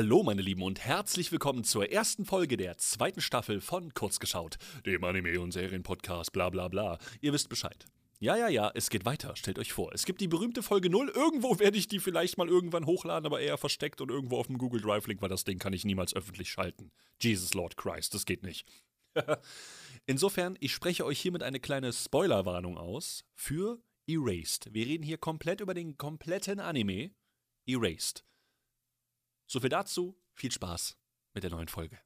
Hallo meine Lieben und herzlich willkommen zur ersten Folge der zweiten Staffel von Kurzgeschaut, dem Anime- und Serienpodcast bla bla bla. Ihr wisst Bescheid. Ja, ja, ja, es geht weiter, stellt euch vor. Es gibt die berühmte Folge 0, irgendwo werde ich die vielleicht mal irgendwann hochladen, aber eher versteckt und irgendwo auf dem Google Drive-Link, weil das Ding kann ich niemals öffentlich schalten. Jesus Lord Christ, das geht nicht. Insofern, ich spreche euch hiermit eine kleine Spoilerwarnung aus für Erased. Wir reden hier komplett über den kompletten Anime Erased. So viel dazu. Viel Spaß mit der neuen Folge.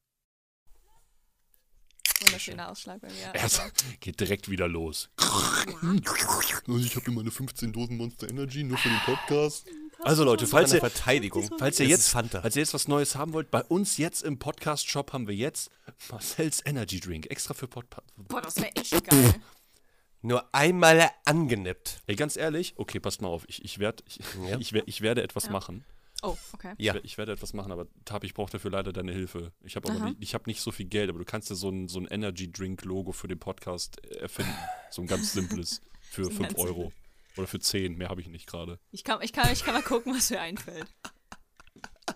Wunderschöner Ausschlag bei mir. Es Also, geht direkt wieder los. Ich habe hier meine 15 Dosen Monster Energy nur für den Podcast. Also Leute, falls ihr, Verteidigung. falls ihr jetzt, falls ihr jetzt was Neues haben wollt, bei uns jetzt im Podcast-Shop haben wir jetzt Marcel's Energy Drink, extra für Podcast. boah, das wäre echt geil. Nur einmal angenippt. Ey, ganz ehrlich, okay, passt mal auf, ich, ich, werd, ich, Ja. ich, ich werde etwas machen. Oh, okay. Ja. Ich, ich werde etwas machen, aber Tab, ich brauche dafür leider deine Hilfe. Ich habe nicht, ich hab nicht so viel Geld, aber du kannst dir so ein, so ein Energy Drink Logo für den Podcast äh, erfinden. So ein ganz simples für So ein 5 ganz Euro. Oder für 10, mehr habe ich nicht gerade. Ich kann, ich, kann, ich kann mal gucken, was mir einfällt.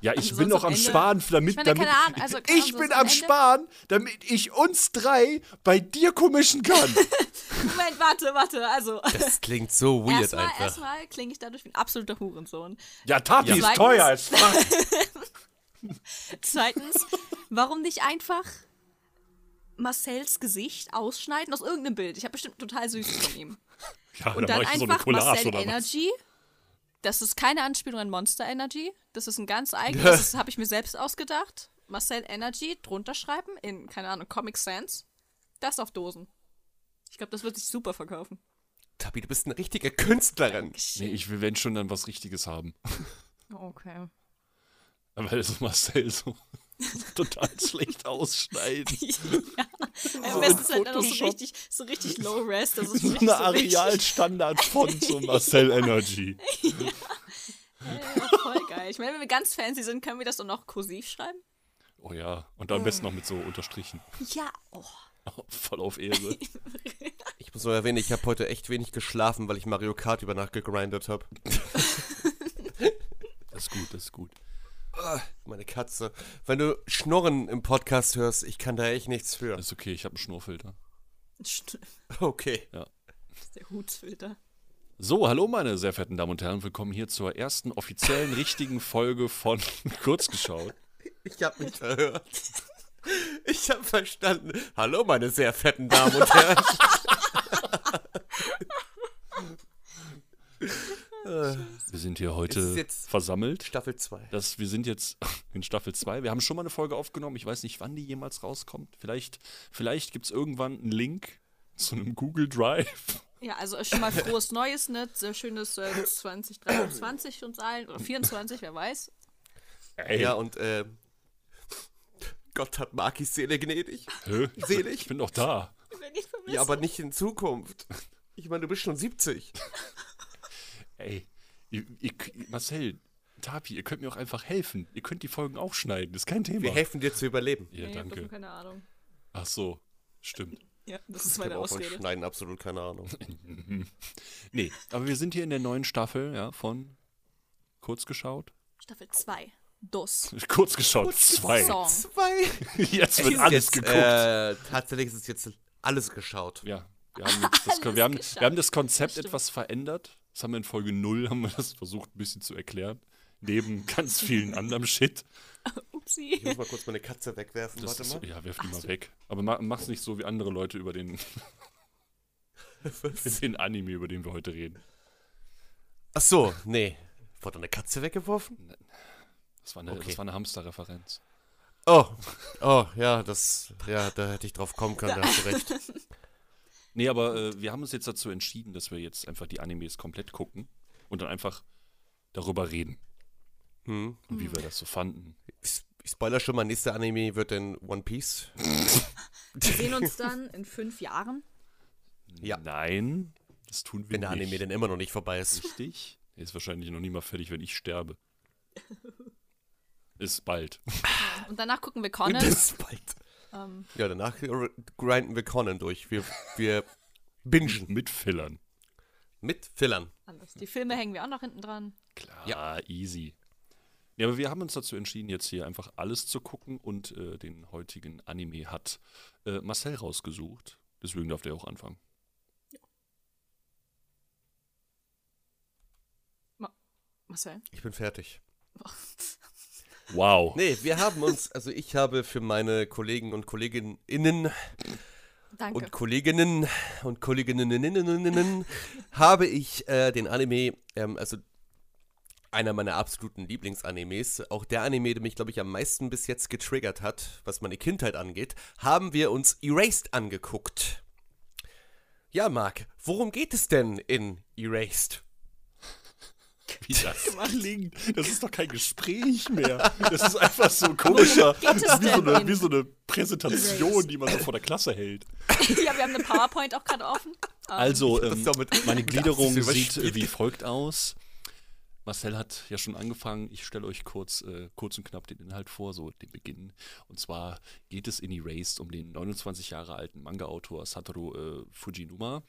Ja, ich Also bin noch am Ende- Sparen, damit, Ich meine, damit keine Ahnung, also, ich bin am am Ende- Sparen, damit ich uns drei bei dir kommischen kann. Moment, warte, warte. Also, Das klingt so weird erstmal, einfach. erstmal klinge ich dadurch wie ein absoluter Hurensohn. Ja, Tapi ist Zweitens- teuer als fuck. Zweitens, warum nicht einfach Marcells Gesicht ausschneiden aus irgendeinem Bild? Ich habe bestimmt total süß von ihm. Ja, Und dann dann mach ich so eine einfach Marcel oder was. Das ist keine Anspielung an Monster Energy. Das ist ein ganz eigenes, das habe ich mir selbst ausgedacht. Marcel Energy drunter schreiben in, keine Ahnung, Comic Sans. Das auf Dosen. Ich glaube, das wird sich super verkaufen. Tabi, du bist eine richtige Künstlerin. Nee, ich will, wenn schon, dann was Richtiges haben. Okay. Weil das Marcel so total schlecht ausschneiden. ja. Am So besten ist halt dann auch so richtig, so richtig low res. Das ist So eine Areal-Standard-Font so Marcel Energy. Ja, voll geil. Ich meine, wenn wir ganz fancy sind, können wir das doch noch kursiv schreiben? Oh ja, und am besten noch mit so Unterstrichen. Ja. Oh. Voll auf Ehre. Ich muss nur erwähnen, ich habe heute echt wenig geschlafen, weil ich Mario Kart über Nacht gegrindet habe. Das ist gut, das ist gut. Meine Katze. Wenn du Schnurren im Podcast hörst, ich kann da echt nichts für. Ist okay, ich habe einen Schnurrfilter. St- Okay. Das ist der Hutsfilter. So, hallo meine sehr verehrten Damen und Herren, willkommen hier zur ersten offiziellen richtigen Folge von Kurzgeschaut. Ich habe mich verhört. Ich habe verstanden. Hallo, meine sehr fetten Damen und Herren. Wir sind hier heute versammelt. Staffel 2. Das, wir sind jetzt in Staffel 2. Wir haben schon mal eine Folge aufgenommen. Ich weiß nicht, wann die jemals rauskommt. Vielleicht, vielleicht gibt es irgendwann einen Link zu einem Google Drive. Ja, also schon mal frohes Neues, ne? Sehr schönes äh, 2023 uns allen. Oder 24, wer weiß. Ey, Ja, und äh, Gott hat Markis Seele gnädig. hä? selig. Ich bin doch da. Ich. Ja, aber nicht in Zukunft. Ich meine, du bist schon 70. Ey, ihr, ihr, Marcel, Tapi, ihr könnt mir auch einfach helfen. Ihr könnt die Folgen auch schneiden. Das ist kein Thema. Wir helfen dir zu überleben. ja, nee, ich danke. keine Ahnung. Ach so, stimmt. Ja, das ist Ich meine habe auch von Ausrede. Schneiden absolut keine Ahnung. Nee, aber wir sind hier in der neuen Staffel, ja, von Kurz geschaut. Staffel 2. Dos. Kurz geschaut, zwei. Song. Zwei. Jetzt wird alles jetzt, geguckt. Äh, tatsächlich ist es jetzt alles geschaut. Ja, wir haben, jetzt das, wir, haben, wir haben das Konzept etwas verändert. Das haben wir in Folge 0, haben wir das versucht ein bisschen zu erklären. Neben ganz vielen anderem Shit. Upsi. Ich muss mal kurz meine Katze wegwerfen. Das Warte ist, mal. ja, werf die mal weg. Aber ma, mach's nicht so wie andere Leute über den, den Anime, über den wir heute reden. Ach so, nee. Wurde eine Katze weggeworfen? Das war eine, Okay. das war eine Hamster-Referenz. Oh, oh, ja, das, ja, da hätte ich drauf kommen können, da hast du recht. Nee, aber äh, wir haben uns jetzt dazu entschieden, dass wir jetzt einfach die Animes komplett gucken und dann einfach darüber reden. Hm. Und wie wir das so fanden. Ich, ich spoiler schon mal, nächster Anime wird in One Piece. Wir sehen uns dann in fünf Jahren. Ja. Nein, das tun wir Wenn der nicht. Anime denn immer noch nicht vorbei ist. Richtig? Er ist wahrscheinlich noch nie mal fertig, wenn ich sterbe. Ist bald. Und danach gucken wir Conan. Ist bald. Ähm, Ja, danach grinden wir Conan durch. Wir, wir bingen Mit Fillern. mit Fillern. anders. Die Filme hängen wir auch noch hinten dran. Klar, easy. Ja, aber wir haben uns dazu entschieden, jetzt hier einfach alles zu gucken und äh, den heutigen Anime hat äh, Marcel rausgesucht. Deswegen darf der auch anfangen. Marcel? Ich bin fertig. Wow. Nee, wir haben uns, also ich habe für meine Kollegen und Kolleginnen Danke. und Kolleginnen und Kolleginnen habe ich äh, den Anime, ähm, also einer meiner absoluten Lieblingsanimes, auch der Anime, der mich, glaube ich, am meisten bis jetzt getriggert hat, was meine Kindheit angeht, haben wir uns Erased angeguckt. Ja, Marc, worum geht es denn in Erased? Wie das klingt. Das ist doch kein Gespräch mehr. Das ist einfach so komischer. Das ist wie so, eine, in wie so eine Präsentation, die man so vor der Klasse hält. ja, wir haben eine PowerPoint auch gerade offen. Ähm, Also, ähm, meine Gliederung sieht äh, wie folgt aus. Marcel hat ja schon angefangen. Ich stelle euch kurz, äh, kurz und knapp den Inhalt vor, so den Beginn. Und zwar geht es in Erased um den 29 Jahre alten Manga-Autor Satoru äh, Fujinuma,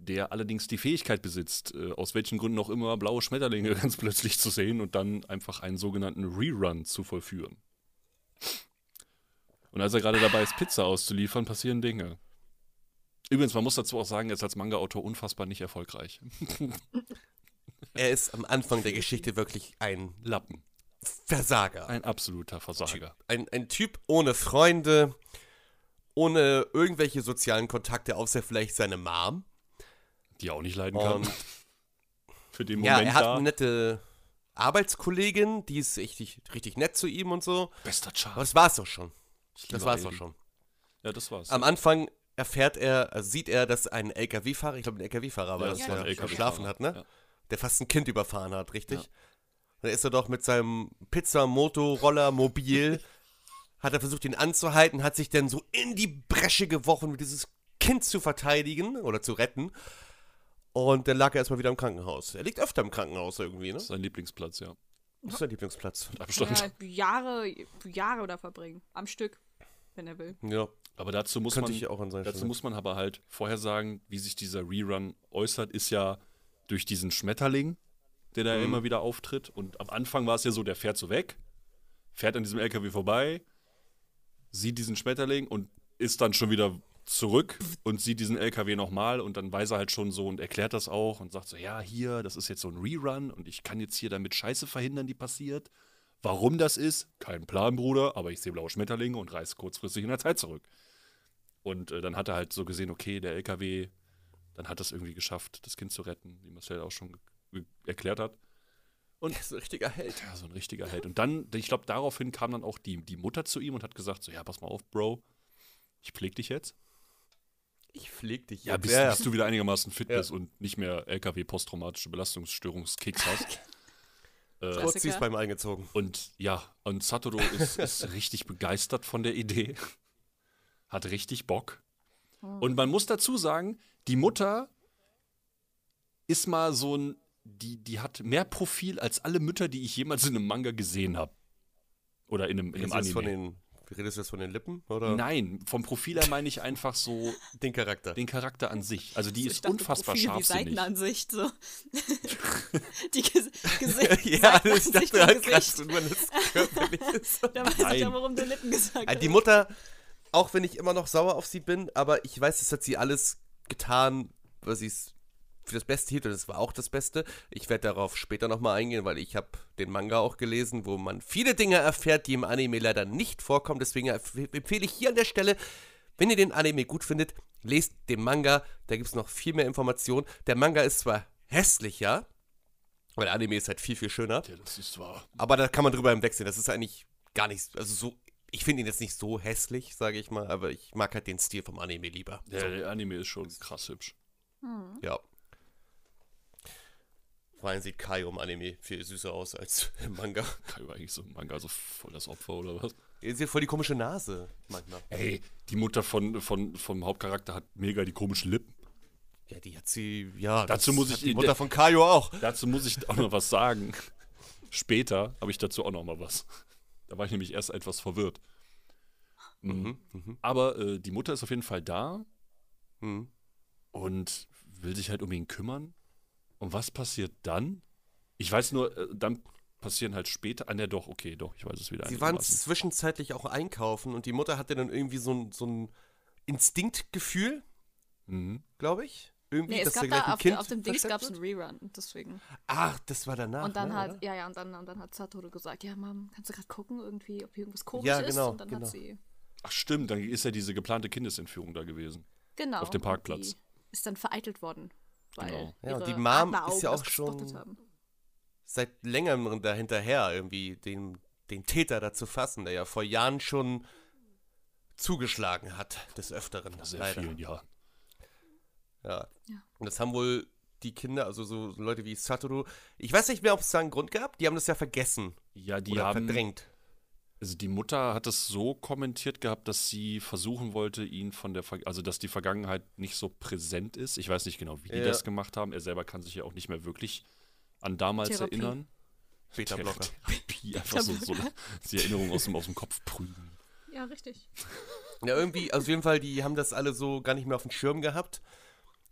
der allerdings die Fähigkeit besitzt, äh, aus welchen Gründen auch immer blaue Schmetterlinge ganz plötzlich zu sehen und dann einfach einen sogenannten Rerun zu vollführen. Und als er gerade dabei ist, Pizza auszuliefern, passieren Dinge. Übrigens, man muss dazu auch sagen, er ist als Manga-Autor unfassbar nicht erfolgreich. Er ist am Anfang der Geschichte wirklich ein Lappen. Versager. Ein absoluter Versager. Ein, ein Typ ohne Freunde, ohne irgendwelche sozialen Kontakte, außer vielleicht seine Mom. Die auch nicht leiden kann. Und Für den ja, Moment er hat da. eine nette Arbeitskollegin, die ist richtig, richtig nett zu ihm und so. Bester Aber Charme. das war's auch schon. Das war's auch Aiden. schon. Ja, das war's. Am Anfang erfährt er, äh, sieht er, dass ein LKW-Fahrer, ich glaube ein LKW-Fahrer war Ja, das, das war ein der geschlafen hat, ne? Ja. Der fast ein Kind überfahren hat, richtig? Ja. Da ist er doch mit seinem Pizza-Motorroller mobil, hat er versucht, ihn anzuhalten, hat sich dann so in die Bresche geworfen, um dieses Kind zu verteidigen oder zu retten. Und dann lag er erstmal wieder im Krankenhaus. Er liegt öfter im Krankenhaus irgendwie, ne? Das ist sein Lieblingsplatz, ja. Das ist sein Lieblingsplatz. Mit Abstand. ja, Jahre, Jahre da verbringen. Am Stück, wenn er will. Ja, Aber dazu muss könnte man. ich auch an Dazu Stelle. muss man aber halt vorher sagen, wie sich dieser Rerun äußert, ist ja durch diesen Schmetterling, der da Mhm. immer wieder auftritt. Und am Anfang war es ja so, der fährt so weg, fährt an diesem LKW vorbei, sieht diesen Schmetterling und ist dann schon wieder zurück und sieht diesen LKW nochmal und dann weiß er halt schon so und erklärt das auch und sagt so, ja, hier, das ist jetzt so ein Rerun und ich kann jetzt hier damit Scheiße verhindern, die passiert. Warum das ist, kein Plan, Bruder, aber ich sehe blaue Schmetterlinge und reise kurzfristig in der Zeit zurück. Und äh, dann hat er halt so gesehen, okay, der LKW, dann hat es irgendwie geschafft, das Kind zu retten, wie Marcel auch schon erklärt hat. Er ist ein richtiger Held. Ja, so ein richtiger Held. Und dann, ich glaube, daraufhin kam dann auch die, die Mutter zu ihm und hat gesagt: So, ja, pass mal auf, Bro, ich pfleg dich jetzt. Ich pfleg dich Ja, jetzt. bis, bis du wieder einigermaßen fit Ja. bist und nicht mehr LKW posttraumatische Belastungsstörungskicks hast. äh, Kurz, sie ist beim eingezogen. und ja, und Satoru ist, ist richtig begeistert von der Idee. Hat richtig Bock. Und man muss dazu sagen, die Mutter ist mal so ein, die, die hat mehr Profil als alle Mütter, die ich jemals in einem Manga gesehen habe. Oder in einem, in einem jetzt von Anime. den, redest du jetzt von den Lippen oder Nein, vom Profil her meine ich einfach so den Charakter? den Charakter an sich. Also die Ich ist dachte, unfassbar Profil scharfsinnig. Seitenansicht, so. Die Ges Gesicht, ja, ich Seitenansicht dachte im halt Gesicht. gerade, wenn das körperlich ist. Da weiß ich Nein. ja, warum du Lippen gesagt Äh, hast. Die Mutter, auch wenn ich immer noch sauer auf sie bin, aber ich weiß, es hat sie alles getan, was sie es für das Beste hielt und es war auch das Beste. Ich werde darauf später nochmal eingehen, weil ich habe den Manga auch gelesen, wo man viele Dinge erfährt, die im Anime leider nicht vorkommen. Deswegen empf- empfehle ich hier an der Stelle, wenn ihr den Anime gut findet, lest den Manga, da gibt es noch viel mehr Informationen. Der Manga ist zwar hässlich, ja, weil der Anime ist halt viel, viel schöner. Ja, das ist wahr. Aber da kann man drüber hinwegsehen. Das ist eigentlich gar nichts. Also so. Ich finde ihn jetzt nicht so hässlich, sage ich mal, aber ich mag halt den Stil vom Anime lieber. Der, der Anime ist schon krass hübsch. Ja. Vor allem sieht Kai im Anime viel süßer aus als im Manga. Kai war eigentlich so ein Manga, so voll das Opfer oder was? Er sieht voll die komische Nase manchmal. Ey, die Mutter von, von, vom Hauptcharakter hat mega die komischen Lippen. Ja, die hat sie. Ja, Dazu muss ich- die Mutter von Kaio auch. Dazu muss ich auch noch was sagen. Später habe ich dazu auch noch mal was. Da war ich nämlich erst etwas verwirrt. Mhm. Aber äh, die Mutter ist auf jeden Fall da Mhm. und will sich halt um ihn kümmern. Und was passiert dann? Ich weiß nur, äh, dann passieren halt später. Ah, ne, doch, okay, doch, ich weiß es wieder. Sie waren zwischenzeitlich auch einkaufen und die Mutter hatte dann irgendwie so ein, so ein Instinktgefühl, Mhm. glaube ich. Irgendwie, Nee, es dass da gab da ein auf, Kind auf dem Dings gab es einen. Rerun, deswegen. Ach, das war danach. Und dann ne, hat, oder? ja, ja, und dann, und dann hat Satoru gesagt, ja, Mom, kannst du gerade gucken, irgendwie, ob hier irgendwas komisch Ja, ist? genau, Und dann genau. hat sie, Ach, stimmt, dann ist ja diese geplante Kindesentführung da gewesen. genau. Auf dem und Parkplatz. Die ist dann vereitelt worden. Weil Genau. Ja, und ihre die Mom ist ja auch schon-. Seit längerem dahinterher irgendwie den, den Täter dazu fassen, der ja vor Jahren schon zugeschlagen hat, des Öfteren. Sehr leider. vielen Jahren. Ja. Ja. Und das haben wohl die Kinder, also so Leute wie Satoru, ich weiß nicht mehr, ob es da einen Grund gab, die haben das ja vergessen Ja, die oder haben. verdrängt. Also die Mutter hat es so kommentiert gehabt, dass sie versuchen wollte, ihn von der, Ver also dass die Vergangenheit nicht so präsent ist. Ich weiß nicht genau, wie die Ja. das gemacht haben. Er selber kann sich ja auch nicht mehr wirklich an damals Therapie. erinnern. Beta-Blocker. Therapie, einfach so, so die Erinnerung aus dem, aus dem Kopf prügeln. Ja, richtig. Ja, irgendwie, also auf jeden Fall, die haben das alle so gar nicht mehr auf dem Schirm gehabt.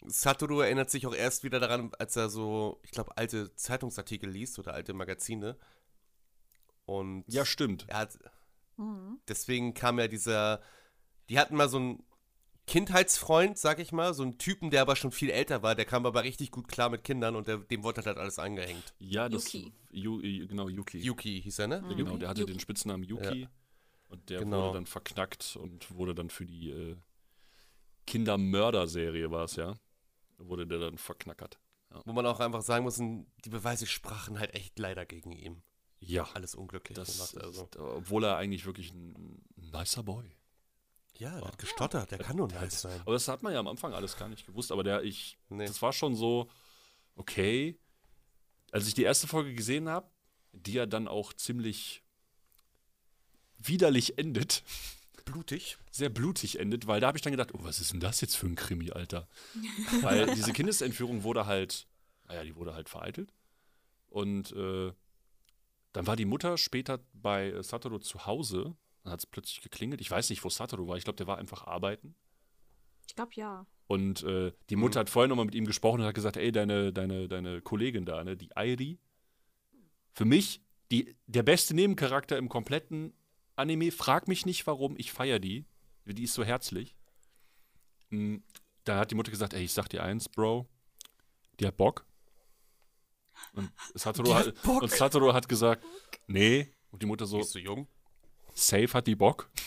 Satoru erinnert sich auch erst wieder daran, als er so, ich glaube, alte Zeitungsartikel liest oder alte Magazine. Und Ja, stimmt. er hat, Mhm. deswegen kam ja dieser, die hatten mal so einen Kindheitsfreund, sag ich mal, so einen Typen, der aber schon viel älter war, der kam aber richtig gut klar mit Kindern und der, dem wurde halt alles angehängt. Ja, das. Yuki. Ju, äh, genau, Yuki. Yuki hieß er, ne? Ja, genau, der hatte Yuki. den Spitznamen Yuki. Und der Genau. wurde dann verknackt und wurde dann für die äh, Kindermörder-Serie war es ja. Wurde der dann verknackert. Wo man auch einfach sagen muss, die Beweise sprachen halt echt leider gegen ihn. Ja. Alles unglücklich Das, gemacht, also. obwohl er eigentlich wirklich ein nicer Boy. Ja, der hat gestottert, der kann nur Der nice ist- sein. Aber das hat man ja am Anfang alles gar nicht gewusst. Aber der, ich, Nee. das war schon so, okay. Als ich die erste Folge gesehen habe, die ja dann auch ziemlich widerlich endet, Blutig. sehr blutig endet, weil da habe ich dann gedacht, oh, was ist denn das jetzt für ein Krimi, Alter? weil diese Kindesentführung wurde halt, naja, die wurde halt vereitelt. Und äh, dann war die Mutter später bei äh, Satoru zu Hause. Dann hat es plötzlich geklingelt. Ich weiß nicht, wo Satoru war. Ich glaube, der war einfach arbeiten. Ich glaube ja. Und äh, die Mutter hat vorher nochmal mit ihm gesprochen und hat gesagt, ey, deine, deine, deine Kollegin da, ne, die Airi, für mich die, der beste Nebencharakter im kompletten Anime. Frag mich nicht, warum, ich feiere die. Die ist so herzlich. Mm, Da hat die Mutter gesagt, ey, ich sag dir eins, Bro, die hat Bock. Und Satoru, hat, und Satoru hat gesagt, nee. Und die Mutter so, Bist du jung? safe hat die Bock.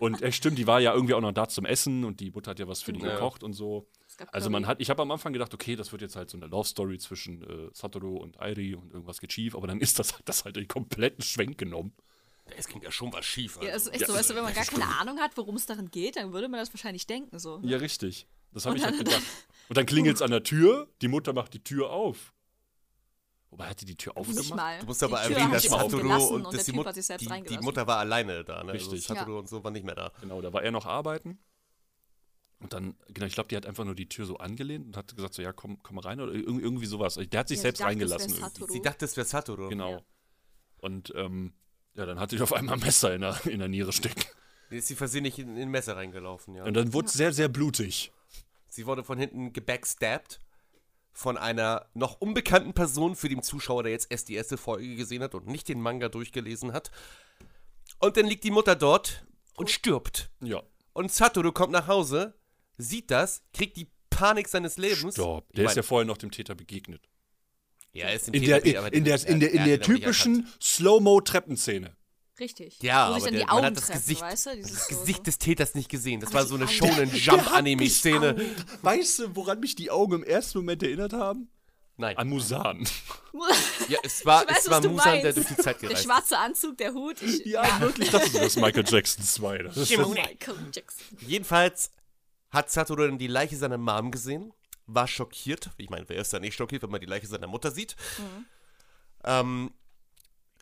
Und äh, stimmt, die war ja irgendwie auch noch da zum Essen und die Mutter hat ja was für die Ja. gekocht und so. Also man hat, ich habe am Anfang gedacht, okay, das wird jetzt halt so eine Love Story zwischen äh, Satoru und Airi und irgendwas geht schief, aber dann ist das, das halt den kompletten Schwenk genommen. Es ging ja schon was schief. Ja, Also. ist echt so, weißt du, wenn man gar keine Ahnung hat, worum es darin geht, dann würde man das wahrscheinlich denken so. Ja, richtig. Das habe Und ich halt dann- gedacht. Und dann klingelt es an der Tür, die Mutter macht die Tür auf. Wobei hat die die Tür aufgemacht? Nicht mal. Du musst aber Die erwähnen, dass aufgelassen und, und dass der die, Mut hat sich selbst die, die. Mutter war alleine da. Ne? Richtig. Also Satoru und so war nicht mehr da. Genau, da war er noch arbeiten. Und dann, genau, ich glaube, die hat einfach nur die Tür so angelehnt und hat gesagt, so, ja, komm, komm rein oder irg- irgendwie sowas. Der hat sich Ja, selbst sie dachte, reingelassen. Sie dachte, es wäre Satoru. Genau. Ja. Und ähm, ja, dann hatte ich auf einmal ein Messer in der, in der Niere stecken. Ist sie versehentlich in, in ein Messer reingelaufen, ja. Und dann wurde es sehr, sehr blutig. Sie wurde von hinten gebackstabbt von einer noch unbekannten Person für den Zuschauer, der jetzt erst die erste Folge gesehen hat und nicht den Manga durchgelesen hat. Und dann liegt die Mutter dort und stirbt. Ja. Und Satoru kommt nach Hause, sieht das, kriegt die Panik seines Lebens. Stopp. Ich Der ist mein, ja vorher noch dem Täter begegnet. ja, er ist ein In Täter, der, aber in der, in der, in er der aber nicht typischen. Slow-Mo-Treppenszene. Richtig. Ja, aber der, die man Augen hat das treffen, Gesicht, weißt du? das Gesicht so. des Täters nicht gesehen. Das Aber war so eine Shonen Jump Anime-Szene. Weißt du, woran mich die Augen im ersten Moment erinnert haben? Nein. An Musan. Ja, es war, Ich weiß, es war was du Musan, der meinst. durch die Zeit Der gereist ist. schwarze Anzug, der Hut. Ich, Ja, wirklich. Das ist das Michael Jackson 2. Das ist Michael Jackson. Jedenfalls hat Satoru dann die Leiche seiner Mom gesehen, war schockiert. Ich meine, wer ist da nicht schockiert, wenn man die Leiche seiner Mutter sieht? Ähm,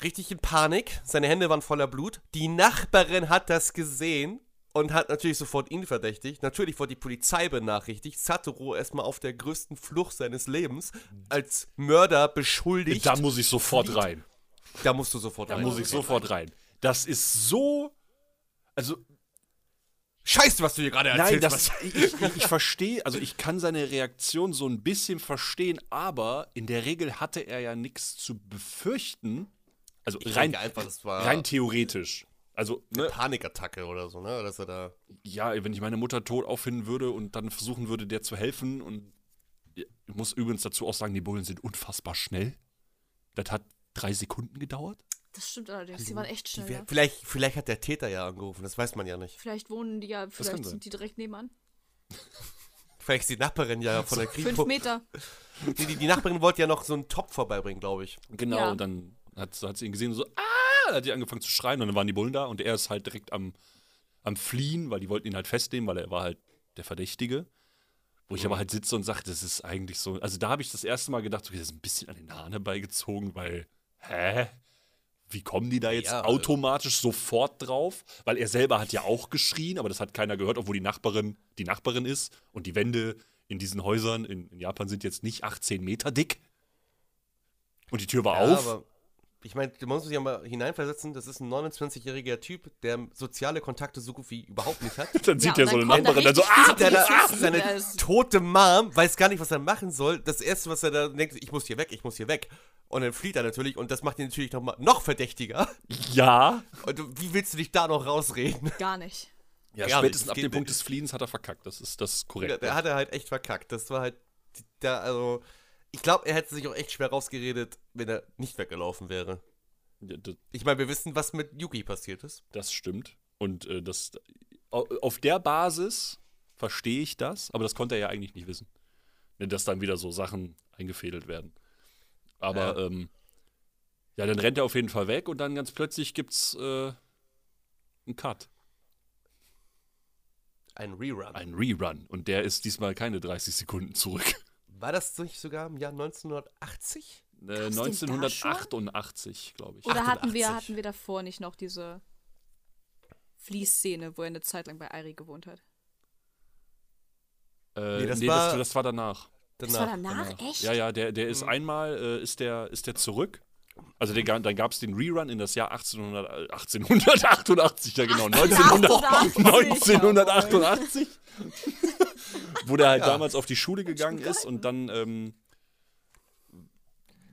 richtig in Panik. Seine Hände waren voller Blut. Die Nachbarin hat das gesehen und hat natürlich sofort ihn verdächtigt. Natürlich wurde die Polizei benachrichtigt. Satoru erstmal auf der größten Flucht seines Lebens als Mörder beschuldigt. da muss ich sofort rein. Da musst du sofort Da rein. muss ich sofort rein. Das ist so. Also, Scheiße, was du hier gerade Nein, erzählst. das, ich, ich, ich verstehe, also ich kann seine Reaktion so ein bisschen verstehen, aber in der Regel hatte er ja nichts zu befürchten. Also ich rein, denke einfach, das war rein theoretisch. Also, eine ne, Panikattacke oder so, ne? Dass er da. ja, wenn ich meine Mutter tot auffinden würde und dann versuchen würde, der zu helfen und ich muss übrigens dazu auch sagen, die Bullen sind unfassbar schnell. Das hat drei Sekunden gedauert. Das stimmt allerdings. Die waren echt schnell. Wer- Ja. Vielleicht, vielleicht hat der Täter ja angerufen, das weiß man ja nicht. Vielleicht wohnen die ja, vielleicht sind die direkt nebenan. Vielleicht ist die Nachbarin ja von der Fünf Kripo. Meter. Die, die, die Nachbarin wollte ja noch so einen Topf vorbeibringen, glaube ich. Genau, Ja. und dann hat, hat sie ihn gesehen und so, ah, hat die angefangen zu schreien und dann waren die Bullen da und er ist halt direkt am, am Fliehen, weil die wollten ihn halt festnehmen, weil er war halt der Verdächtige. Wo ich aber halt sitze und sage, das ist eigentlich so, also da habe ich das erste Mal gedacht, okay, das ist ein bisschen an den Haaren herbeigezogen, weil, hä? Wie kommen die da jetzt Ja, automatisch sofort drauf? Weil er selber hat ja auch geschrien, aber das hat keiner gehört, obwohl die Nachbarin die Nachbarin ist und die Wände in diesen Häusern in, in Japan sind jetzt nicht 18 Meter dick. Und die Tür war Ja, auf. Ich meine, du musst dich ja mal hineinversetzen, das ist ein 29-jähriger Typ, der soziale Kontakte so gut wie überhaupt nicht hat. Dann sieht Ja, er so eine Nachbarin, da dann so, ah, Der da, Polizisten, seine ist- tote Mom weiß gar nicht, was er machen soll. Das erste, was er da denkt, ich muss hier weg, ich muss hier weg. Und dann flieht er natürlich und das macht ihn natürlich noch, mal, noch verdächtiger. ja. Und wie willst du dich da noch rausreden? Gar nicht. Ja, Gar spätestens ab dem Punkt des Fliehens hat er verkackt. Das ist das ist Ja, korrekt. der hat er halt echt verkackt. Das war halt, da, also, ich glaube, er hätte sich auch echt schwer rausgeredet, wenn er nicht weggelaufen wäre. Ja, das, Ich meine, wir wissen, was mit Yuki passiert ist. das stimmt. Und äh, das, au- auf der Basis verstehe ich das, aber das konnte er ja eigentlich nicht wissen. Ne, Dass dann wieder so Sachen eingefädelt werden. Aber ja, ähm, ja dann rennt er auf jeden Fall weg und dann ganz plötzlich gibt's äh, einen Cut, Ein Rerun. einen Rerun. Und der ist diesmal keine 30 Sekunden zurück. War das nicht sogar im Jahr 1980? Äh, Gab's den da 1988, glaube ich. Oder hatten wir, 88. hatten wir davor nicht noch diese Fließszene, wo er eine Zeit lang bei Airi gewohnt hat? Äh, Nee, das nee, war- das, das war danach. Das war danach? Echt? Ja, ja, der, der ist einmal, äh, ist, der, ist der zurück. Also ga- dann gab es den Rerun in das Jahr 1800, äh, 1888, ja genau, 1900, 1888, 1988, wo der halt Ja. damals auf die Schule gegangen ist und dann, ähm,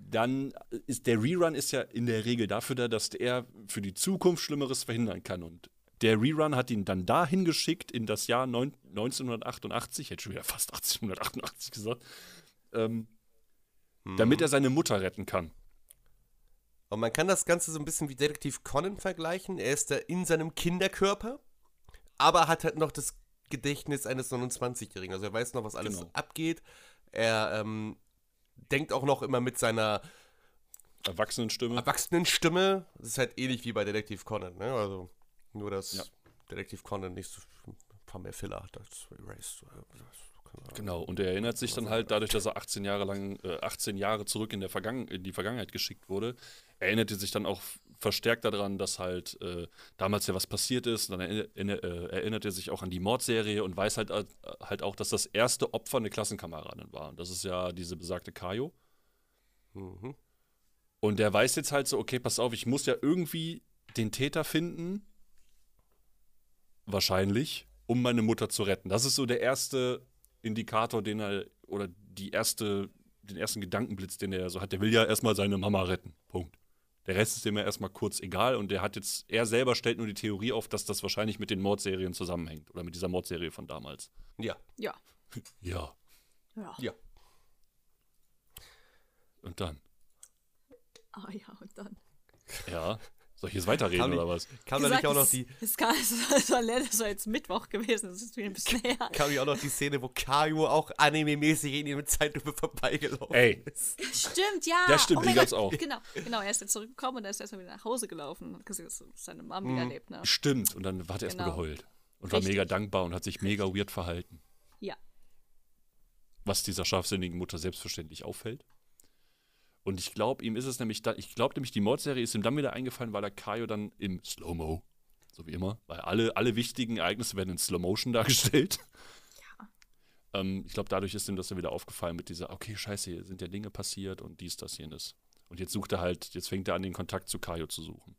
dann ist der Rerun ist ja in der Regel dafür da, dass er für die Zukunft Schlimmeres verhindern kann und der Rerun hat ihn dann dahin geschickt in das Jahr neun, 1988, ich hätte schon wieder fast 1888 gesagt, ähm, damit er seine Mutter retten kann. Und man kann das Ganze so ein bisschen wie Detektiv Conan vergleichen. Er ist da in seinem Kinderkörper, aber hat halt noch das Gedächtnis eines 29-Jährigen. Also er weiß noch, was alles Genau. abgeht. Er ähm, denkt auch noch immer mit seiner Erwachsenenstimme. Erwachsenenstimme. Das ist halt ähnlich wie bei Detektiv Conan, ne? Also nur, dass Ja. Detektiv Conan nicht so ein paar mehr Filler hat als Erased. Genau, und er erinnert sich dann halt dadurch, dass er 18 Jahre lang, äh, 18 Jahre zurück in, der Vergangen in die Vergangenheit geschickt wurde, erinnerte sich dann auch verstärkt daran, dass halt äh, damals ja was passiert ist. Und dann erinner, äh, erinnert er sich auch an die Mordserie und weiß halt, äh, halt auch, dass das erste Opfer eine Klassenkameradin war. Und das ist ja diese besagte Kayo. Mhm. Und der weiß jetzt halt so, okay, pass auf, ich muss ja irgendwie den Täter finden, wahrscheinlich, um meine Mutter zu retten. Das ist so der erste Indikator, den er, oder die erste, den ersten Gedankenblitz, den er so hat. Der will ja erstmal seine Mama retten. Punkt. Der Rest ist ihm ja erstmal kurz egal und der hat jetzt, er selber stellt nur die Theorie auf, dass das wahrscheinlich mit den Mordserien zusammenhängt. Oder mit dieser Mordserie von damals. Ja, Ja. Ja. Ja. ja. Und dann? Ah ja, und dann. Ja. Soll ich jetzt weiterreden Kam oder was? Kam da nicht auch noch die, Es, es war das war jetzt Mittwoch gewesen, das ist wieder ein bisschen her. kam nicht auch noch die Szene, wo Kaio auch anime-mäßig in mit Zeitlupe vorbeigelaufen Ey. ist. Stimmt, ja. Ja, stimmt, oh die gab's auch. Genau, genau, er ist jetzt zurückgekommen und er ist erstmal wieder nach Hause gelaufen und hat gesehen, dass seine Mom Mhm. wieder lebt, ne? Stimmt. Und dann hat er erstmal Genau. geheult. Und war Richtig. mega dankbar und hat sich mega weird verhalten. Ja. was dieser scharfsinnigen Mutter selbstverständlich auffällt. Und ich glaube, ihm ist es nämlich da, ich glaube nämlich, die Mordserie ist ihm dann wieder eingefallen, weil er Kaio dann im Slow-Mo, so wie immer, weil alle, alle wichtigen Ereignisse werden in Slow-Motion dargestellt. Ähm, ich glaube, dadurch ist ihm das dann wieder aufgefallen mit dieser, okay, scheiße, hier sind ja Dinge passiert und dies, das, jenes. Und jetzt sucht er halt, jetzt fängt er an, den Kontakt zu Kaio zu suchen.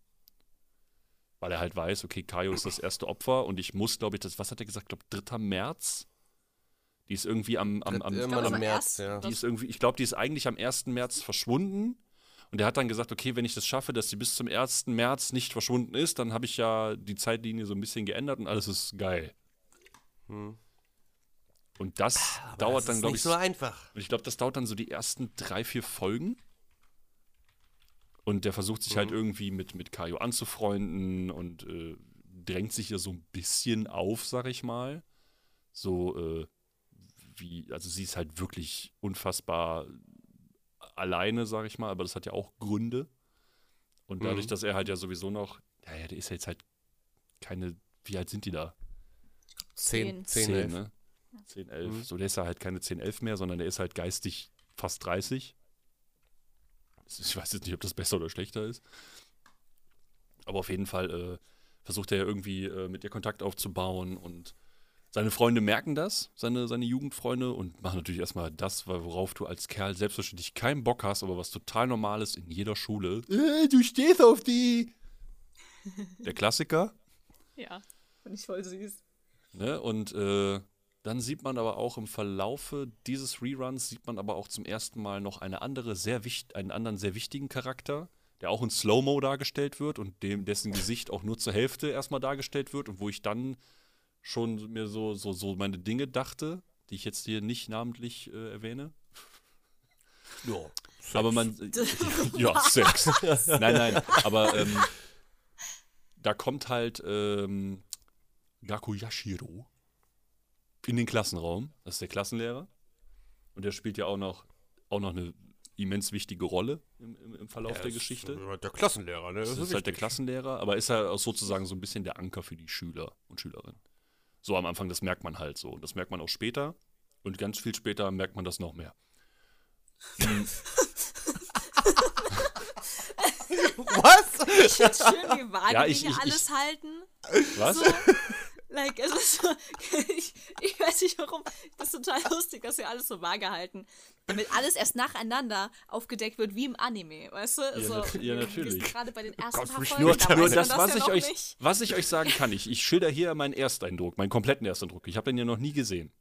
weil er halt weiß, okay, Kaio ist das erste Opfer und ich muss, glaube ich, das, was hat er gesagt, glaube 3. März? Die ist irgendwie am, am, am, am im März, ja. die ist irgendwie, ich glaube, die ist eigentlich am 1. März verschwunden. Und er hat dann gesagt, okay, wenn ich das schaffe, dass sie bis zum 1. März nicht verschwunden ist, dann habe ich ja die Zeitlinie so ein bisschen geändert und alles ist geil. Hm. Und das Aber dauert das dann, ist glaube nicht ich, so einfach. und ich glaube, das dauert dann so die ersten drei, vier Folgen. Und der versucht sich halt Mhm. irgendwie mit, mit Kaio anzufreunden und äh, drängt sich ja so ein bisschen auf, sag ich mal. So, äh, wie, also sie ist halt wirklich unfassbar alleine, sag ich mal, aber das hat ja auch Gründe. Und dadurch, Mhm. dass er halt ja sowieso noch, ja, ja, der ist ja jetzt halt keine, wie alt sind die da? Zehn, Zehn. zehn, elf. ne? 10, 11. Mhm. So, der ist ja halt keine 10, 11 mehr, sondern der ist halt geistig fast 30. Das ist- Ich weiß jetzt nicht, ob das besser oder schlechter ist. Aber auf jeden Fall äh, versucht er ja irgendwie äh, mit ihr Kontakt aufzubauen und seine Freunde merken das, seine, seine Jugendfreunde, und machen natürlich erstmal das, worauf du als Kerl selbstverständlich keinen Bock hast, aber was total normal ist in jeder Schule. Äh, du stehst auf die! Der Klassiker. Ja, finde ich voll süß. Ne? Und äh, dann sieht man aber auch im Verlaufe dieses Reruns, sieht man aber auch zum ersten Mal noch eine andere, sehr wicht einen anderen sehr wichtigen Charakter, der auch in Slow-Mo dargestellt wird und dem, dessen Gesicht auch nur zur Hälfte erstmal dargestellt wird und wo ich dann schon mir so, so, so meine Dinge dachte, die ich jetzt hier nicht namentlich äh, erwähne. Ja. Aber man. ja, Sex. nein, nein. Aber ähm, da kommt halt ähm, Gaku Yashiro in den Klassenraum. Das ist der Klassenlehrer. Und der spielt ja auch noch, auch noch eine immens wichtige Rolle im, im, im Verlauf der Geschichte. Der Klassenlehrer, ne? Das ist halt der Klassenlehrer, aber ist er auch sozusagen so ein bisschen der Anker für die Schüler und Schülerinnen. So am Anfang, das merkt man halt so. Und das merkt man auch später. Und ganz viel später merkt man das noch mehr. Was? Ich finde schön, wie vage Ja, die ich- hier ich- alles ich- halten. Was? So, like, es ist so, ich, ich weiß nicht warum, das ist total lustig, dass wir alles so vage halten. Damit alles erst nacheinander aufgedeckt wird, wie im Anime, weißt du? Ja, so, nat- ja, natürlich. Gerade bei den ersten Gott, paar Folgen, nur- da Nur das, man was, ja ich euch, nicht. was ich euch sagen kann, ich, ich schilder hier meinen Ersteindruck, meinen kompletten Ersteindruck. Ich habe den ja noch nie gesehen.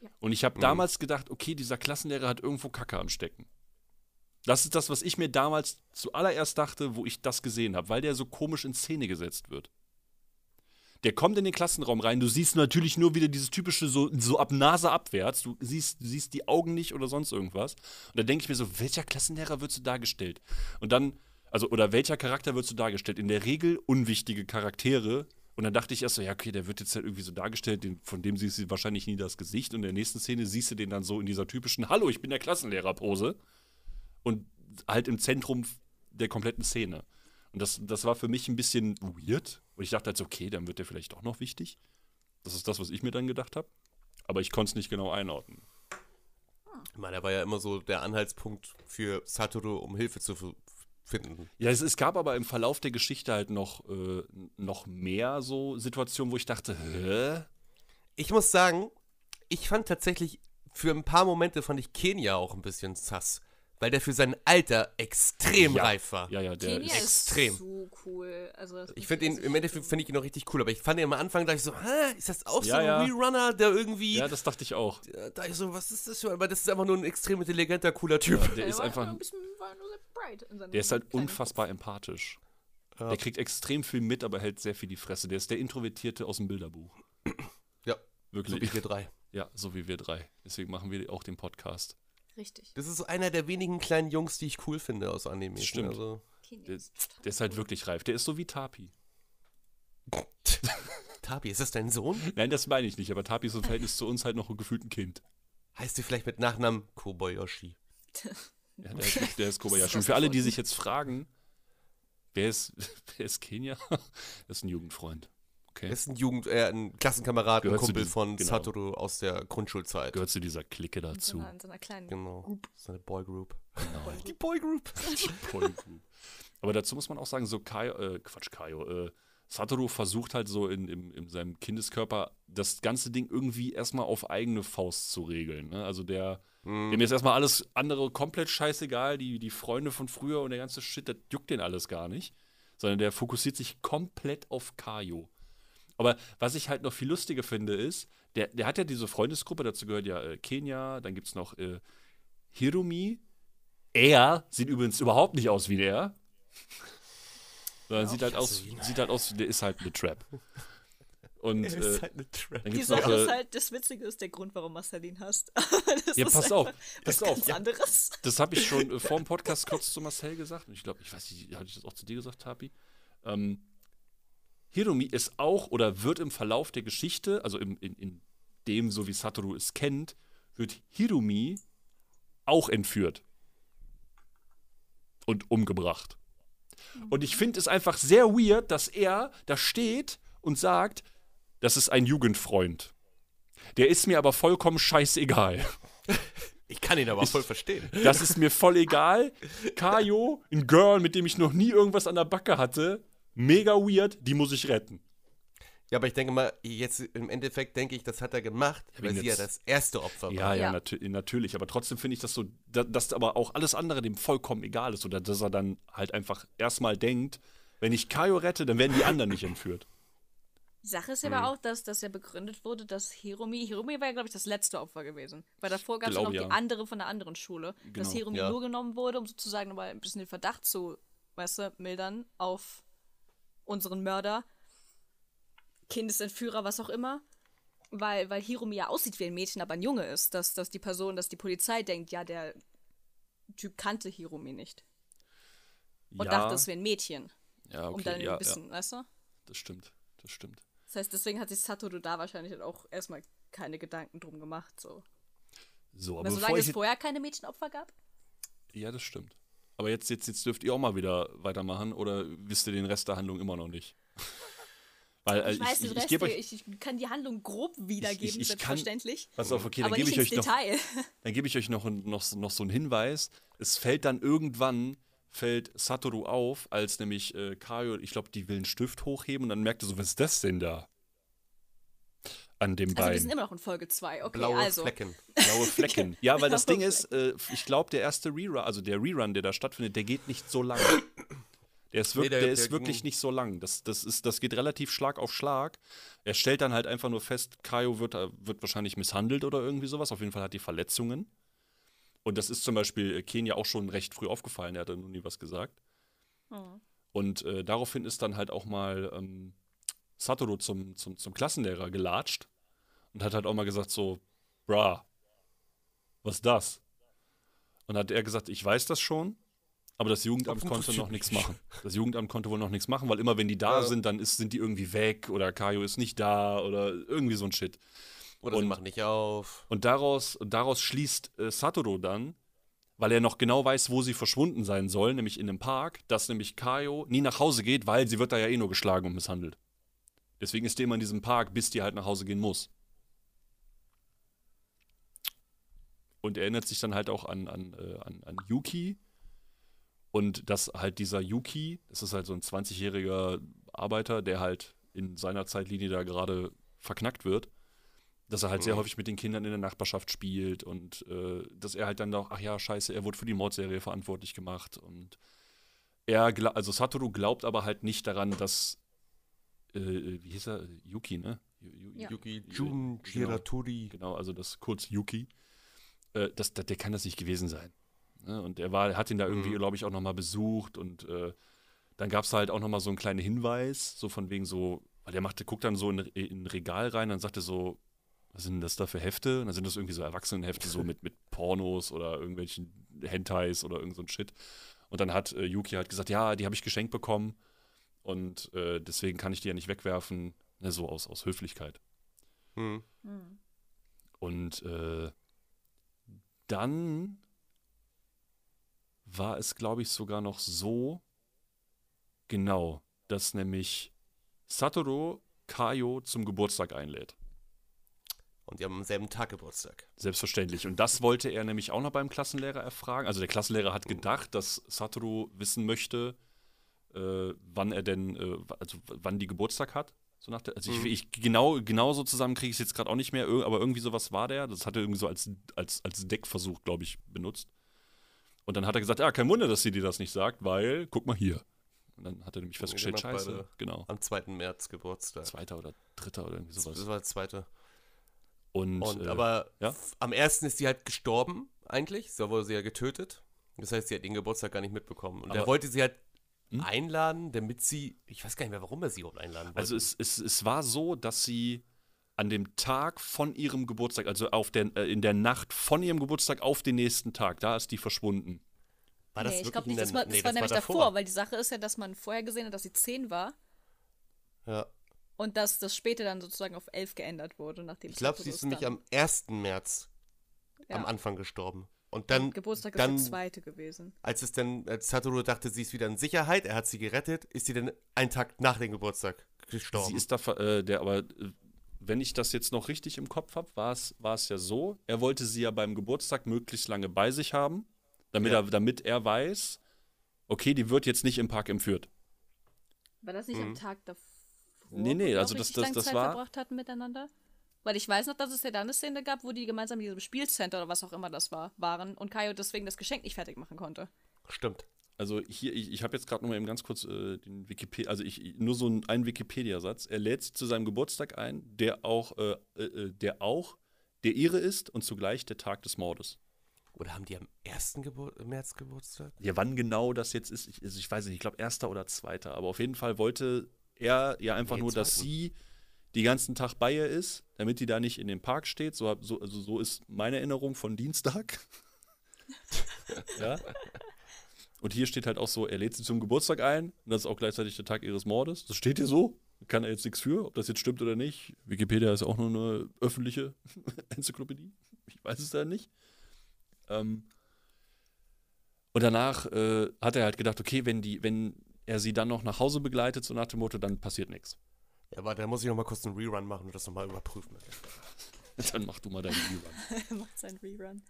Ja. Und ich habe Mhm. damals gedacht, okay, dieser Klassenlehrer hat irgendwo Kacke am Stecken. Das ist das, was ich mir damals zuallererst dachte, wo ich das gesehen habe, weil der so komisch in Szene gesetzt wird. Der kommt in den Klassenraum rein, du siehst natürlich nur wieder dieses typische so, so ab Nase abwärts, du siehst, du siehst die Augen nicht oder sonst irgendwas. Und da denke ich mir so, welcher Klassenlehrer wird so dargestellt? Und dann, also, oder welcher Charakter wird so dargestellt? In der Regel unwichtige Charaktere. Und dann dachte ich erst so, ja, okay, der wird jetzt halt irgendwie so dargestellt, von dem siehst du wahrscheinlich nie das Gesicht. Und in der nächsten Szene siehst du den dann so in dieser typischen Hallo, ich bin der Klassenlehrer-Pose. Und halt im Zentrum der kompletten Szene. Und das, das war für mich ein bisschen weird. Und ich dachte halt so, okay, dann wird der vielleicht auch noch wichtig. Das ist das, was ich mir dann gedacht habe. Aber ich konnte es nicht genau einordnen. Ich meine, er war ja immer so der Anhaltspunkt für Satoru, um Hilfe zu finden. Ja, es, es gab aber im Verlauf der Geschichte halt noch, äh, noch mehr so Situationen, wo ich dachte, hä? Ich muss sagen, ich fand tatsächlich, für ein paar Momente fand ich Kenia auch ein bisschen sass. Weil der für sein Alter extrem Ja. reif war. Ja, ja, der Kenia ist. extrem. ist so cool. Also, das Ich finde ihn, im Endeffekt finde ich ihn auch richtig cool, aber ich fand ihn am Anfang, dachte ich so, hä, ist das auch so Ja, ein ja. Rerunner, der irgendwie, Ja, das dachte ich auch. da ich so, was ist das für, aber das ist einfach nur ein extrem intelligenter, cooler Typ. Der ist war einfach, ein bisschen, war nur sehr bright in seinem der ist halt kleinen unfassbar empathisch. Ja. Der kriegt extrem viel mit, aber hält sehr viel die Fresse. Der ist der Introvertierte aus dem Bilderbuch. Ja, so Wirklich. wie wir drei. Ja, so wie wir drei. Deswegen machen wir auch den Podcast. Richtig. Das ist so einer der wenigen kleinen Jungs, die ich cool finde aus Anime. Stimmt. Also, Der, der ist halt wirklich reif. Der ist so wie Tapi. Tabi, ist das dein Sohn? Nein, das meine ich nicht, aber Tapi ist im Verhältnis zu uns halt noch gefühlt ein Kind. Heißt du vielleicht mit Nachnamen Kobayashi? Ja, der, ist, der ist Kobayashi. Und für alle, die sich jetzt fragen, wer ist, wer ist Kenia? Das ist ein Jugendfreund. Okay. Er ist ein Jugend, äh, ein Klassenkamerad, ein Kumpel diesem- von genau. Satoru aus der Grundschulzeit. Gehört zu dieser Clique in so dazu. einer, in so einer kleinen Genau. Seine Boygroup. Genau. Die Boygroup. Gut. Aber dazu muss man auch sagen, so Kaio, äh, Quatsch, Kaio, äh, Satoru versucht halt so in, in, in seinem Kindeskörper das ganze Ding irgendwie erstmal auf eigene Faust zu regeln. Ne? Also der, dem ist erstmal alles andere komplett scheißegal, die, die Freunde von früher und der ganze Shit, das juckt den alles gar nicht. sondern der fokussiert sich komplett auf Kaio. Aber was ich halt noch viel lustiger finde, ist, der, der hat ja diese Freundesgruppe, dazu gehört ja äh, Kenia, dann gibt es noch äh, Hirumi. Er sieht übrigens überhaupt nicht aus wie der. Sondern sieht, halt aus, sieht halt aus, der ist halt eine Trap. Und Er äh, ist halt eine Trap. dann Die gibt's noch, Sache ist äh, halt, das Witzige ist der Grund, warum Marcel ihn hasst. das Ja, ist pass auf, pass was auf, ganz ja. anderes. das habe ich schon äh, vor dem Podcast kurz zu Marcel gesagt. Und ich glaube, ich weiß nicht, hatte ich das auch zu dir gesagt, Tapi? Ähm, Hiromi ist auch oder wird im Verlauf der Geschichte, also im, in, in dem, so wie Satoru es kennt, wird Hirumi auch entführt und umgebracht. Und ich finde es einfach sehr weird, dass er da steht und sagt, das ist ein Jugendfreund. Der ist mir aber vollkommen scheißegal. Ich kann ihn aber voll verstehen. Das ist mir voll egal. Kayo, ein Girl, mit dem ich noch nie irgendwas an der Backe hatte, mega weird, die muss ich retten. Ja, aber ich denke mal, jetzt im Endeffekt denke ich, das hat er gemacht, wegen weil sie ja das erste Opfer war. Ja, ja, Ja. natü natürlich. Aber trotzdem finde ich das so, da, dass aber auch alles andere dem vollkommen egal ist. Oder dass er dann halt einfach erstmal denkt, wenn ich Kayo rette, dann werden die anderen nicht entführt. Die Sache ist ja Hm. aber auch, dass das ja begründet wurde, dass Hiromi, Hiromi war ja, glaube ich, das letzte Opfer gewesen. Weil davor gab es ja noch Glaube, die ja. andere von der anderen Schule. Dass Genau, Hiromi ja. nur genommen wurde, um sozusagen nochmal ein bisschen den Verdacht zu, weißt du, mildern auf unseren Mörder, Kindesentführer, was auch immer. Weil, weil Hiromi ja aussieht wie ein Mädchen, aber ein Junge ist. Dass, dass die Person, dass die Polizei denkt, ja, der Typ kannte Hiromi nicht. Und ja, dachte, es wäre ein Mädchen. ja, okay, um dann ja, ein bisschen, weißt du? ja, das stimmt, das stimmt. Das heißt, deswegen hat sich Satoru da wahrscheinlich auch erstmal keine Gedanken drum gemacht. So. So, aber Aber solange es vorher keine Mädchenopfer gab? Ja, das stimmt. Aber jetzt, jetzt, jetzt dürft ihr auch mal wieder weitermachen oder wisst ihr den Rest der Handlung immer noch nicht? Weil äh, Ich weiß ich, den ich, Rest, ich, euch. ich kann die Handlung grob wiedergeben, ich kann- selbstverständlich. Pass auf, okay, dann gebe ich euch noch. Dann gebe ich euch noch, noch, noch so einen Hinweis. Es fällt dann irgendwann, fällt Satoru auf, als nämlich äh, Kaio, ich glaube, die will einen Stift hochheben und dann merkt er so, was ist das denn da? An dem Also wir sind Bein. immer noch in Folge 2. Okay, Blaue also. Flecken. Blaue Flecken. Ja, weil das Ding ist, äh, ich glaube, der erste Rerun, also der Rerun, der da stattfindet, der geht nicht so lang. Der ist, wirk Nee, der- der, ist der wirklich nicht so lang. Das, das, ist, das geht relativ Schlag auf Schlag. Er stellt dann halt einfach nur fest, Kaio wird, wird wahrscheinlich misshandelt oder irgendwie sowas. Auf jeden Fall hat die Verletzungen. Und das ist zum Beispiel äh, Kenia auch schon recht früh aufgefallen. Er hat da noch nie was gesagt. Hm. Und äh, daraufhin ist dann halt auch mal ähm, Satoru zum, zum, zum Klassenlehrer gelatscht und hat halt auch mal gesagt so, bra, was ist das? Und hat er gesagt, ich weiß das schon, aber das Jugendamt konnte noch nichts machen. Das Jugendamt konnte wohl noch nichts machen, weil immer wenn die da Ja. sind, dann ist, sind die irgendwie weg oder Kaio ist nicht da oder irgendwie so ein Shit. Oder sie Und- machen nicht auf. Und daraus, daraus schließt äh, Satoru dann, weil er noch genau weiß, wo sie verschwunden sein soll, nämlich in einem Park, dass nämlich Kaio nie nach Hause geht, weil sie wird da ja eh nur geschlagen und misshandelt. Deswegen ist die immer in diesem Park, bis die halt nach Hause gehen muss. Und er erinnert sich dann halt auch an, an, äh, an, an Yuki. Und dass halt dieser Yuki, das ist halt so ein 20-jähriger Arbeiter, der halt in seiner Zeitlinie da gerade verknackt wird, dass er halt sehr Mhm. häufig mit den Kindern in der Nachbarschaft spielt und äh, dass er halt dann doch, ach ja, scheiße, er wurde für die Mordserie verantwortlich gemacht und er, also Satoru glaubt aber halt nicht daran, dass, äh, wie hieß er, Yuki, ne? Yu- Yu- Ja. Yuki Yu- Jun genau. Giraturi. Genau, also das kurz Yuki. Äh, das, das, der kann das nicht gewesen sein. Ne? Und er war, hat ihn da irgendwie, Mhm. glaube ich, auch nochmal besucht und äh, dann gab es halt auch nochmal so einen kleinen Hinweis, so von wegen so, weil der machte, guckt dann so in, in ein Regal rein, dann sagte so, was sind denn das da für Hefte? Und dann sind das irgendwie so Erwachsenenhefte, so mit, mit Pornos oder irgendwelchen Hentais oder irgend so ein Shit. Und dann hat äh, Yuki halt gesagt, ja, die habe ich geschenkt bekommen und äh, deswegen kann ich die ja nicht wegwerfen, ne, so aus, aus Höflichkeit. Hm. Hm. Und äh, dann war es, glaube ich, sogar noch so, genau, dass nämlich Satoru Kaio zum Geburtstag einlädt. Und die haben am selben Tag Geburtstag. Selbstverständlich. Und das wollte er nämlich auch noch beim Klassenlehrer erfragen. Also der Klassenlehrer hat gedacht, dass Satoru wissen möchte, äh, wann er denn, äh, also wann die Geburtstag hat. So nach der, also Mhm. ich, ich genau, genau so zusammen kriege ich es jetzt gerade auch nicht mehr, aber irgendwie sowas war der. Das hat er irgendwie so als, als, als Deckversuch, glaube ich, benutzt. Und dann hat er gesagt, ja, kein Wunder, dass sie dir das nicht sagt, weil, guck mal hier. Und dann hat er nämlich festgestellt, genau, scheiße, genau. Am 2. März Geburtstag. Zweiter oder dritter oder irgendwie Das sowas. war der zweite. Und, Und, äh, aber ja? am ersten ist sie halt gestorben, eigentlich. So wurde sie ja getötet. Das heißt, sie hat den Geburtstag gar nicht mitbekommen. Und er Aber- wollte sie halt Hm? einladen, damit sie. Ich weiß gar nicht mehr, warum er sie überhaupt einladen wollte. Also es, es, es war so, dass sie an dem Tag von ihrem Geburtstag, also auf der, äh, in der Nacht von ihrem Geburtstag auf den nächsten Tag, da ist die verschwunden. war das nee, ich glaube nicht, der- das war, nee, das war nämlich davor. davor. weil die Sache ist ja, dass man vorher gesehen hat, dass sie 10 war Ja. und dass das später dann sozusagen auf 11 geändert wurde, nachdem Ich glaube, sie ist nämlich am 1. März ja. am Anfang gestorben. Und dann, Geburtstag dann ist der zweite gewesen. als es dann, als Satoru dachte, sie ist wieder in Sicherheit, er hat sie gerettet, ist sie dann einen Tag nach dem Geburtstag gestorben. Sie ist da, äh, der, aber äh, wenn ich das jetzt noch richtig im Kopf habe, war es war es ja so, er wollte sie ja beim Geburtstag möglichst lange bei sich haben, damit, Ja. er, damit er weiß, okay, die wird jetzt nicht im Park entführt. War das nicht Mhm. am Tag davor? Nee, nee, also das- das- das war- verbracht hatten miteinander? Weil ich weiß noch, dass es ja dann eine Szene gab, wo die gemeinsam in diesem Spielcenter oder was auch immer das war, waren und Kaio deswegen das Geschenk nicht fertig machen konnte. Stimmt. Also hier, ich, ich habe jetzt gerade noch mal eben ganz kurz äh, den Wikipedia, also ich, nur so ein, einen Wikipedia-Satz. Er lädt sie zu seinem Geburtstag ein, der auch, äh, äh, äh, der auch der ihre ist und zugleich der Tag des Mordes. Oder haben die am 1. Gebur März Geburtstag? Ja, wann genau das jetzt ist, ich, also ich weiß nicht, ich glaube erster oder zweiter, aber auf jeden Fall wollte er ja einfach Nee, nur, dass sie den ganzen Tag bei ihr ist, damit die da nicht in dem Park steht. So, so, also so ist meine Erinnerung von Dienstag. ja. Und hier steht halt auch so, er lädt sie zum Geburtstag ein und das ist auch gleichzeitig der Tag ihres Mordes. Das steht hier so. Kann er jetzt nichts für, ob das jetzt stimmt oder nicht. Wikipedia ist auch nur eine öffentliche Enzyklopädie. Ich weiß es da nicht. Ähm, und danach äh, hat er halt gedacht, okay, wenn, die, wenn er sie dann noch nach Hause begleitet, so nach dem Motto, dann passiert nichts. Ja, aber da muss ich noch mal kurz einen Rerun machen und das noch mal überprüfen. Dann mach du mal deinen Rerun. Er macht seinen Rerun.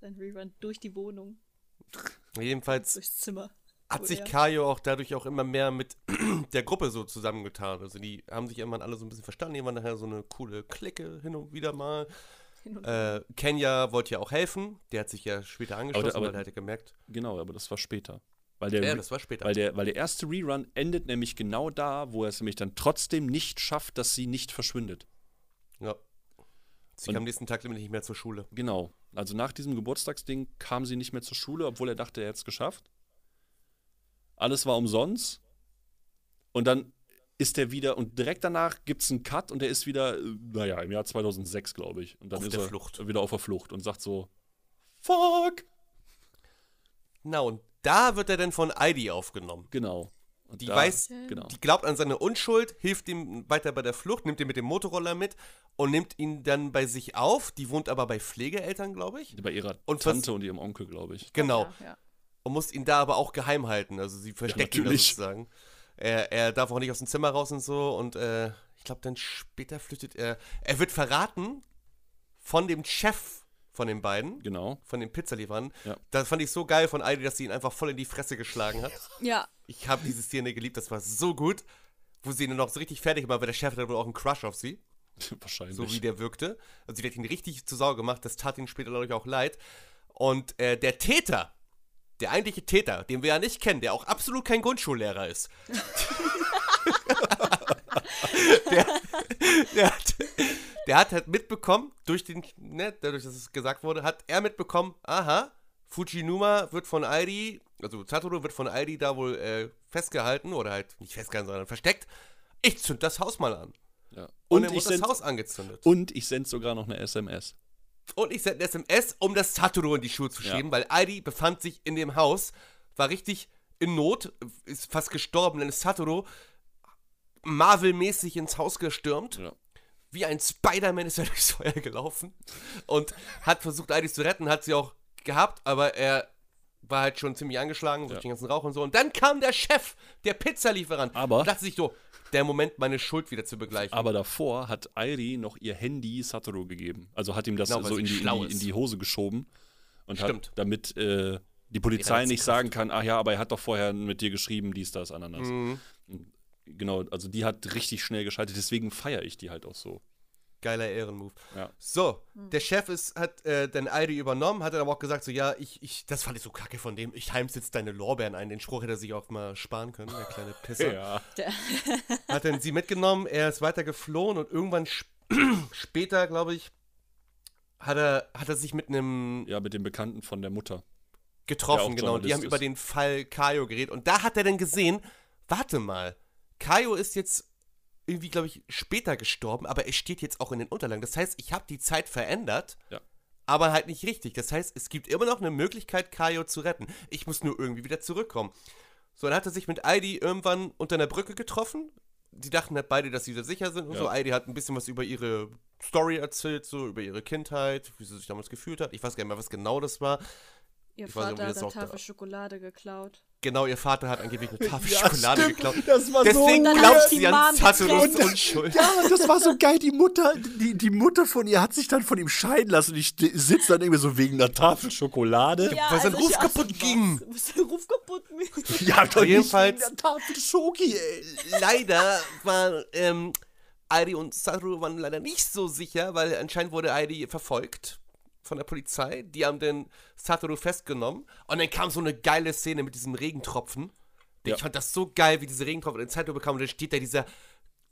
Sein Rerun durch die Wohnung, Jedenfalls durchs Zimmer. hat sich Kaio auch dadurch auch immer mehr mit der Gruppe so zusammengetan. Also die haben sich irgendwann alle so ein bisschen verstanden. Die waren nachher so eine coole Clique hin und wieder mal. Äh, Kenya wollte ja auch helfen. Der hat sich ja später angeschlossen, aber- weil er hatte gemerkt. Genau, aber das war später. Weil der, Ja, das war später. weil, der, weil der erste Rerun endet nämlich genau da, wo er es nämlich dann trotzdem nicht schafft, dass sie nicht verschwindet. ja. Sie Und- kam am nächsten Tag nämlich nicht mehr zur Schule. Genau. Also nach diesem Geburtstagsding kam sie nicht mehr zur Schule, obwohl er dachte, er hätte es geschafft. Alles war umsonst. Und dann ist er wieder, und direkt danach gibt es einen Cut und er ist wieder, äh, naja, im Jahr 2006, glaube ich. Und dann Auf ist er Flucht. wieder auf der Flucht und sagt so, fuck. Na, und da wird er dann von Heidi aufgenommen. Genau. Und Die da- weiß, Genau. die glaubt an seine Unschuld, hilft ihm weiter bei der Flucht, nimmt ihn mit dem Motorroller mit und nimmt ihn dann bei sich auf. Die wohnt aber bei Pflegeeltern, glaube ich. Bei ihrer Und Tante und ihrem Onkel, glaube ich. Genau. Ja, ja. Und muss ihn da aber auch geheim halten. Also sie versteckt ihn da natürlich. sozusagen. Er, er darf auch nicht aus dem Zimmer raus und so. Und äh, ich glaube, dann später flüchtet er. Er wird verraten von dem Chef von den beiden, Genau. von den Pizzalieferern. Ja. Das fand ich so geil von Heidi, dass sie ihn einfach voll in die Fresse geschlagen hat. ja, Ich habe diese Szene geliebt, das war so gut. Wo sie ihn noch so richtig fertig war, weil der Chef hatte wohl auch einen Crush auf sie. Wahrscheinlich. so wie der wirkte. Also sie hat ihn richtig zu Sau gemacht, das tat ihm später, glaube ich, auch leid. Und äh, der Täter, der eigentliche Täter, den wir ja nicht kennen, der auch absolut kein Grundschullehrer ist. der, der, hat, der hat halt mitbekommen, durch den, ne, dadurch, dass es gesagt wurde, hat er mitbekommen, aha, Fujinuma wird von Airi, also Satoru wird von Airi da wohl äh, festgehalten, oder halt nicht festgehalten, sondern versteckt. Ich zünd das Haus mal an. ja. Und, Und, dann ich wurde das send, Haus angezündet. und ich sende sogar noch eine SMS. Und ich sende eine SMS, um das Satoru in die Schuhe zu Ja. schieben, weil Airi befand sich in dem Haus, war richtig in Not, ist fast gestorben, dann ist Satoru Marvel-mäßig ins Haus gestürmt. Ja. Wie ein Spider-Man ist er durchs Feuer gelaufen und hat versucht, Airi zu retten, hat sie auch gehabt, aber er war halt schon ziemlich angeschlagen durch Ja. den ganzen Rauch und so. Und dann kam der Chef, der Pizzalieferant, Aber- und dachte sich so, der Moment, meine Schuld wieder zu begleichen. Aber davor hat Airi noch ihr Handy Satoru gegeben. Also hat ihm das Genau, so in die, in, die, in die Hose geschoben. Und Stimmt. hat, damit äh, die Polizei nicht sagen kann, ach ja, aber er hat doch vorher mit dir geschrieben, dies, das, Ananas. Mhm. Genau, also die hat richtig schnell geschaltet, deswegen feiere ich die halt auch so. Geiler Ehrenmove. Ja. So, der Chef ist, hat äh, dann Aldi übernommen, hat dann aber auch gesagt, so, ja, ich, ich, das fand ich so kacke von dem, ich heim's jetzt deine Lorbeeren ein. Den Spruch hätte er sich auch mal sparen können, der kleine Pisser. Ja. Hat dann sie mitgenommen, er ist weiter geflohen und irgendwann sp später, glaube ich, hat er, hat er sich mit einem ja, mit dem Bekannten von der Mutter. getroffen, Der genau. Und die haben Journalist über ist. den Fall Kayo geredet. Und da hat er dann gesehen, warte mal, Kayo ist jetzt irgendwie, glaube ich, später gestorben, aber es steht jetzt auch in den Unterlagen. Das heißt, ich habe die Zeit verändert, Ja. aber halt nicht richtig. Das heißt, es gibt immer noch eine Möglichkeit, Kayo zu retten. Ich muss nur irgendwie wieder zurückkommen. So, dann hat er sich mit Heidi irgendwann unter einer Brücke getroffen. Die dachten halt beide, dass sie da sicher sind und Ja. so. Heidi hat ein bisschen was über ihre Story erzählt, so über ihre Kindheit, wie sie sich damals gefühlt hat. Ich weiß gar nicht mehr, was genau das war. ihr Ich weiß Vater wir hat auch da- Tafel Schokolade geklaut. Genau, ihr Vater hat angeblich eine Tafel Schokolade geklaut. Das war Deswegen Dann glaubt sie an getrennt. Unschuld. Ja, das war so geil. Die Mutter, die, die Mutter von ihr hat sich dann von ihm scheiden lassen. Und ich sitze dann irgendwie so wegen einer Tafel Schokolade. weil sein Ruf ich- kaputt ging. Was sein Ruf kaputt ging? Ja, doch Jedenfalls- nicht wegen der Tafel Schoki, ey. Leider war ähm, Heidi und Satoru waren leider nicht so sicher, weil anscheinend wurde Heidi verfolgt von der Polizei. Die haben den Satoru festgenommen. Und dann kam so eine geile Szene mit diesem Regentropfen. Ja. Ich fand das so geil, wie diese Regentropfen in Zeitung bekamen. Und dann steht da dieser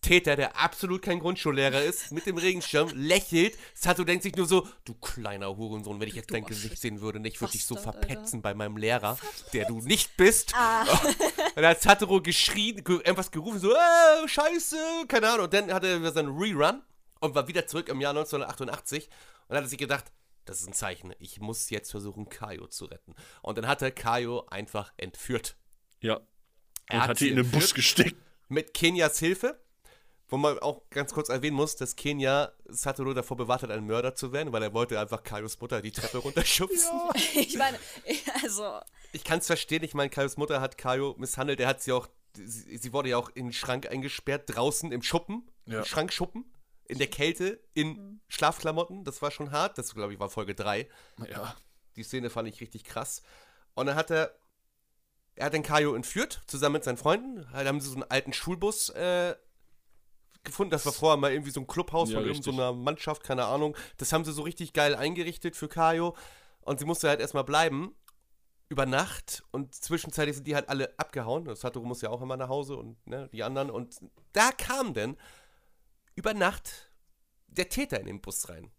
Täter, der absolut kein Grundschullehrer ist, mit dem Regenschirm, lächelt. Sato denkt sich nur so, du kleiner Hurensohn, wenn ich jetzt dein Gesicht sehen würde, nicht würde ich so verpetzen bei meinem Lehrer, der du nicht bist. Ah. Und dann hat Satoru geschrien, ge irgendwas gerufen, so, äh, scheiße, keine Ahnung. Und dann hatte er seinen Rerun und war wieder zurück im Jahr 1988 und hat sich gedacht, das ist ein Zeichen, ich muss jetzt versuchen, Kaio zu retten. Und dann hat er Kaio einfach entführt. Ja. Er Und hat hat sie die in den. Bus gesteckt. Mit Kenias Hilfe, wo man auch ganz kurz erwähnen muss, dass Kenia Satoru davor bewahrt hat, ein Mörder zu werden, weil er wollte einfach Kaios Mutter die Treppe runterschubsen. Ich meine, also, Ich kann es verstehen, ich meine, Kaios Mutter hat Kaio misshandelt, er hat sie auch, sie, sie wurde ja auch in den Schrank eingesperrt, draußen im Schuppen, Ja. im Schrankschuppen, in der Kälte, in Mhm. Schlafklamotten, das war schon hart, das glaube ich war Folge 3. Ja. Die Szene fand ich richtig krass. Und dann hat er, er hat den Kaio entführt, zusammen mit seinen Freunden. Da haben sie so einen alten Schulbus äh, gefunden. Das war vorher mal irgendwie so ein Clubhaus Ja, von richtig. irgendeiner Mannschaft, keine Ahnung. Das haben sie so richtig geil eingerichtet für Kaio. Und sie musste halt erstmal bleiben. Über Nacht. Und zwischenzeitlich sind die halt alle abgehauen. Das Satoru muss ja auch immer nach Hause und ne, die anderen. Und da kam dann über Nacht der Täter in den Bus rein.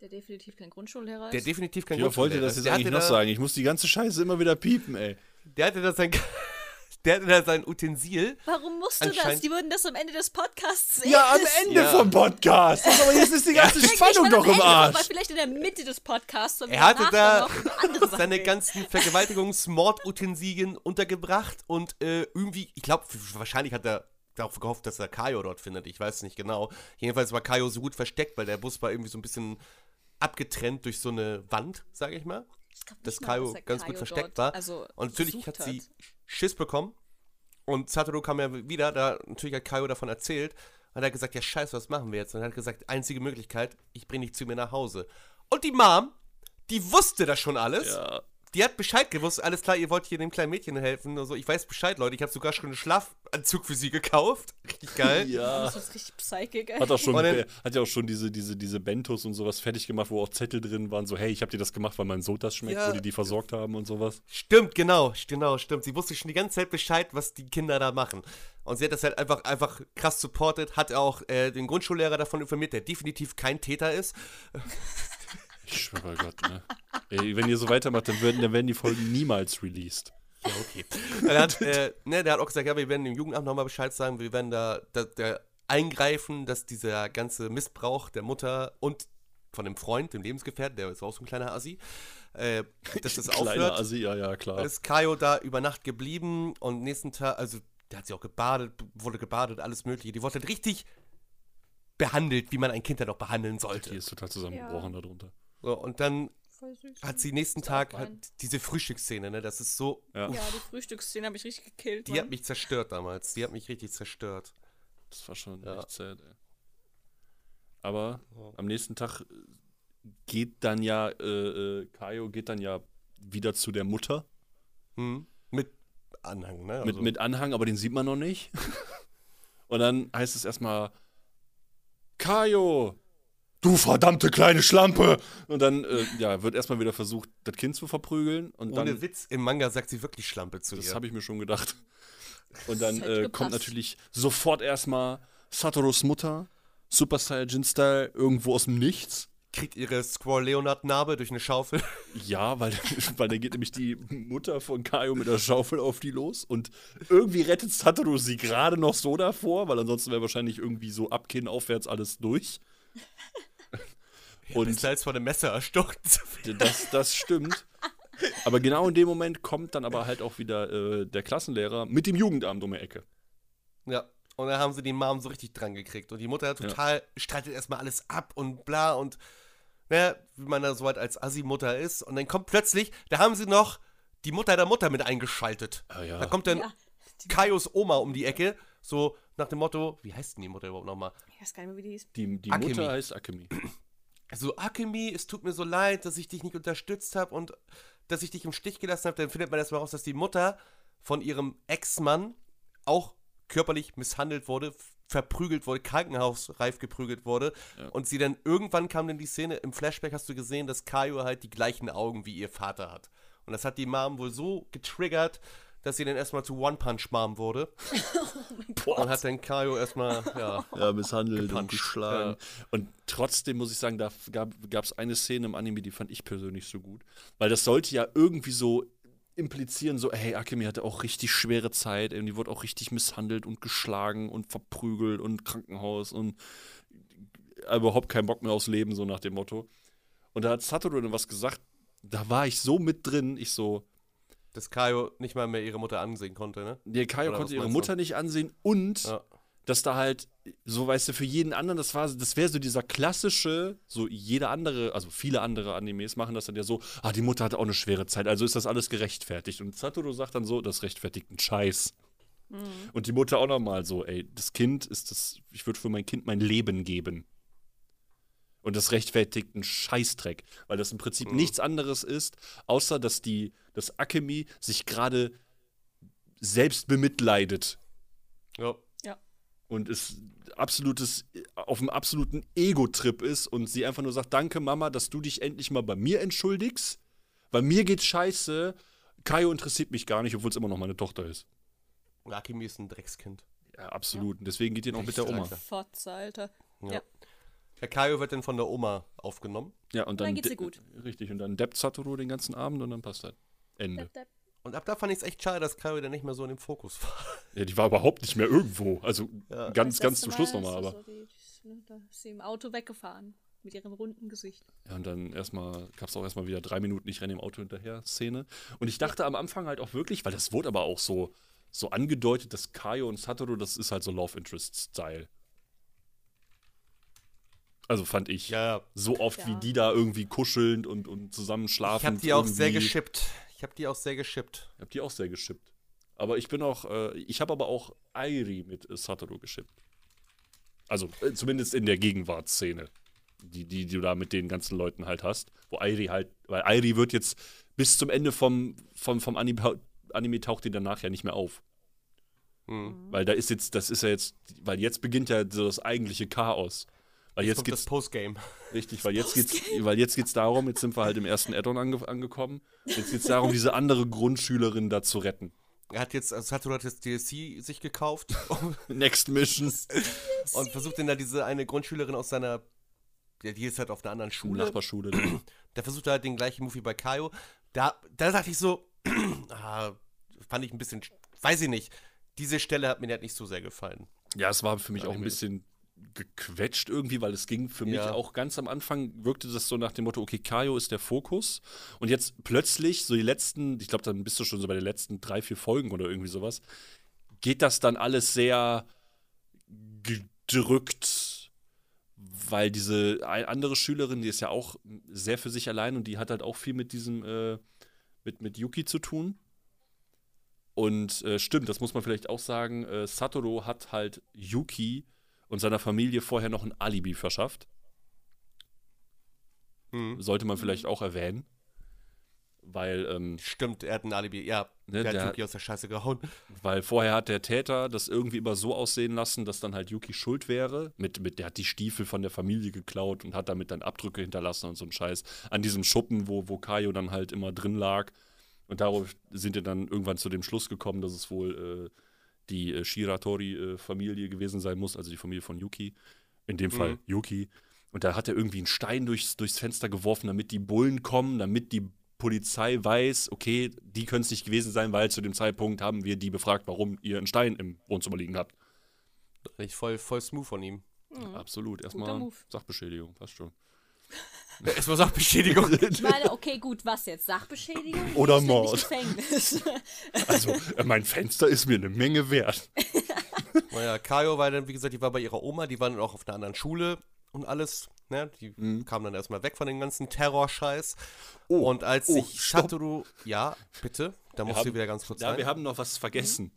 der definitiv kein Grundschullehrer Der ist. definitiv kein Ich wollte Grundschullehrer das ist. jetzt Der eigentlich noch da- sagen. Ich muss die ganze Scheiße immer wieder piepen, ey. Der hatte da sein, der hatte da sein Utensil. Warum musst du das? Die würden das am Ende des Podcasts sehen. Ja, am Ende Ja. vom Podcast. Aber jetzt ist die ganze Vielleicht Spannung doch im Arsch. Vielleicht in der Mitte des Podcasts. Er hatte da seine ganzen Vergewaltigungs-Mordutensilien untergebracht und äh, irgendwie, ich glaube, wahrscheinlich hat er darauf gehofft, dass er Kaio dort findet. Ich weiß nicht genau. Jedenfalls war Kaio so gut versteckt, weil der Bus war irgendwie so ein bisschen abgetrennt durch so eine Wand, sage ich mal. Ich dass mal, Kaio dass ganz gut Kaio versteckt dort, war. Also Und natürlich hat sie Schiss bekommen. Und Satoru kam ja wieder, da natürlich hat Kaio davon erzählt. Und er hat gesagt, ja scheiße, was machen wir jetzt? Und er hat gesagt, einzige Möglichkeit, ich bringe dich zu mir nach Hause. Und die Mom, die wusste das schon alles. Ja. Die hat Bescheid gewusst, alles klar, ihr wollt hier dem kleinen Mädchen helfen. Also ich weiß Bescheid, Leute. Ich habe sogar schon einen Schlafanzug für sie gekauft. Richtig geil. Ja. Das ist richtig psychic, ey. Hat auch schon, dann- hat ja auch schon diese, diese, diese Bentos und sowas fertig gemacht, wo auch Zettel drin waren, so, hey, ich hab dir das gemacht, weil mein Sohn das schmeckt, Ja. wo die die versorgt haben und sowas. Stimmt, genau, genau, stimmt. Sie wusste schon die ganze Zeit Bescheid, was die Kinder da machen. Und sie hat das halt einfach, einfach krass supportet, hat auch äh, den Grundschullehrer davon informiert, der definitiv kein Täter ist. Ich schwöre bei Gott, ne? Ey, wenn ihr so weitermacht, dann werden, dann werden die Folgen niemals released. Ja, okay. Er hat, äh, ne, der hat auch gesagt, ja, wir werden dem Jugendamt nochmal Bescheid sagen, wir werden da, da, da eingreifen, dass dieser ganze Missbrauch der Mutter und von dem Freund, dem Lebensgefährten, der ist auch so ein kleiner Assi, äh, dass das Kleiner aufhört. Assi, ja, ja, klar. ist Kaio da über Nacht geblieben und nächsten Tag, also der hat sie auch gebadet, wurde gebadet, alles mögliche. Die wurde halt richtig behandelt, wie man ein Kind dann auch behandeln Die sollte. ist total zusammengebrochen darunter. So, und dann hat sie nächsten Tag halt diese Frühstücksszene, ne? Das ist so, Ja. Ja, die Frühstücksszene habe ich richtig gekillt. die Mann. hat mich zerstört damals. Die hat mich richtig zerstört. Das war schon Ja. echt sad, ey. Aber am nächsten Tag äh, geht dann ja, äh, äh, Kaio geht dann ja wieder zu der Mutter Hm? Mit Anhang, ne? mit, Also- mit Anhang, aber den sieht man noch nicht. Und dann heißt es erstmal, Kaio, du verdammte kleine Schlampe! Und dann äh, ja, wird erstmal wieder versucht, das Kind zu verprügeln. Und Ohne dann, Witz, im Manga sagt sie wirklich Schlampe zu das ihr. habe ich mir schon gedacht. Und dann hätte äh, kommt natürlich sofort erstmal Satoros Mutter, Super Saiyajin-Style, irgendwo aus dem Nichts. Kriegt ihre Squall Leonard Narbe durch eine Schaufel. Ja, weil, weil da geht nämlich die Mutter von Kaio mit der Schaufel auf die los und irgendwie rettet Satoru sie gerade noch so davor, weil ansonsten wäre wahrscheinlich irgendwie so ab Kinn aufwärts alles durch. Und Und als von einem Messer erstochen zu werden. das, das stimmt. Aber genau in dem Moment kommt dann aber halt auch wieder äh, der Klassenlehrer mit dem Jugendamt um die Ecke. Ja. Und dann haben sie die Mom so richtig dran gekriegt. Und die Mutter total streitet erstmal alles ab und bla und ne, wie man da so halt als Assi-Mutter ist. Und dann kommt plötzlich, da haben sie noch die Mutter der Mutter mit eingeschaltet. Ah, ja. Da kommt dann Ja. Kaios Oma um die Ecke, so nach dem Motto, wie heißt denn die Mutter überhaupt nochmal? Ich weiß gar nicht mehr, wie die hieß. Die, die. Mutter heißt Akemi. So, Akemi, es tut mir so leid, dass ich dich nicht unterstützt habe und dass ich dich im Stich gelassen habe. Dann findet man erstmal raus, dass die Mutter von ihrem Ex-Mann auch körperlich misshandelt wurde, verprügelt wurde, krankenhausreif geprügelt wurde. Und sie dann irgendwann kam dann die Szene, im Flashback hast du gesehen, dass Kaio halt die gleichen Augen wie ihr Vater hat. Und das hat die Mom wohl so getriggert, dass sie dann erstmal zu One-Punch-Mom wurde. Und hat dann Kaio erstmal, ja, Ja, misshandelt und Gepuncht, geschlagen. Und trotzdem muss ich sagen, da gab es eine Szene im Anime, die fand ich persönlich so gut. Weil das sollte ja irgendwie so implizieren, so, hey, Akemi hatte auch richtig schwere Zeit, ey, und die wurde auch richtig misshandelt und geschlagen und verprügelt und Krankenhaus und überhaupt keinen Bock mehr aufs Leben, so nach dem Motto. Und da hat Satoru dann was gesagt, da war ich so mit drin, ich so, dass Kaio nicht mal mehr ihre Mutter ansehen konnte, ne? nee, Kaio Oder konnte ihre Mutter du? nicht ansehen und Ja. dass da halt, so weißt du, für jeden anderen, das war, das wäre so dieser klassische, so jeder andere, also viele andere Animes machen das dann ja so, ah, die Mutter hatte auch eine schwere Zeit, also ist das alles gerechtfertigt. Und Satoru sagt dann so, das rechtfertigt einen Scheiß. Und die Mutter auch nochmal so, ey, das Kind ist das, ich würde für mein Kind mein Leben geben. Und das rechtfertigt einen Scheißdreck, weil das im Prinzip nichts anderes ist, außer dass die, dass Akemi sich gerade selbst bemitleidet Ja. Ja. und es absolutes auf einem absoluten Ego-Trip ist und sie einfach nur sagt, danke Mama, dass du dich endlich mal bei mir entschuldigst, weil mir geht's scheiße. Kaio interessiert mich gar nicht, obwohl es immer noch meine Tochter ist. Und Akemi ist ein Dreckskind. Ja, absolut. Und deswegen geht ihr noch mit der Oma. Fotze, Alter. Ja. Ja. Der Kaio wird dann von der Oma aufgenommen. Ja, und dann, Dann geht's ihr gut. Richtig, und dann deppt Satoru den ganzen Abend und dann passt das. Ende. Und ab da fand ich es echt schade, dass Kaio dann nicht mehr so in dem Fokus war. Ja, die war überhaupt nicht mehr irgendwo. Also Ja. ganz, ganz zum Schluss Mal nochmal, aber. so die- ne, Da ist sie im Auto weggefahren. Mit ihrem runden Gesicht. Ja, und dann erstmal gab es auch erstmal wieder drei Minuten, ich renne im Auto hinterher, Szene. Und ich dachte am Anfang halt auch wirklich, weil das wurde aber auch so, so angedeutet, dass Kaio und Satoru, das ist halt so Love Interest-Style. Also fand ich. Ja, So oft, Ja. wie die da irgendwie kuschelnd und, und zusammen schlafen. ich habe die auch sehr irgendwie- geschippt. Ich habe die auch sehr geschippt. Ich hab die auch sehr geschippt. Aber ich bin auch, äh, ich habe aber auch Airi mit äh, Satoru geschippt. Also äh, zumindest in der Gegenwartsszene, die, die du da mit den ganzen Leuten halt hast. Wo Airi halt, weil Airi wird jetzt bis zum Ende vom, vom, vom Anime, Anime taucht die danach ja nicht mehr auf. Hm. Weil da ist jetzt, das ist ja jetzt, weil jetzt beginnt ja so das eigentliche Chaos. Weil jetzt Kommt geht's das Postgame. Richtig, weil jetzt geht's, weil jetzt geht's darum, jetzt sind wir halt im ersten Addon ange angekommen. Jetzt geht's darum, diese andere Grundschülerin da zu retten. Er hat jetzt, also Satoru hat jetzt DLC sich gekauft Next Mission. und versucht dann da diese eine Grundschülerin aus seiner, ja, die ist halt auf einer anderen Schule. Nachbarschule. ne? Da versucht er halt den gleichen Move wie bei Kaio. Da, da dachte ich so, ah, fand ich ein bisschen, weiß ich nicht. Diese Stelle hat mir halt nicht so sehr gefallen. Ja, es war für mich auch ein bisschen gequetscht irgendwie, weil es ging für mich Ja. auch ganz am Anfang, wirkte das so nach dem Motto, okay, Kaio ist der Fokus. Und jetzt plötzlich, so die letzten, ich glaube, dann bist du schon so bei den letzten drei, vier Folgen oder irgendwie sowas, geht das dann alles sehr gedrückt, weil diese andere Schülerin, die ist ja auch sehr für sich allein und die hat halt auch viel mit diesem, äh, mit, mit Yuki zu tun. Und äh, stimmt, das muss man vielleicht auch sagen, äh, Satoru hat halt Yuki und seiner Familie vorher noch ein Alibi verschafft. Mhm. Sollte man vielleicht auch erwähnen. weil, ähm, Stimmt, er hat ein Alibi. Ja, Ne, der der- hat Yuki aus der Scheiße gehauen. weil vorher hat der Täter das irgendwie immer so aussehen lassen, dass dann halt Yuki schuld wäre. Mit, mit, der hat die Stiefel von der Familie geklaut und hat damit dann Abdrücke hinterlassen und so ein Scheiß. An diesem Schuppen, wo, wo Kaio dann halt immer drin lag. Und darauf sind wir dann irgendwann zu dem Schluss gekommen, dass es wohl äh, die äh, Shiratori-Familie gewesen sein muss, also die Familie von Yuki. In dem Fall Mhm. Yuki. Und da hat er irgendwie einen Stein durchs, durchs Fenster geworfen, damit die Bullen kommen, damit die Polizei weiß, okay, die können es nicht gewesen sein, weil zu dem Zeitpunkt haben wir die befragt, warum ihr einen Stein im Wohnzimmer liegen habt. Nicht voll, voll smooth von ihm. Absolut. Erstmal. Sachbeschädigung, passt schon. Erstmal Sachbeschädigung. Ich meine, okay, gut, was jetzt? Sachbeschädigung? Oder Mord. Gefängnis. Also, äh, mein Fenster ist mir eine Menge wert. naja, Kaio war dann, wie gesagt, die war bei ihrer Oma, die waren dann auch auf einer anderen Schule und alles. Ne? Die Mhm. kamen dann erstmal weg von dem ganzen Terrorscheiß. Oh, und als oh, sich stopp. Satoru. Ja, bitte. Da musst haben- du wieder ganz kurz Ja, sein. wir haben noch was vergessen.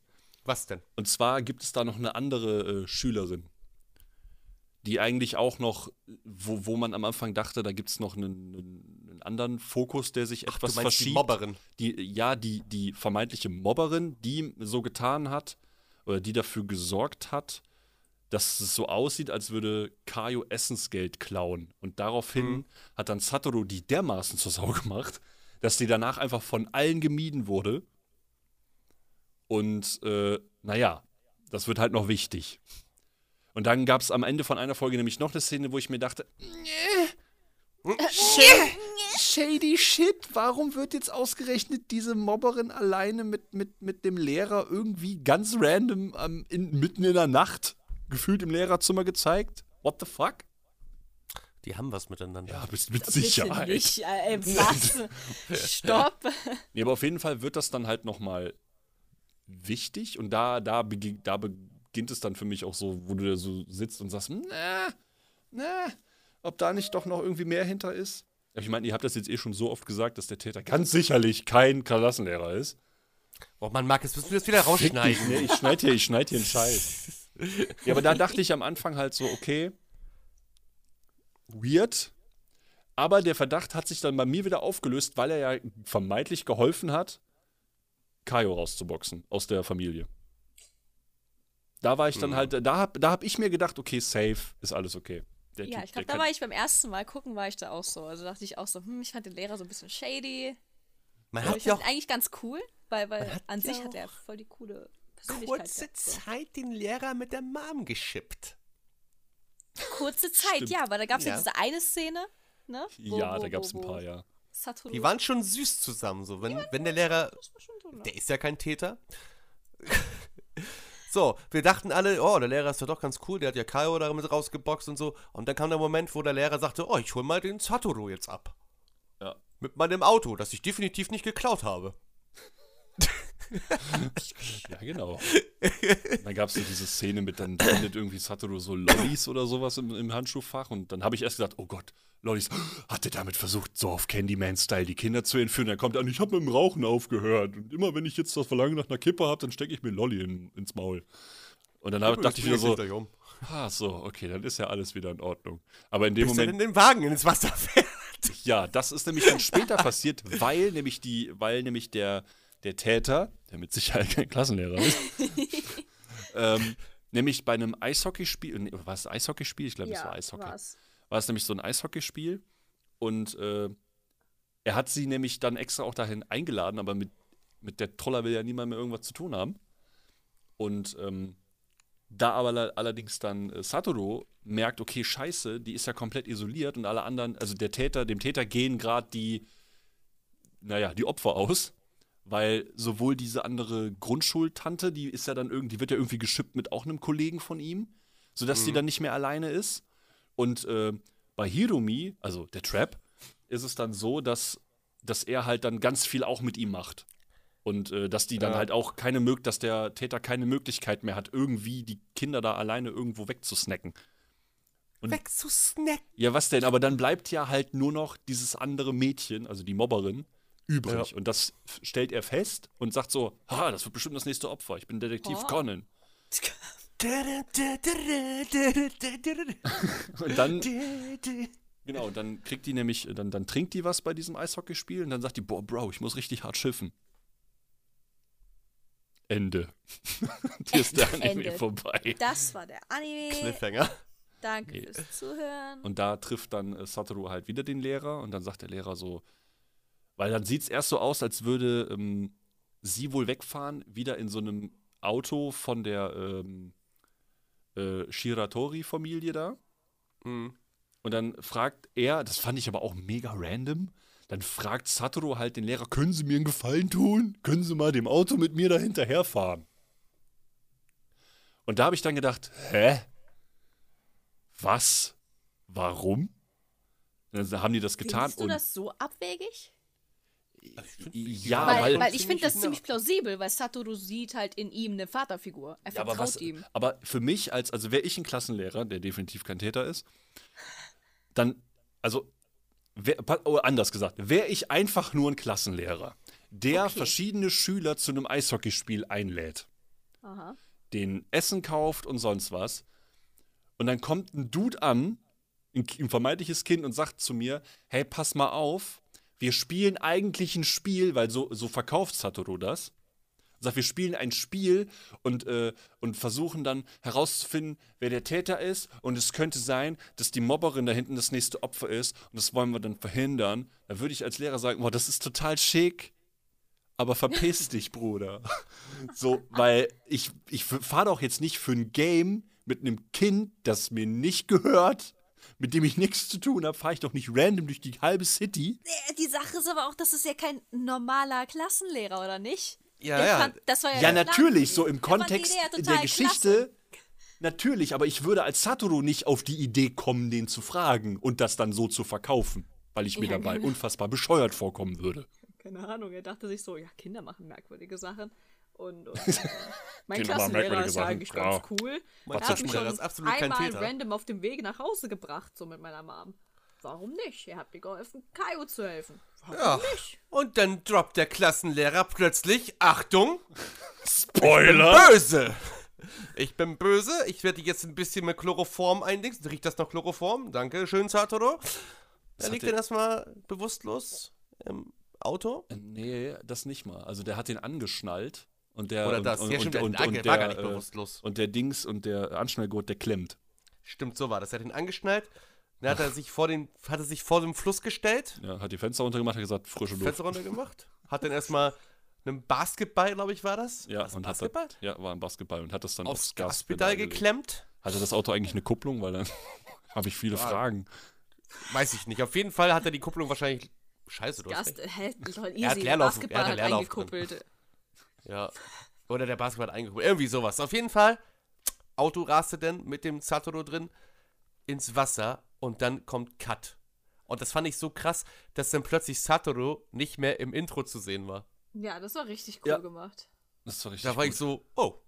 Was denn? Und zwar gibt es da noch eine andere äh, Schülerin, die eigentlich auch noch, wo, wo man am Anfang dachte, da gibt es noch einen, einen, anderen Fokus, der sich etwas du meinst die verschiebt. Mobberin. Die, ja, die, die vermeintliche Mobberin, die so getan hat, oder die dafür gesorgt hat, dass es so aussieht, als würde Kaio Essensgeld klauen. Und daraufhin Mhm. hat dann Satoru die dermaßen zur Sau gemacht, dass die danach einfach von allen gemieden wurde. Und äh, naja, das wird halt noch wichtig. Und dann gab es am Ende von einer Folge nämlich noch eine Szene, wo ich mir dachte, Shady, shady shit, warum wird jetzt ausgerechnet diese Mobberin alleine mit, mit, mit dem Lehrer irgendwie ganz random ähm, in, mitten in der Nacht gefühlt im Lehrerzimmer gezeigt? What the fuck? Die haben was miteinander. Ja, mit, mit Sicherheit. nicht, äh, was? Stopp. Nee, aber auf jeden Fall wird das dann halt nochmal wichtig und da, da, da beginnt es dann für mich auch so, wo du da so sitzt und sagst, na, na, ob da nicht doch noch irgendwie mehr hinter ist. Ich meine, ihr habt das jetzt eh schon so oft gesagt, dass der Täter ganz sicherlich kein Klassenlehrer ist. Oh Mann, Marc, jetzt müssen wir das wieder rausschneiden. Nee, ich schneide hier, ich schneid hier einen Scheiß. Ja, aber da dachte ich am Anfang halt so, okay, weird. Aber der Verdacht hat sich dann bei mir wieder aufgelöst, weil er ja vermeintlich geholfen hat, Kaio rauszuboxen aus der Familie. Da war ich dann halt, da hab, da hab ich mir gedacht, okay, safe, ist alles okay. Der Ja, Typ, ich glaube, da war ich beim ersten Mal gucken, war ich da auch so. Also dachte ich auch so, hm, ich fand den Lehrer so ein bisschen shady. Man Aber hat ich ja fand auch ihn eigentlich ganz cool, weil, weil an ja sich hat er auch voll die coole Persönlichkeit. kurze gehabt, so. Zeit den Lehrer mit der Mom geschippt. Kurze Zeit, Stimmt. ja, weil da gab es ja. Ja. diese eine Szene, ne? wo- ja, wo- da gab es ein paar, ja. Satoru. Die waren schon süß zusammen, so. Wenn, wenn der Lehrer ne? Der ist ja kein Täter. So, wir dachten alle, oh, der Lehrer ist ja doch ganz cool, der hat ja Kaio damit rausgeboxt und so. Und dann kam der Moment, wo der Lehrer sagte, oh, ich hol mal den Satoru jetzt ab. Ja. Mit meinem Auto, das ich definitiv nicht geklaut habe. Ja, genau. dann gab es so diese Szene mit, dann findet irgendwie Satoru so Lollis oder sowas im, im Handschuhfach und dann habe ich erst gedacht, oh Gott, Lollis, hat er damit versucht, so auf Candyman-Style die Kinder zu entführen? Dann kommt er an, ich habe mit dem Rauchen aufgehört und immer wenn ich jetzt das Verlangen nach einer Kippe habe, dann stecke ich mir Lolli in, ins Maul. Und dann hab, dachte ich wieder so, um. ah, so, okay, dann ist ja alles wieder in Ordnung. Aber in dem Bis Moment, in den Wagen ins Wasser fährt. ja, das ist nämlich dann später passiert, weil nämlich die, weil nämlich der, der Täter, der mit Sicherheit kein Klassenlehrer ist, ähm, nämlich bei einem Eishockeyspiel, nee, war es ein Eishockeyspiel? Ich glaube, es war Eishockey. war's. War es nämlich so ein Eishockeyspiel und äh, er hat sie nämlich dann extra auch dahin eingeladen, aber mit, mit der Troller will ja niemand mehr irgendwas zu tun haben. Und ähm, da aber allerdings dann äh, Satoru merkt, okay, scheiße, die ist ja komplett isoliert und alle anderen, also der Täter, dem Täter gehen gerade die, naja, die Opfer aus, weil sowohl diese andere Grundschultante, die ist ja dann irgendwie, die wird ja irgendwie geschippt mit auch einem Kollegen von ihm, sodass sie dann nicht mehr alleine ist. Und äh, bei Hiromi, also der Trap, ist es dann so, dass, dass er halt dann ganz viel auch mit ihm macht. Und äh, dass die dann Ja. halt auch keine Möglichkeit, dass der Täter keine Möglichkeit mehr hat, irgendwie die Kinder da alleine irgendwo wegzusnacken. Und- Weg zu Snack. Ja, was denn? Aber dann bleibt ja halt nur noch dieses andere Mädchen, also die Mobberin, übrig. Ja. Und das stellt er fest und sagt so: Ha, das wird bestimmt das nächste Opfer. Ich bin Detektiv Oh. Conan. Und dann, Genau, dann kriegt die nämlich, dann, dann trinkt die was bei diesem Eishockeyspiel und dann sagt die, boah, Bro, ich muss richtig hart schiffen. Ende. Hier ist der Anime Ende. vorbei. Das war der Anime. Cliffhanger. Danke Nee. fürs Zuhören. Und da trifft dann äh, Satoru halt wieder den Lehrer und dann sagt der Lehrer so, weil dann sieht es erst so aus, als würde ähm, sie wohl wegfahren, wieder in so einem Auto von der ähm, äh, Shiratori-Familie da. Mhm. Und dann fragt er, das fand ich aber auch mega random, dann fragt Satoru halt den Lehrer, können Sie mir einen Gefallen tun? Können Sie mal dem Auto mit mir da hinterherfahren? Und da habe ich dann gedacht, hä? Was? Warum? Dann haben die das getan Findest du das so abwegig? Ja, weil, weil, weil ich finde das ziemlich plausibel, weil Satoru sieht halt in ihm eine Vaterfigur. Er Ja, aber, vertraut was, ihm. aber für mich, als, also wäre ich ein Klassenlehrer, der definitiv kein Täter ist, dann, also, wär, oh, anders gesagt, wäre ich einfach nur ein Klassenlehrer, der Okay. verschiedene Schüler zu einem Eishockeyspiel einlädt, Aha. den Essen kauft und sonst was, und dann kommt ein Dude an, ein, ein vermeintliches Kind, und sagt zu mir, hey, pass mal auf, wir spielen eigentlich ein Spiel, weil so, so verkauft Satoru das sagt, wir spielen ein Spiel und, äh, und versuchen dann herauszufinden, wer der Täter ist. Und es könnte sein, dass die Mobberin da hinten das nächste Opfer ist. Und das wollen wir dann verhindern. Da würde ich als Lehrer sagen, boah, das ist total schick. Aber verpiss dich, Bruder. So, weil ich, ich fahre doch jetzt nicht für ein Game mit einem Kind, das mir nicht gehört, mit dem ich nichts zu tun habe, fahre ich doch nicht random durch die halbe City. Äh, Die Sache ist aber auch, das ist ja kein normaler Klassenlehrer, oder nicht? Ja, Der ja. fand- das war ja, Ja, der Plan natürlich, so im Der Kontext der total Geschichte. Natürlich, aber ich würde als Satoru nicht auf die Idee kommen, den zu fragen und das dann so zu verkaufen, weil ich mir Ja, dabei genau. unfassbar bescheuert vorkommen würde. Keine Ahnung, er dachte sich so, ja, Kinder machen merkwürdige Sachen. Und, und äh, mein Klassenlehrer ist ja eigentlich ja. ganz cool. Mein Er hat mich schon ist absolut einmal Täter. random auf dem Weg nach Hause gebracht, so mit meiner Mom. Warum nicht? Ihr habt mir geholfen, Kaio zu helfen. Warum Ja. nicht? Und dann droppt der Klassenlehrer plötzlich, Achtung, Spoiler! böse. Ich bin böse, ich werde jetzt ein bisschen mit Chloroform eindingsen. Riecht das noch Chloroform? Danke, schön, Satoru. Er liegt hat dann erstmal bewusstlos im Auto. Nee, das nicht mal. Also der hat den angeschnallt und der Oder und, das. und, Ja, stimmt, und, der und, war der, gar nicht bewusstlos. Und der Dings und der Anschnallgurt, der klemmt. Stimmt, so war das. Er hat ihn angeschnallt. Dann hat er sich vor den, hat er sich vor dem Fluss gestellt, Ja, hat die Fenster runtergemacht, hat gesagt, frische Luft. Fenster runtergemacht, hat dann erstmal einen Basketball, glaube ich, war das? Ja, Was, und hat Basketball? das, ja, war ein Basketball und hat das dann aufs aufs Gaspedal geklemmt. Hatte das Auto eigentlich eine Kupplung, weil dann habe ich viele Ja. Fragen. Weiß ich nicht. Auf jeden Fall hat er die Kupplung wahrscheinlich. Scheiße, du hast Gast, recht. hä, easy. Er hat Leerlauf- Basketball er hat hat Leerlauf eingekuppelt. Ja. Oder der Basketball hat eingekuppelt. Irgendwie sowas. Auf jeden Fall, Auto raste dann mit dem Satoru drin ins Wasser und dann kommt Cut. Und das fand ich so krass, dass dann plötzlich Satoru nicht mehr im Intro zu sehen war. Ja, das war richtig cool Ja. gemacht. Das war richtig Da war gut. ich so, oh,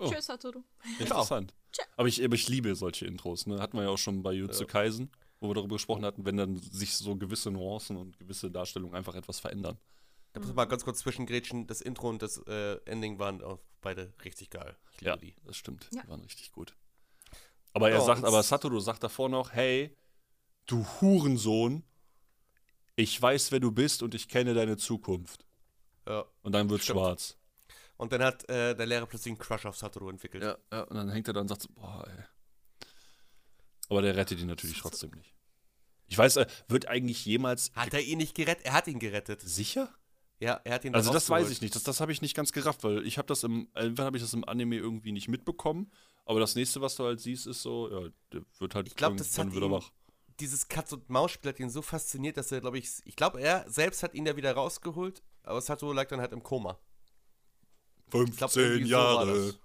Oh. Tschüss, Satoru. Interessant. Aber ich, aber ich liebe solche Intros. Ne? Hatten wir ja auch schon bei Jutsu Kaisen, wo wir darüber gesprochen hatten, wenn dann sich so gewisse Nuancen und gewisse Darstellungen einfach etwas verändern. Da muss ich mal ganz kurz zwischengrätschen. Das Intro und das äh, Ending waren auch beide richtig geil. Ich liebe Ja, die. das stimmt. Ja. Die waren richtig gut. Aber er Ja, sagt, aber Satoru sagt davor noch, hey, du Hurensohn, ich weiß, wer du bist und ich kenne deine Zukunft. Ja. Und dann wird schwarz. Und dann hat äh, der Lehrer plötzlich einen Crush auf Satoru entwickelt. Ja, ja, und dann hängt er da und sagt so, boah, ey. Aber der rettet ihn natürlich trotzdem nicht. Ich weiß, äh, wird eigentlich jemals Hat er ihn nicht gerettet? Er hat ihn gerettet. sicher? Ja, er hat ihn Also da das weiß ich nicht. Das, das habe ich nicht ganz gerafft, weil ich habe das im, irgendwann habe ich das im Anime irgendwie nicht mitbekommen. Aber das nächste, was du halt siehst, ist so, ja, der wird halt Ich glaub, das hat wieder ihn- wach. Dieses Katz-und-Maus-Spiel hat ihn so fasziniert, dass er, glaube ich, ich glaube, er selbst hat ihn ja wieder rausgeholt, aber Satoru lag dann halt im Koma. Ich glaub, 15 irgendwie so war Jahre. das.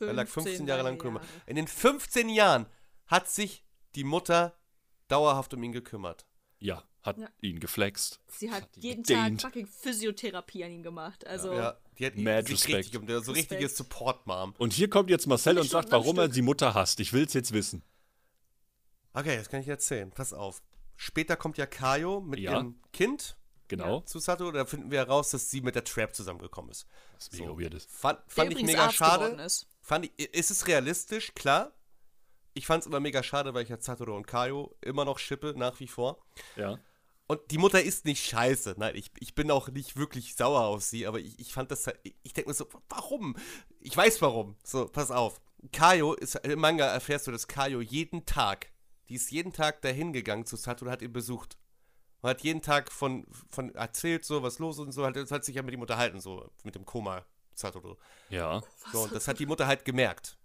Er lag 15 Jahre lang im Koma. In den 15 Jahren hat sich die Mutter dauerhaft um ihn gekümmert. Ja, hat Ja. ihn geflext. Sie hat Hat jeden gedehnt. Tag fucking Physiotherapie an ihm gemacht. Also, Ja, die hat Mad sich Respect. richtig um der so Respekt. richtige Support-Mom. Und hier kommt jetzt Marcel und sagt, warum er die Mutter hasst. Ich will es jetzt wissen. Okay, das kann ich erzählen. Pass auf. Später kommt ja Kayo mit Ja. ihrem Kind Genau. zu Satoru. Da finden wir heraus, dass sie mit der Trap zusammengekommen ist. Das ist mega So. weird. ist. Fand, der fand ich mega schade. ist. Fand ich, ist es realistisch? Klar. Ich fand es immer mega schade, weil ich ja Satoru und Kaio immer noch schippe, nach wie vor. Ja. Und die Mutter ist nicht scheiße. Nein, ich, ich bin auch nicht wirklich sauer auf sie, aber ich, ich fand das halt, ich, denke mir so, warum? Ich weiß warum. So, pass auf. Kaio ist, im Manga erfährst du, dass Kaio jeden Tag, die ist jeden Tag dahin gegangen zu Satoru und hat ihn besucht. Und hat jeden Tag von, von erzählt, so, was los ist und so, hat, hat sich ja mit ihm unterhalten, so, mit dem Koma Satoru. Ja. So, und das hat die Mutter halt gemerkt.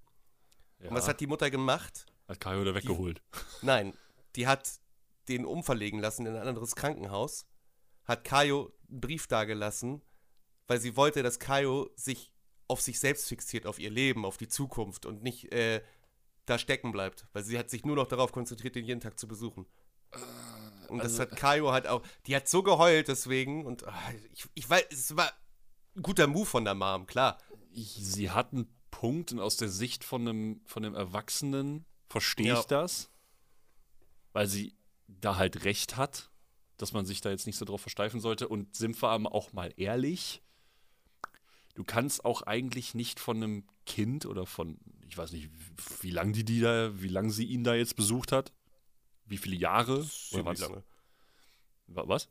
Ja. Und was hat die Mutter gemacht? Hat Kaio da weggeholt. Nein, die hat den umverlegen lassen in ein anderes Krankenhaus, hat Kaio einen Brief dagelassen, weil sie wollte, dass Kaio sich auf sich selbst fixiert, auf ihr Leben, auf die Zukunft und nicht äh, da stecken bleibt, weil sie hat sich nur noch darauf konzentriert, den jeden Tag zu besuchen. Und das also- hat Kaio halt auch, die hat so geheult deswegen und ah, ich, ich weiß, es war ein guter Move von der Mom, klar. Ich, sie hat einen Punkt und aus der Sicht von einem, von einem Erwachsenen verstehe Ja. ich das, weil sie da halt recht hat, dass man sich da jetzt nicht so drauf versteifen sollte. Und sind wir aber auch mal ehrlich, du kannst auch eigentlich nicht von einem Kind oder von, ich weiß nicht, wie lange die, die da, wie lange sie ihn da jetzt besucht hat, wie viele Jahre oder was? lange. Wa- Was?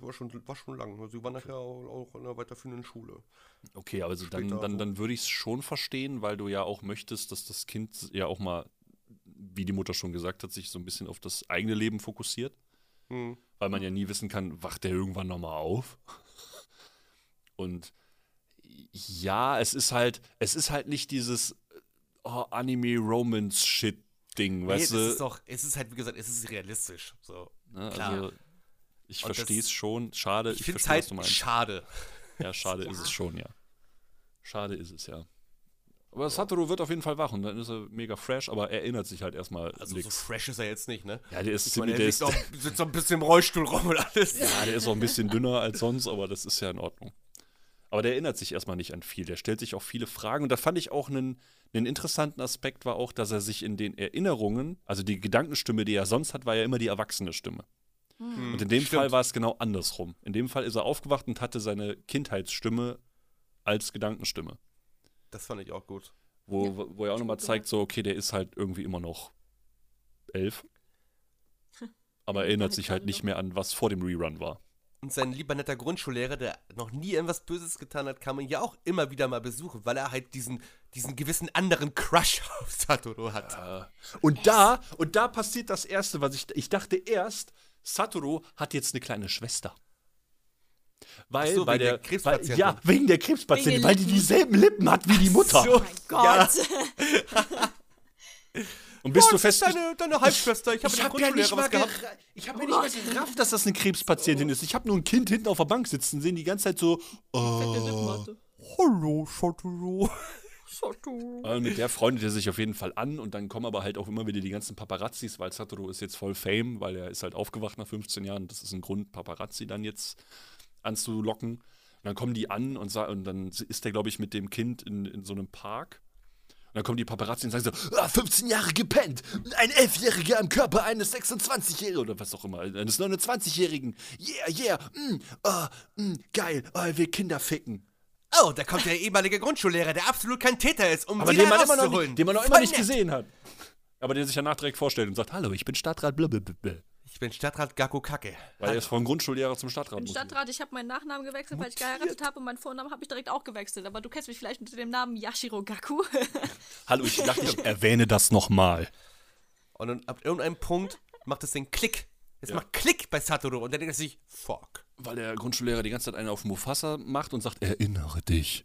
War schon, war schon lang. Sie war nachher auch, in einer weiterführenden Schule. Okay, also dann, Später dann, so. dann würde ich es schon verstehen, weil du ja auch möchtest, dass das Kind ja auch mal, wie die Mutter schon gesagt hat, sich so ein bisschen auf das eigene Leben fokussiert. Hm. Weil man ja nie wissen kann, wacht der irgendwann nochmal auf. Und ja, es ist halt, es ist halt nicht dieses oh, Anime-Romance-Shit-Ding, Nee, weißt du? ist doch, es ist halt, wie gesagt, es ist realistisch. So. Ne? klar. Also, ich verstehe es schon. Schade, Ich finde es halt schade. Ja, schade Ja. ist es schon, ja. Schade ist es, ja. Aber Satoru wird auf jeden Fall wach und dann ist er mega fresh, aber er erinnert sich halt erstmal Also so nix. fresh ist er jetzt nicht, ne? Ja, der ist Ich ziemlich, er der ist, auch, sitzt auch ein bisschen im Rollstuhl rum und alles. ja, der ist auch ein bisschen dünner als sonst, aber das ist ja in Ordnung. Aber der erinnert sich erstmal nicht an viel. Der stellt sich auch viele Fragen. Und da fand ich auch einen, einen interessanten Aspekt, war auch, dass er sich in den Erinnerungen, also die Gedankenstimme, die er sonst hat, war ja immer die erwachsene Stimme. Hm, Und in dem stimmt. Fall war es genau andersrum. In dem Fall ist er aufgewacht und hatte seine Kindheitsstimme als Gedankenstimme. Das fand ich auch gut. Wo, Ja, wo, er auch nochmal zeigt, so, okay, der ist halt irgendwie immer noch elf. Aber erinnert sich halt nicht mehr an, was vor dem Rerun war. Und sein lieber netter Grundschullehrer, der noch nie irgendwas Böses getan hat, kann man ja auch immer wieder mal besuchen, weil er halt diesen, diesen gewissen anderen Crush auf Satoru hat. Und da, und da passiert das Erste, was ich, ich dachte erst, Satoru hat jetzt eine kleine Schwester. Weil, so, weil wegen der, der Krebspatientin. Weil, ja, wegen der Krebspatientin, Wegen weil die dieselben Lippen hat wie die Mutter. So, Oh mein Gott. Und bist oh, du das ist fest, deine, deine Halbschwester. Ich habe habe ja nicht Grundschullehrer mal, gehabt. ich hab ja nicht mal gerafft, dass das eine Krebspatientin ist. Ich habe nur ein Kind hinten auf der Bank sitzen sehen, die ganze Zeit so, Lippenmatte. Hallo, Satoru. Satoru. Äh, mit der freundet er sich auf jeden Fall an und dann kommen aber halt auch immer wieder die ganzen Paparazzis, weil Satoru ist jetzt voll Fame, weil er ist halt aufgewacht nach 15 Jahren. Das ist ein Grund, Paparazzi dann jetzt anzulocken. Und dann kommen die an und, und dann ist er, glaube ich, mit dem Kind in, in so einem Park. Und dann kommen die Paparazzi und sagen so, ah, 15 Jahre gepennt, ein Elfjähriger am Körper eines 26-Jährigen oder was auch immer, eines 29-Jährigen. Yeah, yeah, mm, ah, mm, geil, ah, er will Kinder ficken. Oh, da kommt der ehemalige Grundschullehrer, der absolut kein Täter ist, um Aber den man, immer noch nicht, den man noch immer nicht nett. gesehen hat. Aber der sich danach direkt vorstellt und sagt, hallo, ich bin Stadtrat blablabla. Ich bin Stadtrat Gaku Kacke. Weil er ist von Grundschullehrer zum Stadtrat. Im muss. Stadtrat, ich habe meinen Nachnamen gewechselt, weil ich geheiratet habe und meinen Vornamen habe ich direkt auch gewechselt. Aber du kennst mich vielleicht unter dem Namen Yashiro Gaku. Hallo, ich dachte, ich erwähne das nochmal. Und dann ab irgendeinem Punkt macht es den Klick. Es Ja. macht Klick bei Satoru und dann denkt er sich, fuck. Weil der Grundschullehrer die ganze Zeit einen auf Mufasa macht und sagt, erinnere dich.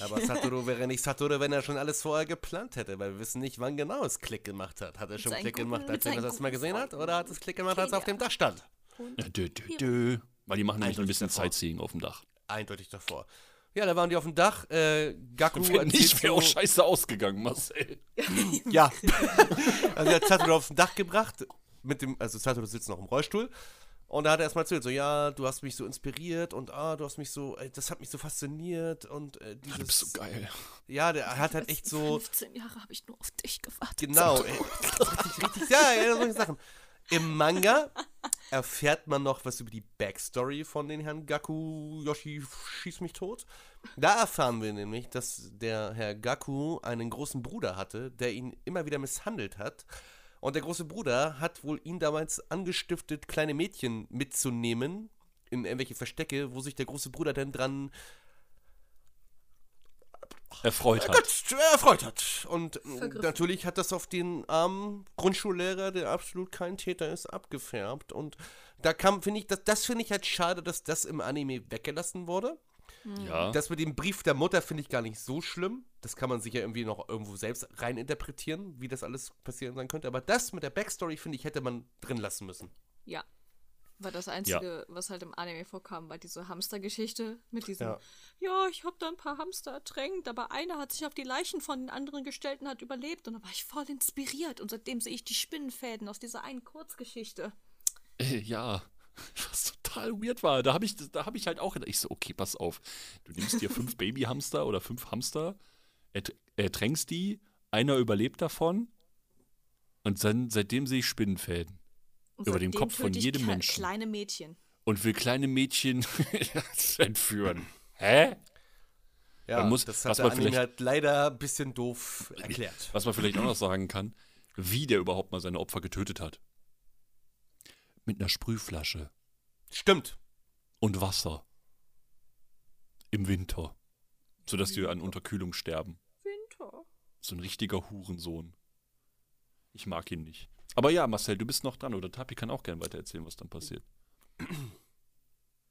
Aber Satoru wäre nicht Satoru, wenn er schon alles vorher geplant hätte, weil wir wissen nicht, wann genau es Klick gemacht hat. Hat er schon Klick guten- gemacht, als er das mal guten gesehen hat? Oder hat es Klick gemacht, als er auf dem. Dach stand? Ja, Dö, dö, dö. Weil die machen nämlich ein bisschen davor. Sightseeing auf dem Dach. Eindeutig davor. Ja, da waren die auf dem Dach. Äh, Gaku Wenn nicht, wäre auch scheiße ausgegangen, Marcel. Ja. also er hat Satoru aufs Dach gebracht. Mit dem, also Satoru sitzt noch im Rollstuhl. Und da hat er erstmal erzählt, so, ja, du hast mich so inspiriert und ah, du hast mich so, äh, das hat mich so fasziniert und äh, dieses. Du bist so geil. Ja, der hat halt echt so. 15 Jahre habe ich nur auf dich gewartet. Genau, ey, richtig, richtig, ja, ja, solche Sachen. Im Manga erfährt man noch was über die Backstory von den Herrn Gaku Yoshi schieß mich tot. Da erfahren wir nämlich, dass der Herr Gaku einen großen Bruder hatte, der ihn immer wieder misshandelt hat. Und der große Bruder hat wohl ihn damals angestiftet, kleine Mädchen mitzunehmen in irgendwelche Verstecke, wo sich der große Bruder dann dran Erfreut hat. Gott, erfreut hat. Und äh, Vergriffen. natürlich hat das auf den armen Grundschullehrer, der absolut kein Täter ist, abgefärbt. Und da kam, finde ich, das, das finde ich halt schade, dass das im Anime weggelassen wurde. Ja. Das mit dem Brief der Mutter finde ich gar nicht so schlimm. Das kann man sich ja irgendwie noch irgendwo selbst reininterpretieren, wie das alles passieren sein könnte. Aber das mit der Backstory, finde ich, hätte man drin lassen müssen. Ja. War das Einzige, was halt im Anime vorkam, war diese Hamstergeschichte mit diesem, Ja. ja, ich habe da ein paar Hamster ertränkt, aber einer hat sich auf die Leichen von den anderen gestellt und hat überlebt. Und da war ich voll inspiriert. Und seitdem sehe ich die Spinnenfäden aus dieser einen Kurzgeschichte. Äh, ja. Was total weird war. Da habe ich, da hab ich halt auch gedacht, ich so, okay, pass auf. Du nimmst dir fünf Babyhamster oder fünf Hamster, ertr- ertränkst die, einer überlebt davon und dann, seitdem sehe ich Spinnenfäden. Und Über den seitdem Kopf von jedem Menschen. Kleine Mädchen. Und will kleine Mädchen entführen. Hä? Ja, Man muss- das was hat man Anime vielleicht- halt leider ein bisschen doof erklärt. Was man vielleicht auch noch sagen kann, wie der überhaupt mal seine Opfer getötet hat. Mit einer Sprühflasche Stimmt. und Wasser. Im Winter. Sodass die an Unterkühlung sterben. Winter. So ein richtiger Hurensohn. Ich mag ihn nicht. Aber ja, Marcel, du bist noch dran. Oder Tapi kann auch gern weiter erzählen, was dann passiert.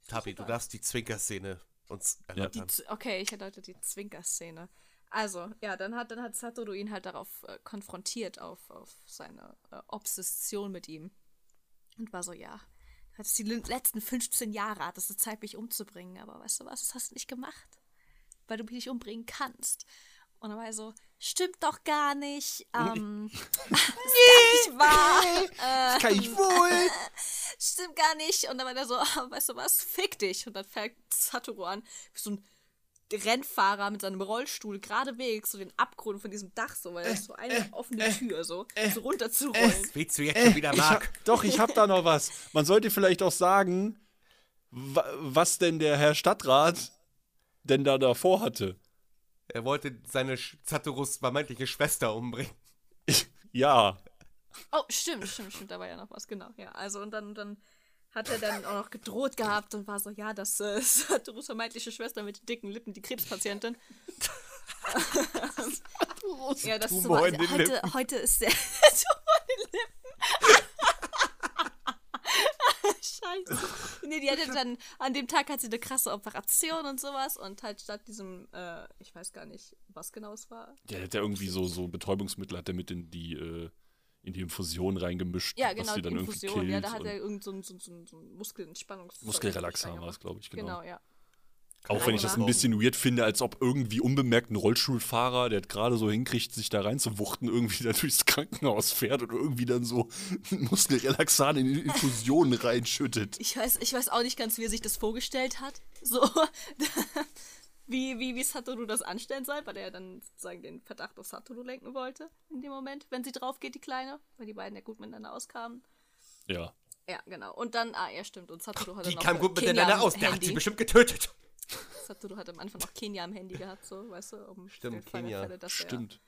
Tabi, du darfst die Zwinkerszene uns erläutern. Z- okay, ich erläutere die Zwinker-Szene. Also, ja, dann hat, dann hat Satoru ihn halt darauf äh, konfrontiert, auf, auf seine äh, Obsession mit ihm. Und war so, ja, du hattest die le- letzten 15 Jahre, hattest du Zeit, mich umzubringen, aber weißt du was, das hast du nicht gemacht. Weil du mich nicht umbringen kannst. Und dann war er so, stimmt doch gar nicht. Ähm, das ist gar nicht wahr. Äh, kann ich wohl. stimmt gar nicht. Und dann war der so, weißt du was, fick dich. Und dann fällt Satoru an, wie so ein Rennfahrer mit seinem Rollstuhl geradewegs so den Abgrund von diesem Dach, so, weil da ist so eine offene Tür, so, so runter zu rollen. Willst du jetzt schon wieder, Ich hab, Marc? doch, ich hab da noch was. Man sollte vielleicht auch sagen, wa was denn der Herr Stadtrat denn da davor hatte. Er wollte seine Satorus vermeintliche Schwester umbringen. Ja, Oh, stimmt, stimmt, stimmt, da war ja noch was, genau, ja. Also, und dann, dann hat er dann auch noch gedroht gehabt und war so, ja, das äh, Satorus vermeintliche Schwester mit den dicken Lippen, die Krebspatientin. ja, das ist so, heute, heute ist der Tumor in den Lippen. Scheiße. Nee, die hatte dann, an dem Tag hat sie eine krasse Operation und sowas und halt statt diesem, äh, ich weiß gar nicht, was genau es war. der hat ja irgendwie so, so Betäubungsmittel hat er mit in die, äh, in die Infusion reingemischt. Ja, was genau, die die dann irgendwie Infusion. Ja, killt da hat er irgend so ein, so, so, so ein Muskelentspannungs... Muskelrelaxer war es, glaube ich, genau. Genau, ja. Auch wenn ich das ein bisschen weird finde, als ob irgendwie unbemerkt ein Rollstuhlfahrer, der gerade so hinkriegt, sich da reinzuwuchten, irgendwie da durchs Krankenhaus fährt und irgendwie dann so Muskelrelaxan in die Infusionen reinschüttet. Ich weiß, ich weiß auch nicht ganz, wie er sich das vorgestellt hat. So, wie, wie, wie Satoru das anstellen soll, weil er ja dann sozusagen den Verdacht auf Satoru lenken wollte in dem Moment, wenn sie drauf geht, die Kleine, weil die beiden ja gut miteinander auskamen. Ja. Ja, genau. Und dann, ah, ja, stimmt. Und Satoru hat Die dann noch kam äh, gut miteinander aus. Der hat sie bestimmt getötet. Satoru hat am Anfang noch Kenia am Handy gehabt, so, weißt du, um Stimmt, Fall Kenya. Fälle, dass er- Stimmt.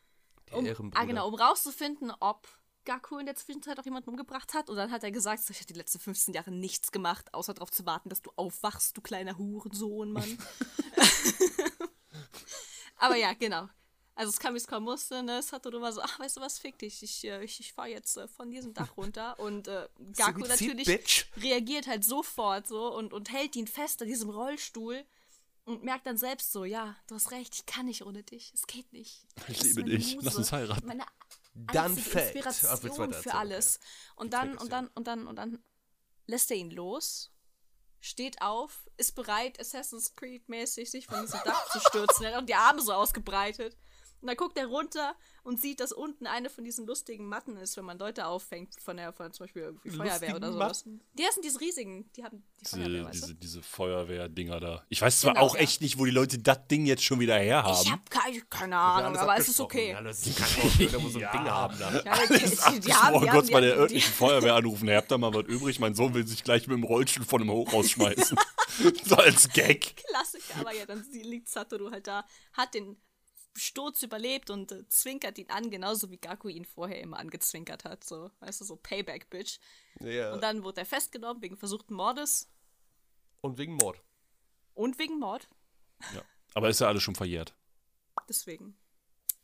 Der um, ah, genau, um rauszufinden, ob Gaku in der Zwischenzeit auch jemanden umgebracht hat. Und dann hat er gesagt, ich habe die letzten 15 Jahre nichts gemacht, außer darauf zu warten, dass du aufwachst, du kleiner Hurensohn, Mann. Aber ja, genau. Also es kam, wie es kommen musste, ne? Satoru war so, ach, weißt du was, fick dich, ich, äh, ich, ich fahr jetzt äh, von diesem Dach runter. Und äh, Gaku natürlich Bitch. reagiert halt sofort so und, und hält ihn fest an diesem Rollstuhl und merkt dann selbst so, ja, du hast recht, ich kann nicht ohne dich, es geht nicht. Ich Du bist liebe dich, lass Muse, uns heiraten. Meine Dann fällt. Inspiration für alles. Und dann, und dann, und dann, und dann lässt er ihn los, steht auf, ist bereit, Assassin's Creed-mäßig sich von diesem Dach zu stürzen. Er hat auch die Arme so ausgebreitet. Und dann guckt er runter und sieht, dass unten eine von diesen lustigen Matten ist, wenn man Leute auffängt, von der, von zum Beispiel irgendwie Feuerwehr Lustigen oder sowas. Die sind diese riesigen, die haben die Feuerwehr, Diese, weißt diese, du? diese Feuerwehrdinger da. Ich weiß zwar Genau, auch ja. echt nicht, wo die Leute das Ding jetzt schon wieder herhaben. Ich hab keine, keine Ahnung, aber es ist okay. Ja, das ist kein Ding, wo so ein Ja. Ding haben da. Ja, die, die, oh Gott, haben, bei der örtlichen Feuerwehr anrufen. Ihr habt da mal was übrig. Mein Sohn will sich gleich mit dem Rollstuhl von einem Hochhaus schmeißen. so als Gag. Klassiker, aber ja, dann liegt Satoru halt da, hat den Sturz überlebt und äh, zwinkert ihn an, genauso wie Gaku ihn vorher immer angezwinkert hat. So, weißt du, so Payback, Bitch. Ja. Und dann wurde er festgenommen wegen versuchten Mordes Und wegen Mord. und wegen Mord. Ja. Aber ist ja alles schon verjährt. Deswegen.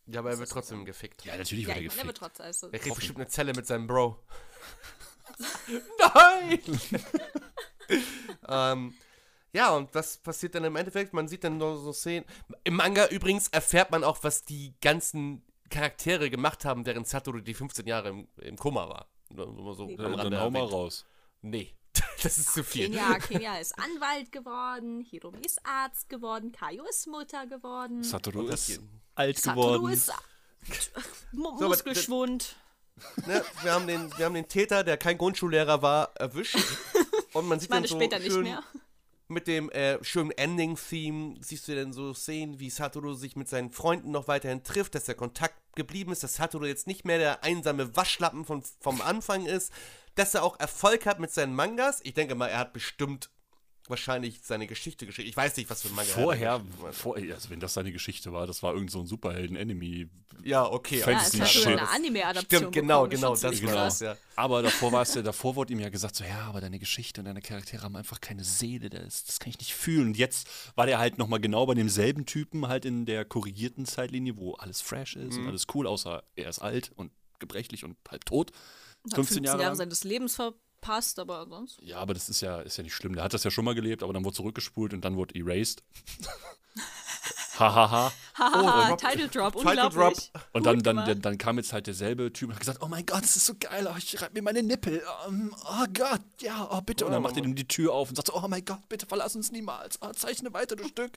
Ja, aber er wird trotzdem gefickt. Ja, natürlich Ja, wird er ich meine, er wird gefickt. trotzdem. Also, Er kriegt bestimmt eine Zelle mit seinem Bro. Nein! ähm, ja, und was passiert dann im Endeffekt? Man sieht dann nur so Szenen. Im Manga übrigens erfährt man auch, was die ganzen Charaktere gemacht haben, während Satoru die 15 Jahre im, im Koma war. So Nee. am Dann, hau mal raus. Nee, das ist zu viel. Kenya, Kenya ist Anwalt geworden, Hiromi ist Arzt geworden, Kaio ist Mutter geworden, Satoru ist alt Satoru geworden. ist Mu aber Muskelschwund. Ne? Wir, haben den, wir haben den Täter, der kein Grundschullehrer war, erwischt. Und man sieht Ich meine dann so später nicht schön, mehr. Mit dem äh, schönen Ending-Theme siehst du dann so Szenen, wie Satoru sich mit seinen Freunden noch weiterhin trifft, dass der Kontakt geblieben ist, dass Satoru jetzt nicht mehr der einsame Waschlappen von, vom Anfang ist, dass er auch Erfolg hat mit seinen Mangas. Ich denke mal, er hat bestimmt wahrscheinlich seine Geschichte geschrieben. Ich weiß nicht, was für ein Manga Vorher, er vor, also wenn das seine Geschichte war, das war irgend so ein Superhelden-Enemy. Ja, okay. Ja, es Shit. sogar eine Anime-Adaption Stimmt, genau, genau, das war das, ja. Aber davor war es ja, davor wurde ihm ja gesagt, so, ja, aber deine Geschichte und deine Charaktere haben einfach keine Seele, das, das kann ich nicht fühlen. Und jetzt war der halt nochmal genau bei demselben Typen, halt in der korrigierten Zeitlinie, wo alles fresh ist Mhm. und alles cool, außer er ist alt und gebrechlich und halb tot. Hat 15 Jahre lang. seines Lebens verpasst, aber sonst. Ja, aber das ist ja, ist ja nicht schlimm. Der hat das ja schon mal gelebt, aber dann wurde zurückgespult und dann wurde erased. Hahaha. Hahaha, Drop- Title Drop, Title unglaublich. Und dann, dann, dann, dann kam jetzt halt derselbe Typ und hat gesagt, oh mein Gott, das ist so geil, oh, ich reibe mir meine Nippel. Ähm, oh Gott, ja, oh bitte. Und dann Oh, macht er ihm die Tür auf und sagt, oh mein Gott, bitte verlass uns niemals. Oh, zeichne weiter, du Stück.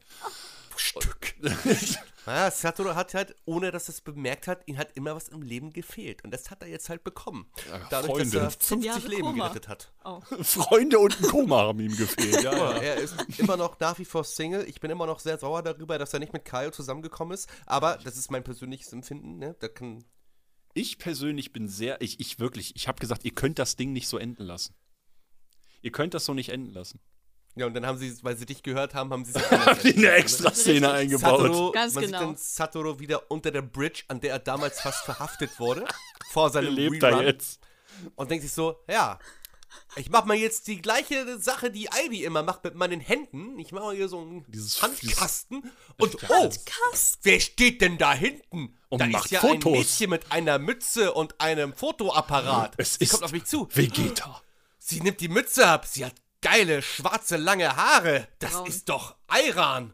Stück. Naja, Satoru hat halt, ohne dass er es bemerkt hat, ihm hat immer was im Leben gefehlt. Und das hat er jetzt halt bekommen. Ja, Dadurch, Freunde. dass er 15 Jahre 50 Leben Koma. gerettet hat. Oh. Freunde und ein Koma haben ihm gefehlt. Ja, Ja, er ist immer noch nach wie vor Single. Ich bin immer noch sehr sauer darüber, dass er nicht mit Kaio zusammengekommen ist. Aber das ist mein persönliches Empfinden. Ne? Da kann, Ich persönlich bin sehr, ich, ich wirklich, ich habe gesagt, ihr könnt das Ding nicht so enden lassen. Ihr könnt das so nicht enden lassen. Ja, und dann haben sie, weil sie dich gehört haben, haben sie sich Habt ihr eine Extra-Szene eingebaut? Satoru, Ganz man genau. sieht dann Satoru wieder unter der Bridge, an der er damals fast verhaftet wurde, vor seinem Lebt Rerun. er jetzt? und denkt sich so, ja, ich mach mal jetzt die gleiche Sache, die Ivy immer macht mit meinen Händen. Ich mache mal hier so einen Dieses- Handkasten und oh, wer steht denn da hinten? Und da macht ist ja Fotos. ein Mädchen mit einer Mütze und einem Fotoapparat. Es Sie ist kommt auf mich zu. Vegeta. Sie nimmt die Mütze ab. Sie hat geile, schwarze, lange Haare. Das Braun. ist doch Iran.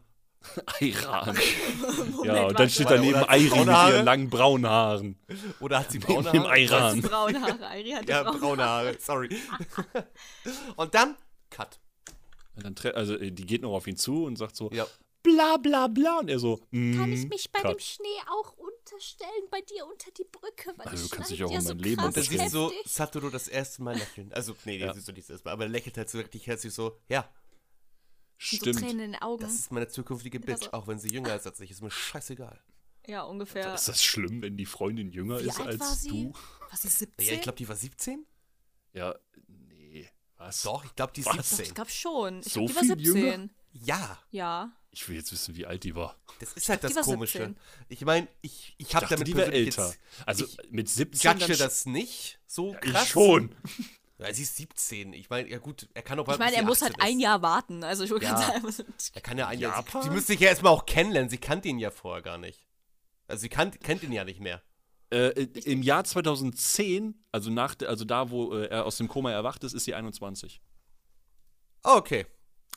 Iran. Ja, und dann steht daneben hat sie Airi mit ihren langen braunen Haaren. Oder hat sie braune Im Haare? Iran. Braune Haare, Airi hatte Ja, braune braune Haare, sorry. und dann, Cut. Und dann, tre- also äh, die geht noch auf ihn zu und sagt so, Ja. bla bla bla. Und er so, Kann mm, ich mich bei cut. dem Schnee auch unterstellen, bei dir unter die Brücke? Weil Also, du kannst dich auch in so mein Leben Und dann siehst du so. Satoru das erste Mal lächeln. Also, nee, Ja. siehst du nicht das erste Mal. Aber er lächelt halt so richtig herzlich so, ja, So Stimmt. Tränen in den Augen. das ist meine zukünftige Bitch, so. auch wenn sie jünger ist als ich. Ist mir scheißegal. ja, ungefähr. Ist das schlimm, wenn die Freundin jünger Wie ist alt als war sie? du? War sie 17? Ja, ich glaube, die war 17? Ja, nee. Was? Doch, ich glaube, die ist Was? Doch, 17. ich glaube schon. Ich So glaub, die war viel 17. jünger? Ja, Ja. Ich will jetzt wissen, wie alt die war. das ist halt das war Komische. 17. Ich meine, ich, ich Ich habe damit die persönlich älter. jetzt- Also ich mit 17 judge das nicht so Ich krass. schon. Ja, sie ist 17. Ich meine, ja gut, er kann auch Ich meine, er muss halt ein Jahr warten. Also ich würde Ja. gerade sagen, Er kann ja ein Jahr. Japan? Sie, müsste sich ja erstmal auch kennenlernen. Sie kannte ihn ja vorher gar nicht. Also sie kan kennt ihn ja nicht mehr. Äh, Im Jahr 2010, also nach, der- also da, wo äh, er aus dem Koma erwacht ist, ist sie 21. Oh, okay.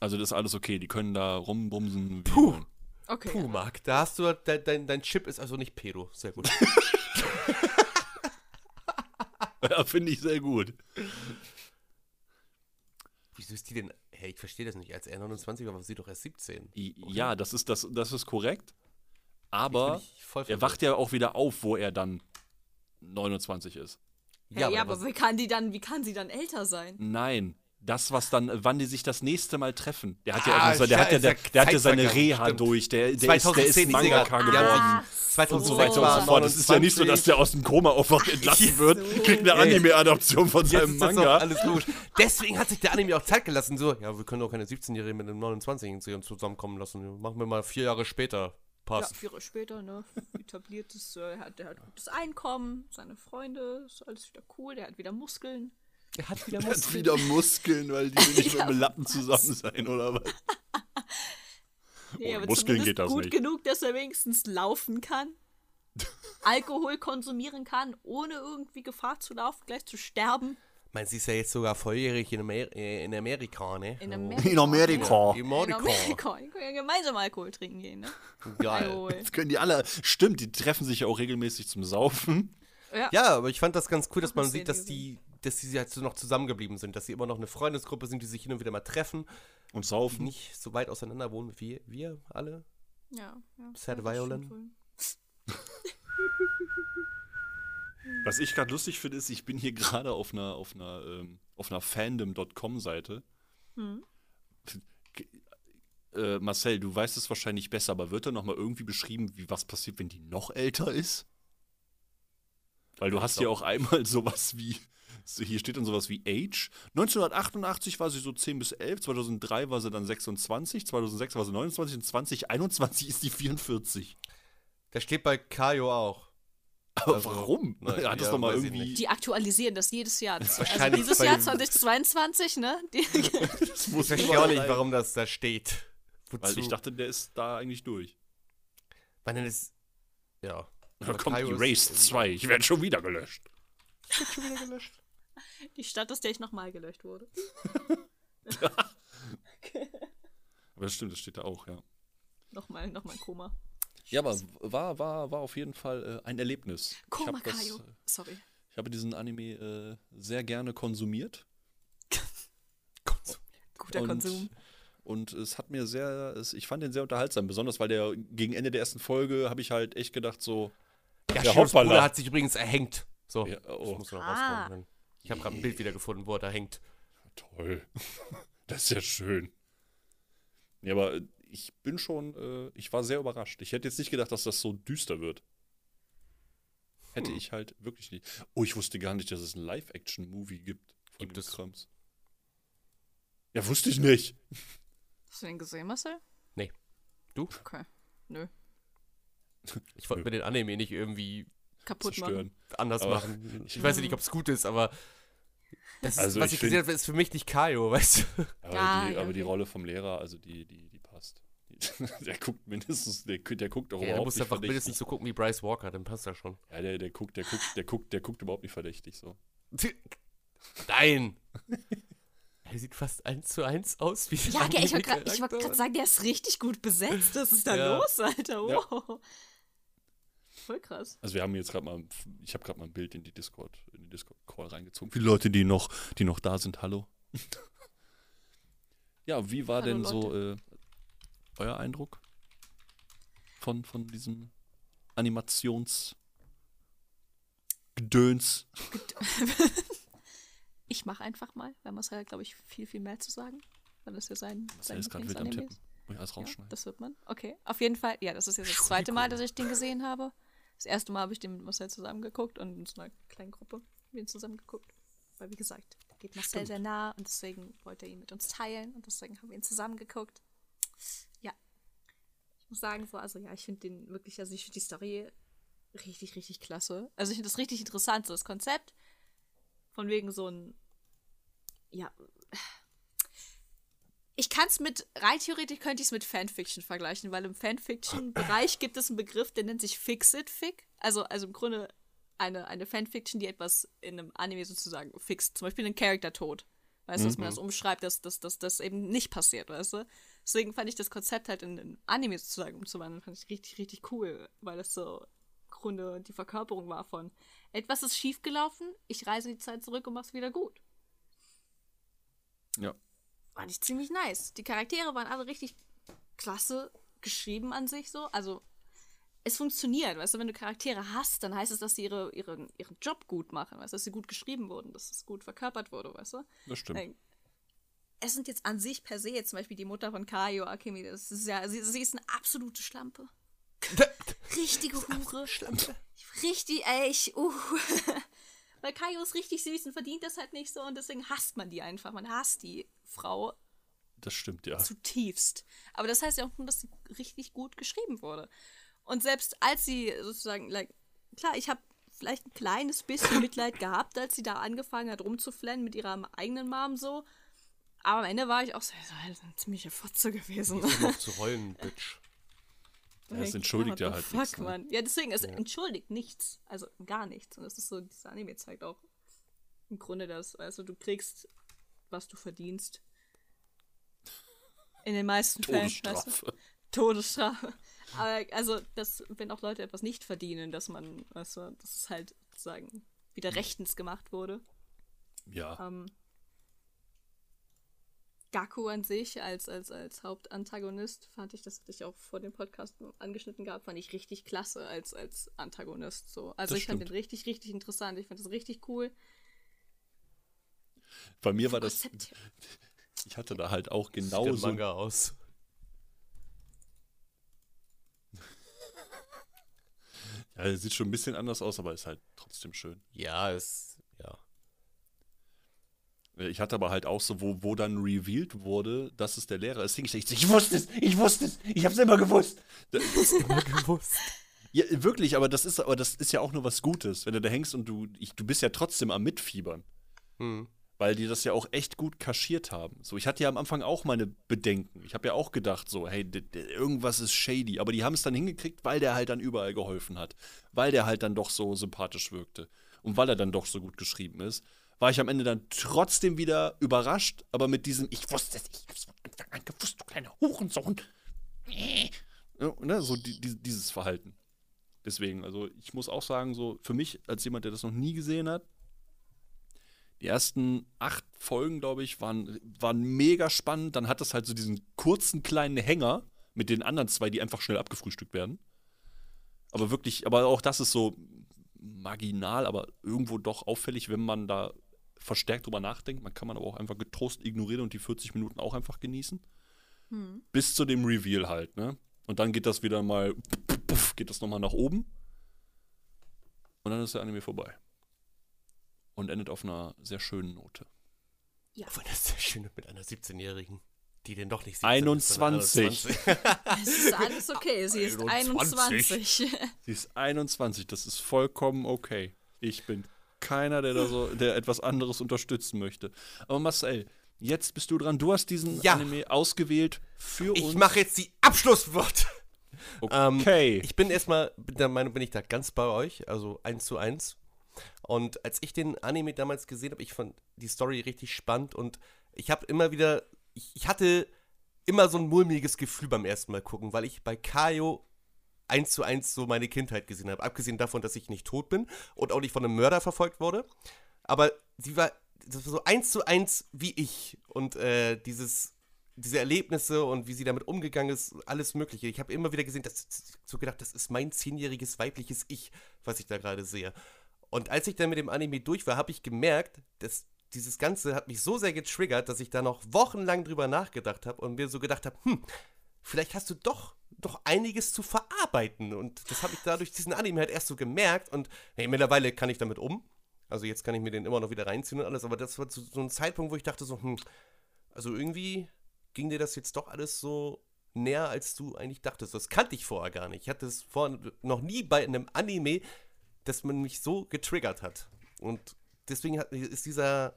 Also das ist alles okay. Die können da rumbumsen. Wie Puh. wollen. okay. Puh, Marc, da hast du, dein, dein, dein Chip ist also nicht pedo. Sehr gut. Ja, finde ich sehr gut. Wieso ist die denn, hey, ich verstehe das nicht, als er 29 war, war sie doch erst 17. I- Ja, das ist, das, das ist korrekt. Aber er wacht ja auch wieder auf, wo er dann 29 ist. Ja, ja, aber aber wie kann die dann, wie kann sie dann älter sein? Nein. Das, was dann, wann die sich das nächste Mal treffen. Der hat ja, Ah, so, der, ja, hat ja, ist der, ja der hat ja seine Reha stimmt. durch. Der, der, ist, der ist 2010, die Mangaka geworden. Ja, Ach, 2006 und so weiter und so fort. Es ist ja nicht so, dass 29. der aus dem Koma aufwacht, entlassen wird, kriegt eine. Anime-Adaption von Jetzt seinem ist das Manga. alles logisch. Deswegen hat sich der Anime auch Zeit gelassen. So, ja, wir können doch keine 17-Jährigen mit einem 29-Jährigen zusammenkommen lassen. Machen wir mal vier Jahre später. Ja, Passt. vier Jahre später, ne? Etabliertes, äh, er hat, der hat gutes Einkommen, seine Freunde, ist alles wieder cool, der hat wieder Muskeln. Er hat wieder Er hat wieder Muskeln, weil die will nicht mit dem Lappen zusammen sein, oder was? Nee, Ohne aber Muskeln geht das gut nicht. genug, dass er wenigstens laufen kann. Alkohol konsumieren kann, ohne irgendwie Gefahr zu laufen, gleich zu sterben. Mein, sie ist ja jetzt sogar volljährig in, Amer äh, in Amerika, ne? In So. Amerika. In Amerika. In In Amerika. Amerika. Die können ja gemeinsam Alkohol trinken gehen, ne? Geil. Alkohol. Das können die alle. Stimmt, die treffen sich ja auch regelmäßig zum Saufen. Ja. Ja, aber ich fand das ganz cool, dass man sieht, dass die, dass die halt so noch zusammengeblieben sind, dass sie immer noch eine Freundesgruppe sind, die sich hin und wieder mal treffen, Und die saufen. nicht so weit auseinander wohnen wie wir, alle. Ja, ja. Sad ja, Violin. Was ich gerade lustig finde, ist, ich bin hier gerade auf einer, auf einer, ähm, auf einer fandom.com-Seite. Hm. Äh, Marcel, du weißt es wahrscheinlich besser, aber wird da nochmal irgendwie beschrieben, wie was passiert, wenn die noch älter ist? Weil du hast hier auch einmal sowas wie, hier steht dann sowas wie Age. 1988 war sie so 10 bis 11, 2003 war sie dann 26, 2006 war sie 29 und 2021 ist die 44. Das steht bei Kayo auch. Aber Also, warum? er hat das ja, doch mal ich irgendwie. Die aktualisieren das jedes Jahr. Also Wahrscheinlich dieses bei- Jahr 2022, ne? Die, Das muss Ich verstehe auch nicht, warum das da steht. Wozu? Weil ich dachte, der ist da eigentlich durch. Wann denn ist. Ja. Da kommt Erased 2. Ich werde schon wieder gelöscht. Schon wieder gelöscht. die Stadt, aus der ich nochmal gelöscht wurde. Aber das stimmt, das steht da auch, ja. Nochmal, nochmal Koma. Ja, aber war, war, war auf jeden Fall äh, ein Erlebnis. ich, Koma das, Kaio. äh, Sorry. ich habe diesen Anime äh, sehr gerne konsumiert. Guter und, Konsum. Und es hat mir sehr, es, ich fand den sehr unterhaltsam, besonders weil der gegen Ende der ersten Folge habe ich halt echt gedacht, so, Der Ja, Schiffsbruder hoppala. hat sich übrigens erhängt. So. Ja, oh. Das muss noch Ah. rauskommen. Ich habe gerade ein Bild wieder gefunden, wo er da hängt. toll. das ist ja schön. Ja, aber äh, ich bin schon, äh, ich war sehr überrascht. Ich hätte jetzt nicht gedacht, dass das so düster wird. Hätte ich halt wirklich nicht. Oh, ich wusste gar nicht, dass es ein Live-Action-Movie gibt. Von Gibt es. Krams. Ja, wusste ich nicht. Hast du den gesehen, Marcel? Nee. Du? Okay. Nö. Ich wollte mir den Anime nicht irgendwie Kaputt machen. Zerstören. anders Aber- machen. Ich weiß ja nicht, ob es gut ist, aber. Das ist, Also was ich ich gesehen habe, ist für mich nicht Kaio, weißt du? Aber, Ah, die, ja, aber die. Rolle vom Lehrer, also die, die, die passt. der guckt mindestens, der, der guckt auch Ja, überhaupt nicht einfach verdächtig. mindestens so gucken wie Bryce Walker, dann passt das schon. Ja, der, der guckt, der guckt, der guckt, der guckt überhaupt nicht verdächtig so. Nein! Er sieht fast eins zu eins aus wie der Ja, okay, ich wollte gerade sagen, der ist richtig gut besetzt. Was ist da Ja. los, Alter? Ja. Wow. Voll krass. Also wir haben jetzt gerade mal, ich habe gerade mal ein Bild in die Discord, in die Discord Call reingezogen. Viele Leute, die noch, die noch da sind, hallo. ja, wie war Hallo, denn so äh, euer Eindruck von von diesem Animations Gedöns? Ich mache einfach mal, weil Marcel hat, glaube ich, viel, viel mehr zu sagen. Weil das ja sein, sein ist gerade wild am Tippen. ist. Muss ich alles Ja, rausschneiden. das wird man. Okay, auf jeden Fall. Ja, das ist jetzt das zweite Mal, dass ich den gesehen habe. Das erste Mal habe ich den mit Marcel zusammen geguckt und in so einer kleinen Gruppe haben wir ihn zusammen geguckt. Weil, wie gesagt, da geht Marcel sehr nah und deswegen wollte er ihn mit uns teilen und deswegen haben wir ihn zusammen geguckt. Ja. Ich muss sagen, so, also ja, ich finde den wirklich, also ich finde die Story richtig, richtig klasse. Also ich finde das richtig interessant, so das Konzept. Von wegen so ein, ja, ich kann es mit, rein theoretisch könnte ich es mit Fanfiction vergleichen, weil im Fanfiction-Bereich gibt es einen Begriff, der nennt sich Fix-It-Fic. Also, also im Grunde eine, eine Fanfiction, die etwas in einem Anime sozusagen fixt. Zum Beispiel einen Charakter-Tod. Weißt du, dass man das umschreibt, dass das eben nicht passiert, weißt du? Deswegen fand ich das Konzept halt in ein Anime sozusagen umzuwandeln, fand ich richtig, richtig cool, weil das so im Grunde die Verkörperung war von etwas ist schiefgelaufen, ich reise die Zeit zurück und mach's wieder gut Ja. Fand ich ziemlich nice. Die Charaktere waren alle richtig klasse geschrieben an sich so. Also es funktioniert, weißt du, wenn du Charaktere hast, dann heißt es, dass sie ihre, ihre, ihren Job gut machen, weißt du, dass sie gut geschrieben wurden, dass es gut verkörpert wurde, weißt du? Das stimmt. Es sind jetzt an sich per se, jetzt zum Beispiel die Mutter von Kaio Akemi, das ist ja, sie, sie ist eine absolute Schlampe. Richtige Hure. Schlampe. Richtig, ey, ich, uh. Weil Kaio ist richtig süß und verdient das halt nicht so und deswegen hasst man die einfach. Man hasst die Frau Das stimmt, ja. zutiefst. Aber das heißt ja auch nur, dass sie richtig gut geschrieben wurde. Und selbst als sie sozusagen, like, klar, ich habe vielleicht ein kleines bisschen Mitleid gehabt, als sie da angefangen hat rumzuflennen mit ihrer eigenen Mom so. Aber am Ende war ich auch so, so eine ziemliche Fotze gewesen. Auf zu heulen, Bitch. Ja, es entschuldigt ja What the halt fuck, nichts, ne? Mann. Ja, deswegen, es entschuldigt nichts. Also gar nichts. Und das ist so, dieses Anime zeigt auch im Grunde das. Also du kriegst, was du verdienst. In den meisten Fällen. Weißt du? Todesstrafe. Todesstrafe. Aber also, dass, wenn auch Leute etwas nicht verdienen, dass man, weißt du, dass es halt sozusagen wieder rechtens gemacht wurde. Ja. Ähm, Gaku an sich als, als, als Hauptantagonist fand ich, das hatte ich auch vor dem Podcast angeschnitten gehabt, fand ich richtig klasse als, als Antagonist. So. Also Das ich fand den stimmt. richtig, richtig interessant. Ich fand das richtig cool. Bei mir war das, ich hatte da halt auch Sieht genau so Manga aus. Ja, sieht schon ein bisschen anders aus, aber ist halt trotzdem schön. Ja, es. Ja. Ich hatte aber halt auch so, wo, wo dann revealed wurde, dass es der Lehrer ist, ich, ich, ich wusste es, ich wusste es, ich hab's immer gewusst. Da- Immer gewusst. Ja, wirklich, aber das ist, aber das ist ja auch nur was Gutes, wenn du da hängst und du, ich, du bist ja trotzdem am Mitfiebern. Hm. Weil die das ja auch echt gut kaschiert haben. So, ich hatte ja am Anfang auch meine Bedenken. Ich habe ja auch gedacht, so, hey, irgendwas ist shady. Aber die haben es dann hingekriegt, weil der halt dann überall geholfen hat. Weil der halt dann doch so sympathisch wirkte. Und weil er dann doch so gut geschrieben ist, war ich am Ende dann trotzdem wieder überrascht, aber mit diesem, ich wusste es, ich hab's von Anfang an gewusst, du kleiner Hurensohn. Äh. Ne, so die, die, dieses Verhalten. Deswegen, also ich muss auch sagen, so für mich als jemand, der das noch nie gesehen hat, die ersten acht Folgen, glaube ich, waren, waren mega spannend. Dann hat das halt so diesen kurzen kleinen Hänger mit den anderen zwei, die einfach schnell abgefrühstückt werden. Aber wirklich, aber auch das ist so marginal, aber irgendwo doch auffällig, wenn man da verstärkt drüber nachdenkt. Man kann man aber auch einfach getrost ignorieren und die 40 Minuten auch einfach genießen. Bis zu dem Reveal halt, ne? Und dann geht das wieder mal, geht das nochmal nach oben. Und dann ist der Anime vorbei. Und endet auf einer sehr schönen Note. Obwohl das sehr schön ist mit einer 17-Jährigen, die den doch nicht 17 ist, 21. sondern 21. Es ist alles okay. Sie ist 21. 21. Sie ist 21, das ist vollkommen okay. Ich bin keiner, der da so, der etwas anderes unterstützen möchte. Aber Marcel, jetzt bist du dran. Du hast diesen Ja. Anime ausgewählt für Ich uns. mache jetzt die Abschlussworte. Okay. Ähm, ich bin erstmal, bin der Meinung, bin ich da ganz bei euch, also eins zu eins. Und als ich den Anime damals gesehen habe, ich fand die Story richtig spannend und ich habe immer wieder, ich, ich hatte immer so ein mulmiges Gefühl beim ersten Mal gucken, weil ich bei Kaio eins zu eins so meine Kindheit gesehen habe. Abgesehen davon, dass ich nicht tot bin und auch nicht von einem Mörder verfolgt wurde. Aber sie war, das war so eins zu eins wie ich. Und äh, dieses, diese Erlebnisse und wie sie damit umgegangen ist, alles Mögliche. Ich habe immer wieder gesehen, dass so gedacht, das ist mein zehnjähriges weibliches Ich, was ich da gerade sehe. Und als ich dann mit dem Anime durch war, habe ich gemerkt, dass dieses Ganze hat mich so sehr getriggert, dass ich da noch wochenlang drüber nachgedacht habe und mir so gedacht habe, hm, vielleicht hast du doch doch einiges zu verarbeiten. Und das habe ich dadurch diesen Anime halt erst so gemerkt. Und hey, mittlerweile kann ich damit um. Also jetzt kann ich mir den immer noch wieder reinziehen und alles. Aber das war so, so ein Zeitpunkt, wo ich dachte so, hm, also irgendwie ging dir das jetzt doch alles so näher, als du eigentlich dachtest. Das kannte ich vorher gar nicht. Ich hatte es vorher noch nie bei einem Anime, dass man mich so getriggert hat. Und deswegen hat, ist dieser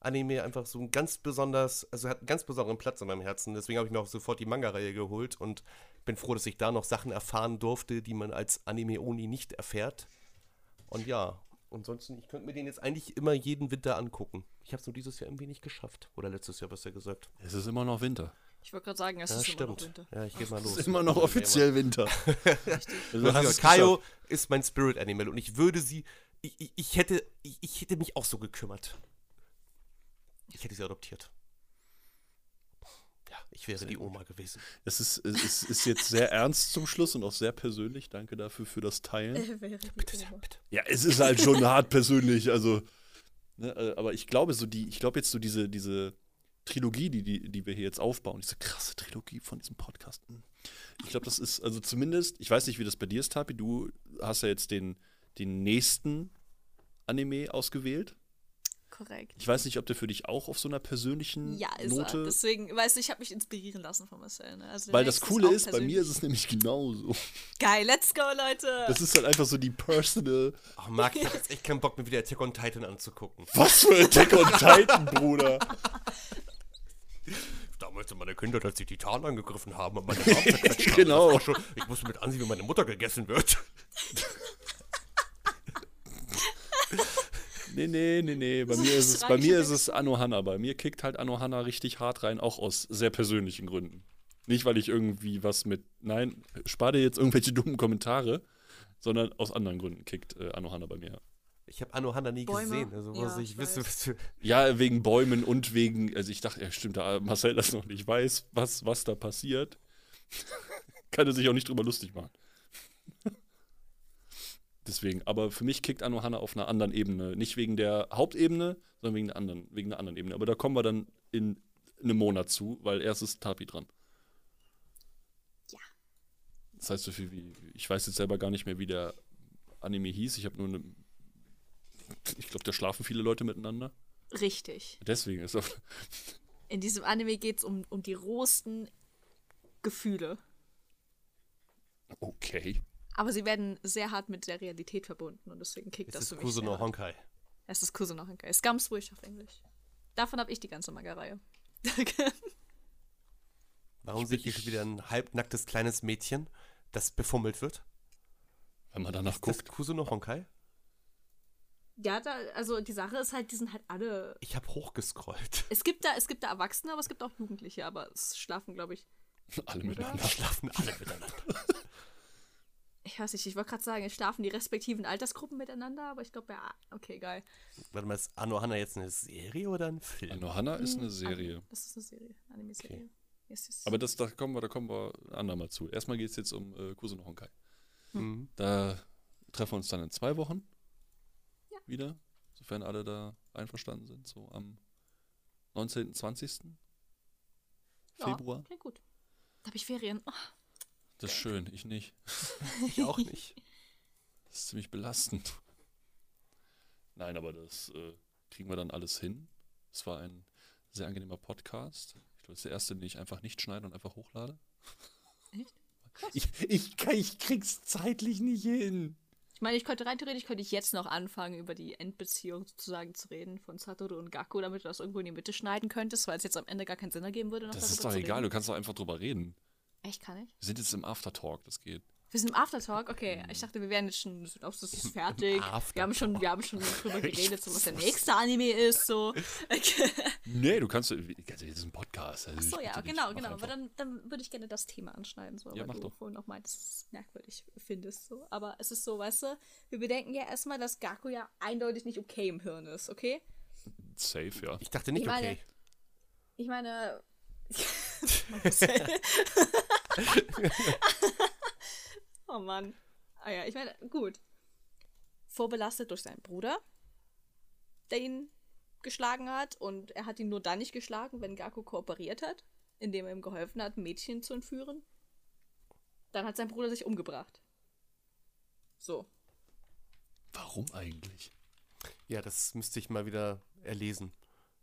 Anime einfach so ein ganz besonders, also hat einen ganz besonderen Platz in meinem Herzen. Deswegen habe ich mir auch sofort die Manga-Reihe geholt und bin froh, dass ich da noch Sachen erfahren durfte, die man als Anime-Oni nicht erfährt. Und ja, ansonsten, ich könnte mir den jetzt eigentlich immer jeden Winter angucken. Ich habe es nur dieses Jahr irgendwie nicht geschafft. Oder letztes Jahr, besser gesagt. Es ist immer noch Winter. Ich wollte gerade sagen, es Ja, ist immer noch stimmt. Winter. Ja, ich gehe mal los. Es ist immer noch offiziell Winter. Also, Also, Kaio ist mein Spirit Animal und ich würde sie. Ich, ich, hätte, ich, ich hätte mich auch so gekümmert. Ich hätte sie adoptiert. Ja, ich wäre die Oma gewesen. Es ist, es ist jetzt sehr ernst zum Schluss und auch sehr persönlich. Danke dafür für das Teilen. Äh, wäre die Bitte sehr, Oma. bitte. Ja, es ist halt schon hart persönlich, also. Ne, aber ich glaube, so die, ich glaube jetzt so diese, diese Trilogie, die, die, die wir hier jetzt aufbauen, diese krasse Trilogie von diesem Podcast. hm. Ich glaube, das ist, also zumindest, ich weiß nicht, wie das bei dir ist, Tapi, du hast ja jetzt den, den nächsten Anime ausgewählt. Korrekt. Ich weiß nicht, ob der für dich auch auf so einer persönlichen Ja, ist Note. er. Deswegen, weißt du, ich habe mich inspirieren lassen von Marcel. Ne? Also weil das Coole auch ist, bei mir ist es nämlich genauso. Geil, let's go, Leute! Das ist halt einfach so die personal. Ach, Marc, ich hab jetzt echt keinen Bock, mir wieder Attack on Titan anzugucken. Was für Attack on Titan, Bruder. Damals in meiner Kindheit, als die Titanen angegriffen haben und meine Arme. Genau. Schon, ich musste mit ansehen, wie meine Mutter gegessen wird. Nee, nee, nee, nee. Bei So mir ist es, bei mir ist es Anohana. Bei mir kickt halt Anohana richtig hart rein, auch aus sehr persönlichen Gründen. Nicht, weil ich irgendwie was mit. Nein, spar dir jetzt irgendwelche dummen Kommentare, sondern aus anderen Gründen kickt äh, Anohana bei mir. Ich habe Anohana nie Bäume? gesehen, also Ja, ich was du. Ja, wegen Bäumen und wegen. Also ich dachte, ja, stimmt, da Marcel das noch nicht weiß, was, was da passiert, kann er sich auch nicht drüber lustig machen. Deswegen, aber für mich kickt Anohana auf einer anderen Ebene. Nicht wegen der Hauptebene, sondern wegen der anderen, wegen der anderen Ebene. Aber da kommen wir dann in einem Monat zu, weil erst ist Tapi dran. Ja. Das heißt so viel wie, ich weiß jetzt selber gar nicht mehr, wie der Anime hieß. Ich habe nur eine. Ich glaube, da schlafen viele Leute miteinander. Richtig. Deswegen ist auch. In diesem Anime geht es um, um die rohsten Gefühle. Okay. Aber sie werden sehr hart mit der Realität verbunden und deswegen kickt Es das ist für mich Kusuno sehr hart. Honkai. Es ist Kusuno Honkai. Scums Wish auf Englisch. Davon habe ich die ganze Manga-Reihe. Warum sehe ich hier schon wieder ein halbnacktes kleines Mädchen, das befummelt wird? Wenn man danach Ist das guckt. Kusuno Honkai? Ja, da, also die Sache ist halt, die sind halt alle. Ich habe hochgescrollt. Es gibt da, es gibt da Erwachsene, aber es gibt auch Jugendliche, aber es schlafen, glaube ich. Alle miteinander. Da schlafen alle miteinander. Ich weiß nicht, ich wollte gerade sagen, es schlafen die respektiven Altersgruppen miteinander, aber ich glaube, ja, okay, geil. Warte mal, ist Anohana jetzt eine Serie oder ein Film? Anohana ist eine Serie. Das ist eine Serie, Anime-Serie. Okay. Yes, yes. Aber das, da kommen wir, da kommen wir andermal zu. Erstmal geht es jetzt um äh, Kusuno Honkai. Mhm. Da treffen wir uns dann in zwei Wochen. Wieder, sofern alle da einverstanden sind, so am 19., 20. Ja, Februar. Klingt gut. Da habe ich Ferien. Oh, Das ist schön, ich nicht. Ich auch nicht. Das ist ziemlich belastend. Nein, aber das äh, kriegen wir dann alles hin. Es war ein sehr angenehmer Podcast. Ich glaube, das ist der erste, den ich einfach nicht schneide und einfach hochlade. Echt? Ich, ich, ich krieg's zeitlich nicht hin. Ich meine, ich könnte rein theoretisch könnte ich jetzt noch anfangen, über die Endbeziehung sozusagen zu reden von Satoru und Gaku, damit du das irgendwo in die Mitte schneiden könntest, weil es jetzt am Ende gar keinen Sinn ergeben würde, noch Das ist doch egal, reden. du kannst doch einfach drüber reden. Echt, kann ich? Wir sind jetzt im Aftertalk, das geht. Wir sind im Aftertalk, okay. Ich dachte, wir wären jetzt schon, das ist fertig. Wir haben schon, wir haben schon drüber geredet, so was der nächste Anime ist, so. Okay. Nee, du kannst, das ist ein Podcast. Also Ach so, ja, dich, genau, genau. einfach. Aber dann, dann würde ich gerne das Thema anschneiden, so, Ja, weil mach du doch. vorhin noch meintest, dass du es merkwürdig findest. So. Aber es ist so, weißt du, wir bedenken ja erstmal, dass Gaku ja eindeutig nicht okay im Hirn ist, okay? Safe, ja. Ich dachte nicht, Ich meine- okay. Ich meine. oh Mann. Ah ja, ich meine, gut. Vorbelastet durch seinen Bruder, der ihn geschlagen hat. Und er hat ihn nur dann nicht geschlagen, wenn Gaku kooperiert hat, indem er ihm geholfen hat, Mädchen zu entführen. Dann hat sein Bruder sich umgebracht. So. Warum eigentlich? Ja, das müsste ich mal wieder erlesen.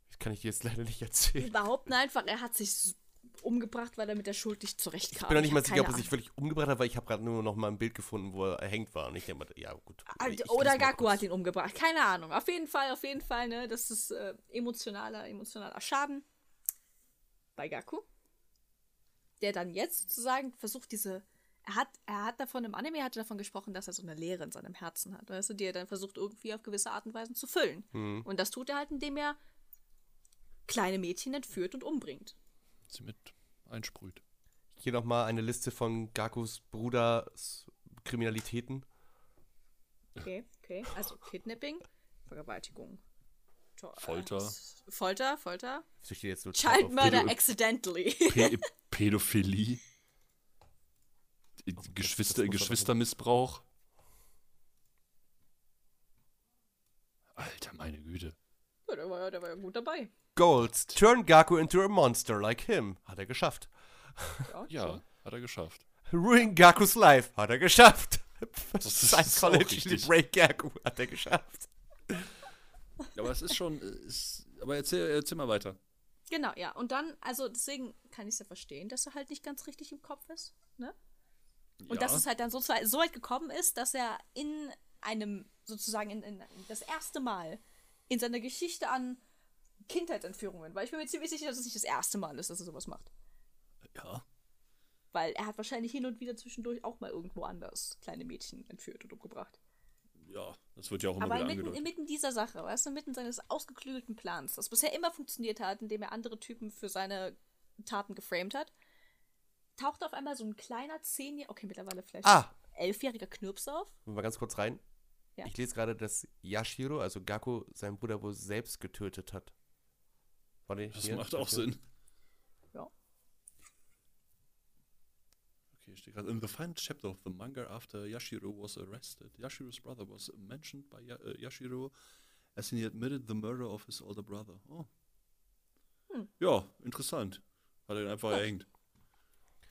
Das kann ich dir jetzt leider nicht erzählen. Wir behaupten einfach, er hat sich umgebracht, weil er mit der Schuld nicht zurechtkam. Ich bin noch nicht mal sicher, ob er sich wirklich umgebracht hat, weil ich habe gerade nur noch mal ein Bild gefunden, wo er erhängt war. Und ich denke mal, ja gut. Ah, ich- Oder Gaku hat ihn umgebracht. Keine Ahnung. Auf jeden Fall, auf jeden Fall, ne? Das ist äh, emotionaler, emotionaler Schaden bei Gaku. Der dann jetzt sozusagen versucht, diese. Er hat, er hat davon im Anime hat er davon gesprochen, dass er so eine Leere in seinem Herzen hat, weißt du, die er dann versucht, irgendwie auf gewisse Art und Weise zu füllen. Mhm. Und das tut er halt, indem er kleine Mädchen entführt und umbringt. Sie mit einsprüht. Hier noch mal eine Liste von Gakus Bruders Kriminalitäten. Okay, okay. Also Kidnapping, Vergewaltigung, Tor- Folter. äh, Folter, Folter. Ich stehe jetzt nur Child Murder accidentally. P Pädophilie. Geschwister, das muss er Geschwistermissbrauch. Alter, meine Güte. ja, der war, ja- der war ja gut dabei. Golds. Turn Gaku into a monster like him. Hat er geschafft. Ja, hat er geschafft. Ruin Gakus life. Hat er geschafft. Das ist, Psychology. Break Gaku. Hat er geschafft. Aber es ist schon. Ist, aber erzähl, erzähl mal weiter. Genau, ja. Und dann, also deswegen kann ich es ja verstehen, dass er halt nicht ganz richtig im Kopf ist. Ne? Und ja. dass es halt dann so, so weit gekommen ist, dass er in einem, sozusagen in, in das erste Mal in seiner Geschichte an Kindheitsentführungen, weil ich bin mir ziemlich sicher, dass es nicht das erste Mal ist, dass er sowas macht. Ja. Weil er hat wahrscheinlich hin und wieder zwischendurch auch mal irgendwo anders kleine Mädchen entführt und umgebracht. Ja, das wird ja auch immer Aber wieder inmitten, angedeutet. inmitten dieser Sache, weißt du, inmitten seines ausgeklügelten Plans, das bisher immer funktioniert hat, indem er andere Typen für seine Taten geframed hat, taucht auf einmal so ein kleiner zehnjähriger, okay, mittlerweile vielleicht Ah. elfjähriger Knirps auf. Mal ganz kurz rein. Ja. Ich lese gerade, dass Yashiro, also Gaku, seinen Bruder wohl selbst getötet hat. Warte, Das hier, macht auch hier. Sinn. Ja. Okay, steht gerade. In the final chapter of the manga after Yashiro was arrested, Yashiro's brother was mentioned by äh, Yashiro as he admitted the murder of his older brother. Oh. Hm. Ja, interessant. Hat er ihn einfach erhängt.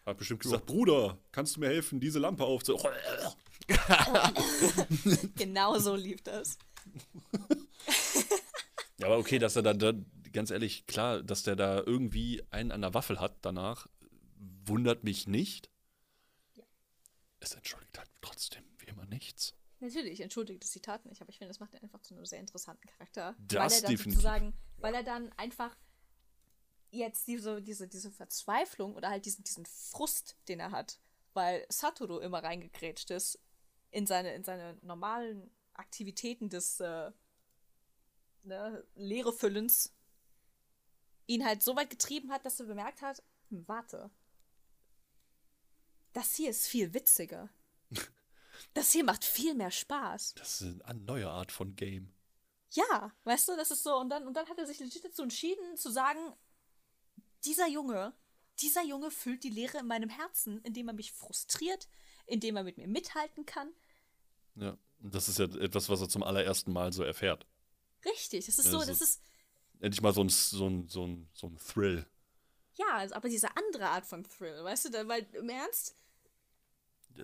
Hat bestimmt gesagt, Bruder, kannst du mir helfen, diese Lampe aufzu... Genau so lief das. Ja, aber okay, dass er da, da, ganz ehrlich, klar, dass der da irgendwie einen an der Waffel hat danach, wundert mich nicht. Es entschuldigt halt trotzdem wie immer nichts. Natürlich, entschuldigt das Zitat nicht, aber ich finde, das macht ihn einfach zu einem sehr interessanten Charakter. Das weil er dann definitiv. sozusagen, weil er dann einfach jetzt diese, diese, diese Verzweiflung oder halt diesen, diesen Frust, den er hat, weil Satoru immer reingegrätscht ist in seine, in seine normalen Aktivitäten des äh, ne, Leerefüllens, ihn halt so weit getrieben hat, dass er bemerkt hat, hm, warte, das hier ist viel witziger. Das hier macht viel mehr Spaß. Das ist eine neue Art von Game. Ja, weißt du, das ist so. Und dann, und dann hat er sich legit dazu entschieden, zu sagen, dieser Junge, dieser Junge füllt die Leere in meinem Herzen, indem er mich frustriert, indem er mit mir mithalten kann. Ja. Das ist ja etwas, was er zum allerersten Mal so erfährt. Richtig, das ist Ja, so, das ist, Endlich mal so ein, so ein, so ein, so ein Thrill. ja, also, aber diese andere Art von Thrill, weißt du, da, weil im Ernst,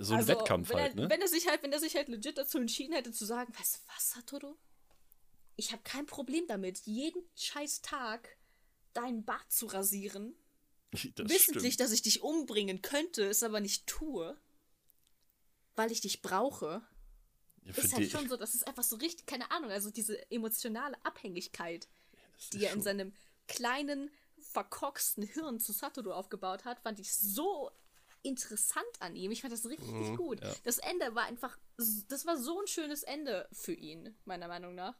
So ein also, Wettkampf wenn er, halt, ne? Wenn er sich halt, wenn er sich halt legit dazu entschieden hätte zu sagen, weißt du was, Satoru? Ich habe kein Problem damit, jeden scheiß Tag deinen Bart zu rasieren, Das wissentlich, stimmt. dass ich dich umbringen könnte, es aber nicht tue, weil ich dich brauche, Ja, ist halt schon so, das ist einfach so richtig, keine Ahnung, also diese emotionale Abhängigkeit, das die er in seinem kleinen, verkorksten Hirn zu Satoru aufgebaut hat, fand ich so interessant an ihm. Ich fand das richtig gut. ja. Das Ende war einfach, das war so ein schönes Ende für ihn, meiner Meinung nach.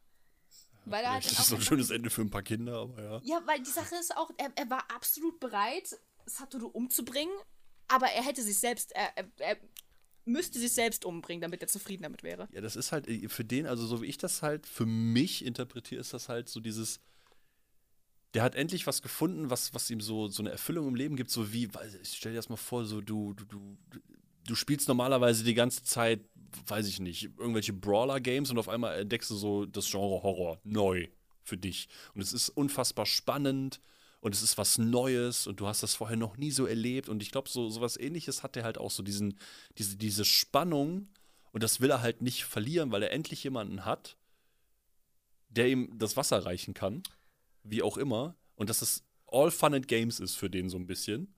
Weil er halt Das ist so ein schönes Ende für ein paar Kinder, aber ja. ja, weil die Sache ist auch, er, er war absolut bereit, Satoru umzubringen, aber er hätte sich selbst, er, er müsste sich selbst umbringen, damit er zufrieden damit wäre. Ja, das ist halt äh, für den, also so wie ich das halt für mich interpretiere, ist das halt so dieses. Der hat endlich was gefunden, was, was ihm so, so eine Erfüllung im Leben gibt, so wie, ich stell dir das mal vor, so du, du, du, du spielst normalerweise die ganze Zeit, weiß ich nicht, irgendwelche Brawler-Games und auf einmal entdeckst du so das Genre Horror neu für dich. Und es ist unfassbar spannend und es ist was Neues und du hast das vorher noch nie so erlebt. Und ich glaube, so sowas ähnliches hat er halt auch so diesen, diese, diese Spannung und das will er halt nicht verlieren, weil er endlich jemanden hat, der ihm das Wasser reichen kann, wie auch immer. Und dass es all fun and games ist für den so ein bisschen.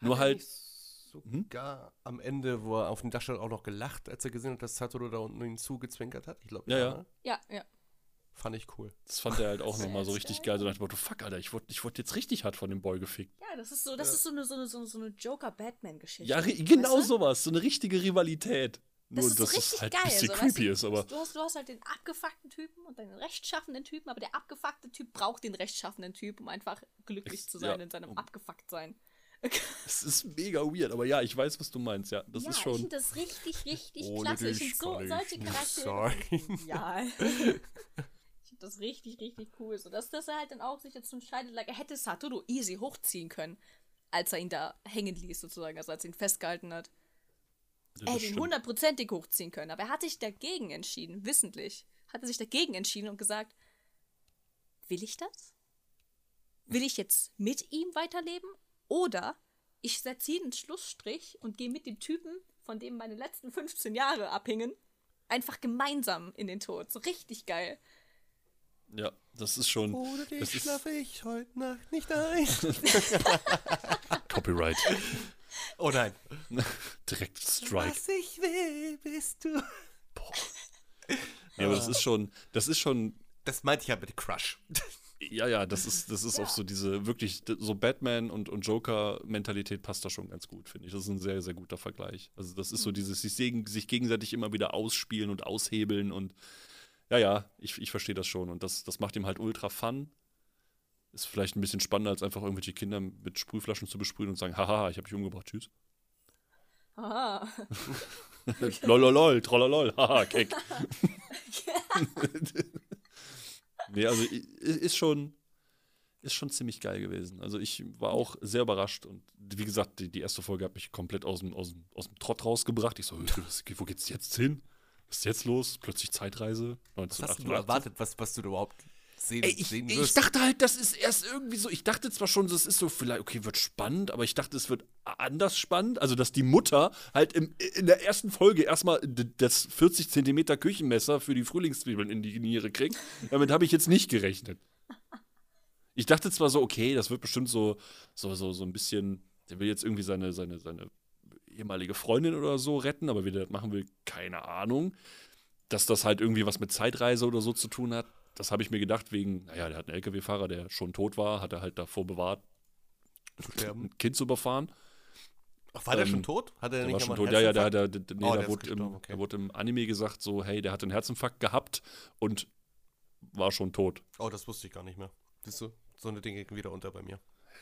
Nur Hat er halt, nicht Sogar am Ende, wo er auf dem Dach stand, auch noch gelacht, als er gesehen hat, dass Satoru da unten ihn zugezwinkert hat. Ich glaube, Ja, ja. ne? Ja, ja. Fand ich cool. das fand er halt auch nochmal so richtig geil. So nach dem Motto, fuck, Alter, ich wurde ich wurde jetzt richtig hart von dem Boy gefickt. Ja, das ist so, das ist so eine, so eine, so eine, Joker-Batman-Geschichte. Ja, genau weißt du? sowas. So eine richtige Rivalität. Das Nur, ist so dass richtig es halt geil. ein bisschen so, weißt creepy du? ist, aber. Du hast, du hast halt den abgefuckten Typen und den rechtschaffenden Typen, aber der abgefuckte Typ braucht den rechtschaffenden Typ, um einfach glücklich Es- zu sein ja, in seinem um- Abgefucktsein. Es ist mega weird, aber ja, ich weiß, was du meinst, ja. Das ja, ist ich schon. finde das richtig, richtig klasse. Ich finde so, kann ich solche Charaktere. sein. Ja. das richtig, richtig cool. So, dass, dass er halt dann auch sich dazu entscheidet, like, er hätte Satoru easy hochziehen können, als er ihn da hängen ließ, sozusagen, also als er ihn festgehalten hat. Ja, er hätte ihn hundertprozentig hochziehen können, aber er hat sich dagegen entschieden, wissentlich. Hat er sich dagegen entschieden und gesagt, will ich das? Will ich jetzt mit ihm weiterleben? Oder ich setze hier einen Schlussstrich und gehe mit dem Typen, von dem meine letzten 15 Jahre abhingen, einfach gemeinsam in den Tod. So richtig geil. Ja, das ist schon. Ohne dich das schlafe ich heute Nacht nicht ein. Copyright. Oh nein. Direkt Strike. Was ich will, bist du. Ja, aber das ist schon, das ist schon, Das meinte ich ja mit Crush. ja, ja, das ist, das ist Ja. auch so diese wirklich, so Batman und, und Joker-Mentalität passt da schon ganz gut, finde ich. Das ist ein sehr, sehr guter Vergleich. Also, das ist so dieses, sich, sich gegenseitig immer wieder ausspielen und aushebeln und ja, ja, ich, ich verstehe das schon. Und das, das macht ihm halt ultra Fun. Ist vielleicht ein bisschen spannender, als einfach irgendwelche Kinder mit Sprühflaschen zu besprühen und sagen, haha, ich habe dich umgebracht, tschüss. Aha. Lololol, trollolol, haha, keck. nee, also ist schon, ist schon ziemlich geil gewesen. Also ich war auch sehr überrascht und wie gesagt, die, die erste Folge hat mich komplett aus dem, aus dem, aus dem Trott rausgebracht. Ich so, wo geht's jetzt hin? Was ist jetzt los? Plötzlich Zeitreise, Was hast du 1988. erwartet, was, was du da überhaupt sehen, Ey, ich, sehen ich wirst? dachte halt, das ist erst irgendwie so. Ich dachte zwar schon, das ist so vielleicht, okay, wird spannend, aber ich dachte, es wird anders spannend. Also, dass die Mutter halt im, in der ersten Folge erstmal das 40 Zentimeter Küchenmesser für die Frühlingszwiebeln in die Niere kriegt. Damit habe ich jetzt nicht gerechnet. Ich dachte zwar so, okay, das wird bestimmt so, so, so, so ein bisschen. Der will jetzt irgendwie seine, seine, seine ehemalige Freundin oder so retten, aber wie der das machen will, keine Ahnung. Dass das halt irgendwie was mit Zeitreise oder so zu tun hat, das habe ich mir gedacht, wegen, naja, der hat einen LKW-Fahrer, der schon tot war, hat er halt davor bewahrt, ein Kind zu überfahren. Ach, war der Ähm, schon tot? Hat er Der nicht war schon tot. Ja, ja, der, der, der, nee, Oh, der wurde im, okay. wurde im Anime gesagt, so, hey, der hat einen Herzinfarkt gehabt und war schon tot. Oh, das wusste ich gar nicht mehr. Siehst du, so eine Dinge gehen wieder unter bei mir.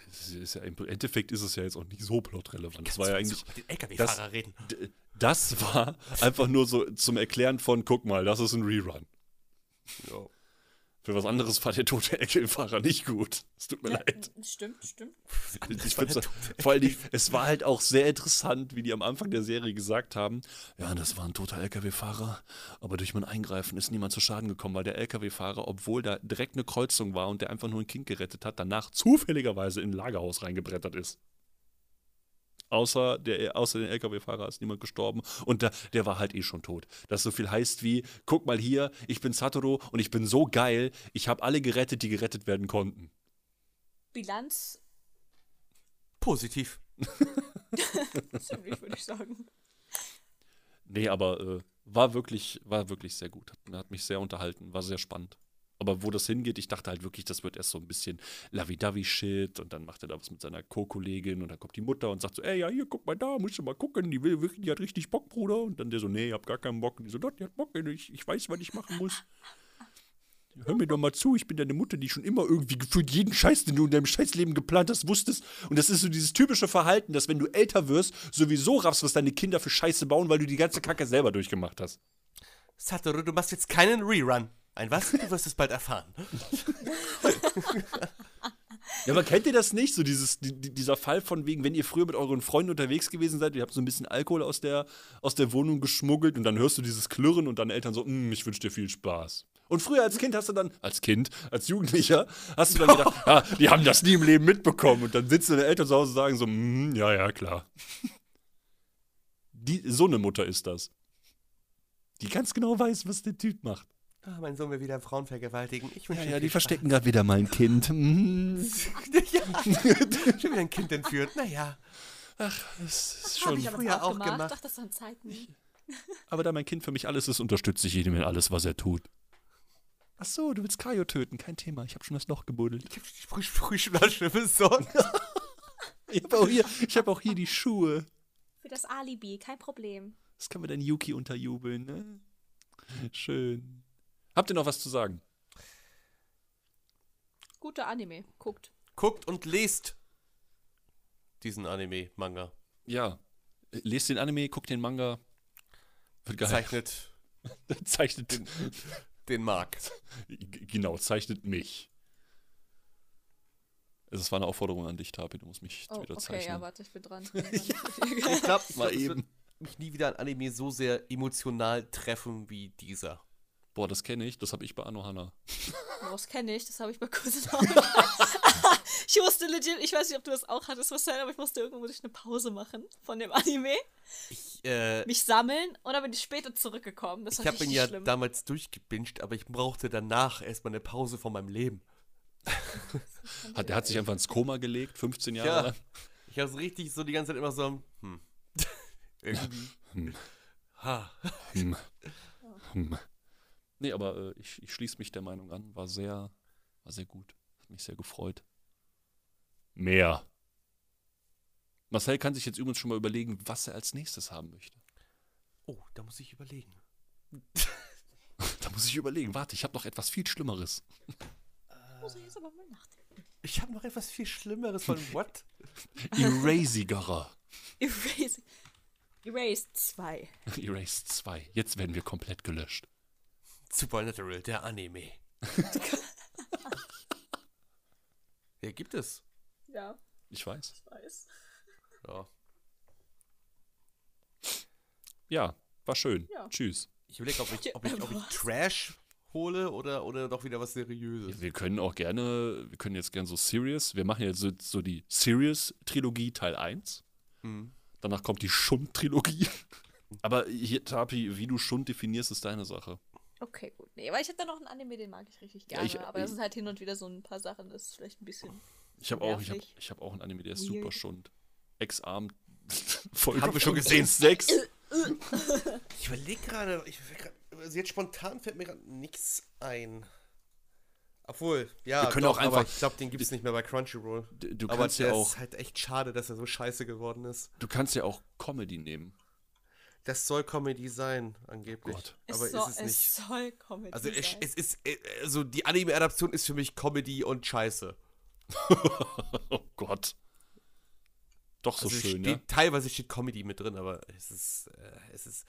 Das ist ja, Im Endeffekt ist es ja jetzt auch nicht so plotrelevant. Das war ja eigentlich, mit den LKW-Fahrer reden. d- das war einfach nur so zum Erklären von, guck mal, das ist ein Rerun. Ja. Für was anderes war der tote LKW-Fahrer nicht gut. Es tut mir Ja, leid. stimmt, stimmt. Ich find's, vor allem, es war halt auch sehr interessant, wie die am Anfang der Serie gesagt haben, ja, das war ein toter LKW-Fahrer, aber durch mein Eingreifen ist niemand zu Schaden gekommen, weil der LKW-Fahrer, obwohl da direkt eine Kreuzung war und der einfach nur ein Kind gerettet hat, danach zufälligerweise in ein Lagerhaus reingebrettert ist. Außer, der, außer den LKW-Fahrer ist niemand gestorben und der, der war halt eh schon tot. Das so viel heißt wie, guck mal hier, ich bin Satoru und ich bin so geil, ich habe alle gerettet, die gerettet werden konnten. Bilanz Positiv. ziemlich, würde ich sagen. Nee, aber äh, war wirklich, war wirklich sehr gut. Hat, hat mich sehr unterhalten, war sehr spannend. Aber wo das hingeht, ich dachte halt wirklich, das wird erst so ein bisschen Lavi-Davi-Shit und dann macht er da was mit seiner Co-Kollegin und dann kommt die Mutter und sagt so, ey, ja, hier, guck mal da, musst du mal gucken, die, will, wirklich- die hat richtig Bock, Bruder. Und dann der so, nee, ich hab gar keinen Bock. Und die so, doch, die hat Bock, ich, ich weiß, was ich machen muss. Hör mir doch mal zu, ich bin deine Mutter, die schon immer irgendwie gefühlt jeden Scheiß, den du in deinem Scheißleben geplant hast, wusstest. Und das ist so dieses typische Verhalten, dass wenn du älter wirst, sowieso raffst, was deine Kinder für Scheiße bauen, weil du die ganze Kacke selber durchgemacht hast. Satoru, du machst jetzt keinen Rerun. Ein was? Du wirst es bald erfahren. Ja, aber kennt ihr das nicht? So dieses, die, die- dieser Fall von wegen, wenn ihr früher mit euren Freunden unterwegs gewesen seid, ihr habt so ein bisschen Alkohol aus der, aus der Wohnung geschmuggelt und dann hörst du dieses Klirren und deine Eltern so, "Mm, ich wünsche dir viel Spaß. Und früher als Kind hast du dann, als Kind, als Jugendlicher, hast du dann gedacht, ah, die haben das nie im Leben mitbekommen. Und dann sitzen deine Eltern zu Hause und sagen so, "Mm, ja, ja, klar. Die, so eine Mutter ist das. Die ganz genau weiß, was der Typ macht. Ah, mein Sohn will wieder Frauen vergewaltigen. Ich wünsche Ja, ja, die verstecken gerade wieder mal ein Kind. Ja, schon wieder ein Kind entführt. Naja. Ach, das ist Hab schon. ich früher auch gemacht. Ach, das waren Zeiten. Aber da mein Kind für mich alles ist, unterstütze ich ihn in alles, was er tut. Ach so, du willst Kaio töten, kein Thema. Ich habe schon das Loch gebuddelt. Ich hab die Sprüh Sprühflasche besorgt. Ich habe auch, hier- ich hab auch hier die Schuhe. Für das Alibi, kein Problem. Das kann mir dein Yuki unterjubeln, ne? Schön. Habt ihr noch was zu sagen? Guter Anime, guckt. Guckt und lest diesen Anime, Manga. Ja. Lest den Anime, guckt den Manga. Wird geil. Zeichnet Zeichnet. den mag. G- Genau, zeichnet mich. Es war eine Aufforderung an dich, Tapi, du musst mich Oh, wieder okay, zeichnen. ja, warte, ich bin dran. Ich glaube, Mal eben. mich nie wieder ein Anime so sehr emotional treffen wie dieser. Boah, das kenne ich, das habe ich bei Anohana. Oh, Das kenne ich, das habe ich bei Cousin auch. ich musste legit, ich weiß nicht, ob du das auch hattest, Marcel, aber ich musste irgendwo muss ich eine Pause machen von dem Anime, Ich, äh, mich sammeln und dann bin ich später zurückgekommen. Das ich habe ihn ja schlimm. damals durchgebinged, aber ich brauchte danach erstmal eine Pause von meinem Leben. Hat, der hat sich einfach ins Koma gelegt, 15 Jahre Ja. lang. Ich habe so richtig so die ganze Zeit immer so, hm. Irgendwie. Hm. Ha. Hm. Hm. Nee, aber äh, ich, ich schließe mich der Meinung an. War sehr, war sehr gut. Hat mich sehr gefreut. Mehr. Marcel kann sich jetzt übrigens schon mal überlegen, was er als nächstes haben möchte. Oh, da muss ich überlegen. Da muss ich überlegen. Warte, ich habe noch etwas viel Schlimmeres. muss ich jetzt aber mal nachdenken. Ich habe noch etwas viel Schlimmeres von What? Erasigerer. Erase. Erase 2. Erase 2. Jetzt werden wir komplett gelöscht. Supernatural, der Anime. ja, gibt es. Ja, Ich weiß. ich weiß. Ja. Ja, war schön. Ja. Tschüss. Ich überlege, ob ich, ob ich, ob ich? Trash hole oder, oder doch wieder was Seriöses. Wir können auch gerne, wir können jetzt gerne so Serious, wir machen jetzt so, so die Serious-Trilogie Teil 1. Hm. Danach kommt die Schund-Trilogie. Aber hier, Tapi, wie du Schund definierst, ist deine Sache. Okay, gut. Nee, aber ich hätte da noch einen Anime, den mag ich richtig Ja, gerne. ich- aber das ich- sind halt hin und wieder so ein paar Sachen, das ist vielleicht ein bisschen. Ich habe auch, ich hab, ich hab auch einen Anime, der ist super Schund. Ex-Arm. Folge Haben wir schon 5 gesehen. und 6. Ich überlege gerade, also jetzt spontan fällt mir gerade nichts ein. Obwohl, ja, Wir können doch, auch einfach- aber ich glaube, den gibt es nicht mehr bei Crunchyroll. Du, du aber kannst der ja auch, ist halt echt schade, dass er so scheiße geworden ist. du kannst ja auch Comedy nehmen. Das soll Comedy sein, angeblich. Gott. Aber es, soll, ist es nicht. es soll Comedy Also es, sein. es ist, äh, also die Anime-Adaption ist für mich Comedy und Scheiße. oh Gott. Doch so Also schön, steht, ja. Teilweise steht Comedy mit drin, aber es ist, äh, es ist,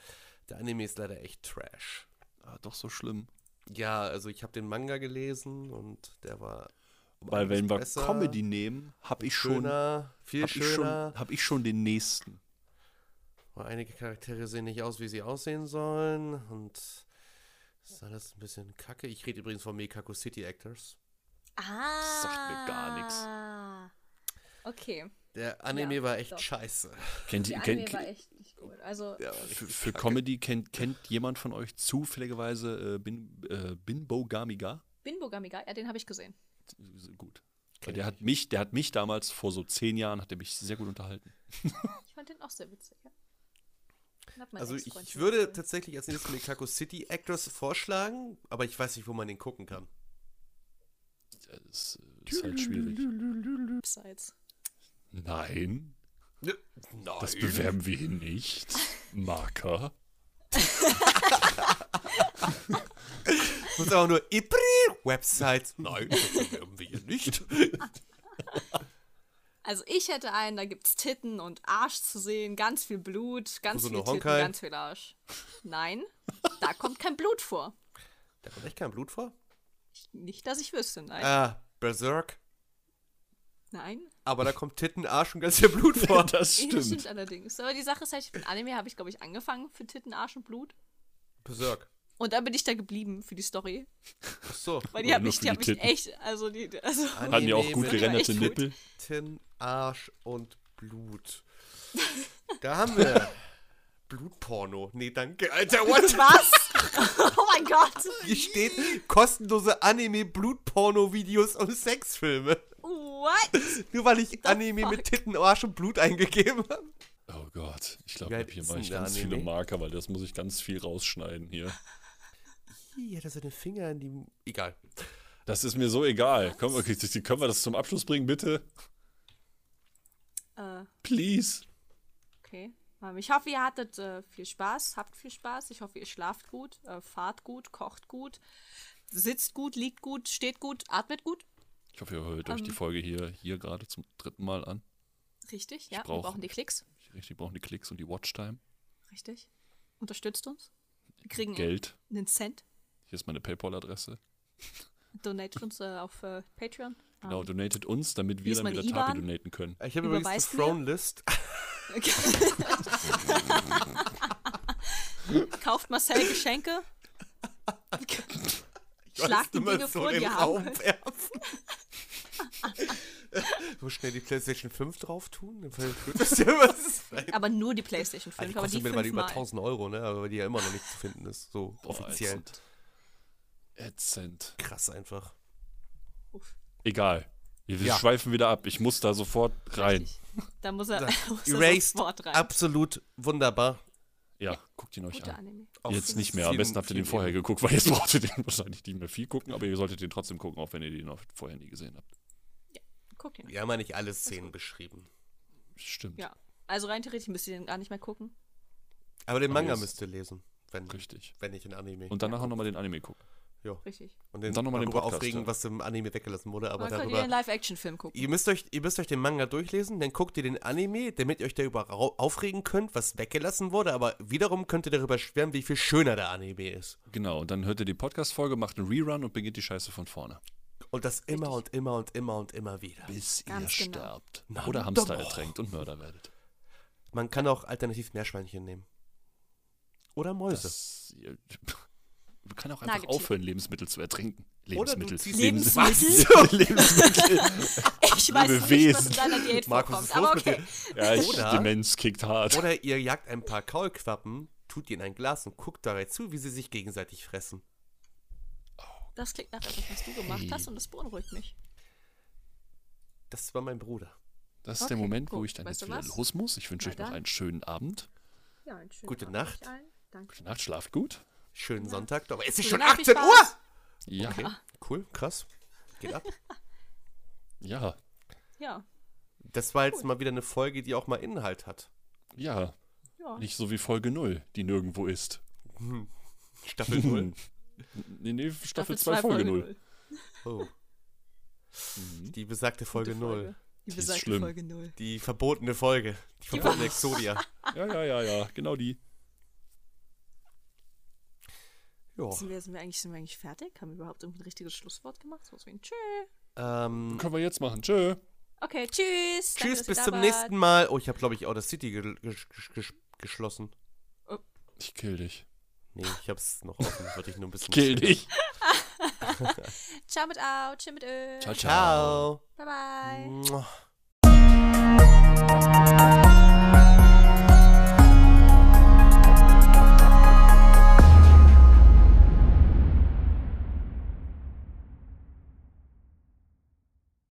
der Anime ist leider echt Trash. Ah, doch so schlimm. Ja, also ich habe den Manga gelesen und der war Weil wenn wir besser, Comedy nehmen, habe ich schon, schöner, viel hab ich schon, schöner. hab ich schon den nächsten. Aber einige Charaktere sehen nicht aus, wie sie aussehen sollen und das ist alles ein bisschen kacke. Ich rede übrigens von Mekako City Actors. ah. sagt mir gar nix. Okay. Der Anime Ja, war echt doch. scheiße. Kennt, Der Anime kennt, war echt nicht gut. Also, war für, für. Comedy kennt, kennt jemand von euch zufälligerweise äh, Bin, äh, Binbo Gamiga? Binbo Gamiga, ja, den habe ich gesehen. Gut. Weil der hat mich, der hat mich damals vor so zehn Jahren, hat er mich sehr gut unterhalten. Ich fand den auch sehr witzig, ja. Also ich würde tatsächlich als nächstes Mekako City Actors vorschlagen, aber ich weiß nicht, wo man den gucken kann. Das äh, ist halt schwierig. Websites. Nein, Nein. das bewerben wir hier nicht. Marker. muss auch nur Websites. Nein, das bewerben wir hier nicht. Also ich hätte einen, da gibt's Titten und Arsch zu sehen, ganz viel Blut, ganz viel Titten, ganz viel Arsch. Nein, da kommt kein Blut vor. Da kommt echt kein Blut vor? Nicht, dass ich wüsste, nein. Ah, Berserk. Nein. Aber da kommt Titten, Arsch und ganz viel Blut vor. Das Ja, Das stimmt. stimmt allerdings. Aber die Sache ist halt, mit Anime habe ich, glaube ich, angefangen für Titten, Arsch und Blut. Berserk. Und dann bin ich da geblieben für die Story. Ach so. Weil die haben mich, die haben die mich Titten. echt, also die, also Hatten die auch Anime gut gerenderte. Nippel? Titten, Arsch und Blut. Da haben wir Blutporno. Nee, danke, Alter. What? was? oh mein Gott. Hier steht kostenlose Anime-Blutporno-Videos und Sexfilme. What? Nur weil ich Anime fuck? mit Titten, Arsch und Blut eingegeben habe. Oh Gott, ich glaube, hier mache ich ganz Anime? viele Marker, weil das muss ich ganz viel rausschneiden hier. Hier hat er seine Finger in die. Egal. Das ist mir so egal. Können wir, können wir das zum Abschluss bringen, bitte? Äh, Please. okay. Ähm, Ich hoffe, ihr hattet äh, viel Spaß, habt viel Spaß. Ich hoffe, ihr schlaft gut, äh, fahrt gut, kocht gut, sitzt gut, liegt gut, steht gut, atmet gut. Ich hoffe, ihr hört euch die Ähm. Folge hier, hier gerade zum dritten Mal an. Richtig, ja. Wir brauch- brauchen die Klicks. Ich brauchen die Klicks und die Watchtime. Richtig. Unterstützt uns. Wir kriegen Geld. einen Cent. Hier ist meine PayPal-Adresse. Donate uns äh, auf äh, Patreon. Genau, Ähm, donatet uns, damit wir dann wieder IBAN? donaten können. Ich habe übrigens mir? Throne-List. Kauft Marcel Geschenke. Schlag die Dinge so vor, die Raum werfen. so schnell die PlayStation 5 drauf tun? Aber nur die PlayStation 5, Ah, die aber die kostet mittlerweile über fünfmal. 1000 Euro, ne? Aber die ja immer noch nicht zu finden ist. So Boah, offiziell. ätzend. Ätzend. Krass einfach. Uff, Egal. Wir Ja. schweifen wieder ab. Ich muss da sofort rein. richtig. Da muss er, muss er sofort rein. absolut wunderbar. Ja, guckt ihn euch an. Anime. Jetzt nicht mehr. Am besten habt ihr den vorher geguckt, weil jetzt braucht ihr den wahrscheinlich nicht mehr viel gucken, aber ihr solltet den trotzdem gucken, auch wenn ihr den noch vorher nie gesehen habt. Guckt ihn. Wir haben ja nicht alle Szenen beschrieben. Stimmt. Ja. Also rein theoretisch müsst ihr den gar nicht mehr gucken. Aber den Aber Manga jetzt- müsst ihr lesen. Wenn, Richtig. wenn nicht in Anime. Und danach auch nochmal den Anime gucken. Ja. Richtig. Und, den, dann noch mal den darüber Podcast aufregen, hören. was im Anime weggelassen wurde. Aber dann könnt ihr darüber. den Live-Action-Film gucken. Ihr müsst, euch, ihr müsst euch den Manga durchlesen, dann guckt ihr den Anime, damit ihr euch darüber aufregen könnt, was weggelassen wurde, aber wiederum könnt ihr darüber schwärmen, wie viel schöner der Anime ist. Genau, und dann hört ihr die Podcast-Folge, macht einen Rerun und beginnt die Scheiße von vorne. Und das immer und immer und immer und immer wieder. Bis Ganz ihr genau. sterbt. Na, Oder Hamster doch. ertränkt und Mörder werdet. Man kann auch alternativ Meerschweinchen nehmen. Oder Mäuse. Das, man kann auch einfach Nagetiere. aufhören, Lebensmittel zu ertrinken. Oder du Lebensmittel. ziehst- Lebens- Lebensmittel? Lebensmittel. Ich weiß nicht, was Lebewesen. in deiner Diät Markus, vorkommt, ist aber los mit okay. dir? Ja, ich, Oder- Demenz kickt hart. Oder ihr jagt ein paar Kaulquappen, tut die in ein Glas und guckt dabei zu, wie sie sich gegenseitig fressen. Das klingt nach etwas, was du gemacht hast und das beunruhigt mich. Das war mein Bruder. Das ist der Okay, Moment, wo gut. ich dann Weißt jetzt wieder was? los muss. Ich wünsche euch noch einen schönen Abend. Ja, einen schönen Gute Abend Nacht. Gute Nacht, schlaft gut. Schönen Sonntag. Aber es ist schon Nacht, viel 18 Uhr! Ja, Okay, cool, krass. Geht ab. ja, Ja. Das war jetzt mal wieder eine Folge, die auch mal Inhalt hat. ja. Ja. Nicht so wie Folge 0, die nirgendwo ist. Staffel 0. nee, nee, Staffel Staffel 2, zwei, Folge 0. null. Oh. Mhm. Die besagte Folge Gute 0. Die ist besagte schlimm. Folge 0. Die verbotene Folge. Die verbotene Exodia. Ja, ja, ja, ja, genau die. Ja. Sind wir, sind, wir eigentlich, sind wir eigentlich fertig? Haben wir überhaupt irgendwie ein richtiges Schlusswort gemacht? So was wie ein Tschö. Ähm, Können wir jetzt machen. Tschö. Okay, tschüss. Danke, tschüss, ihr bis zum wart. nächsten Mal. Oh, ich habe, glaube ich, Outer City ge ge ge geschlossen. Ich kill dich. Nee, ich hab's noch offen. Wollte ich nur ein bisschen. Kill dich. Ciao mit Au, tschüss mit Ö. Ciao, ciao. Ciao. Bye bye.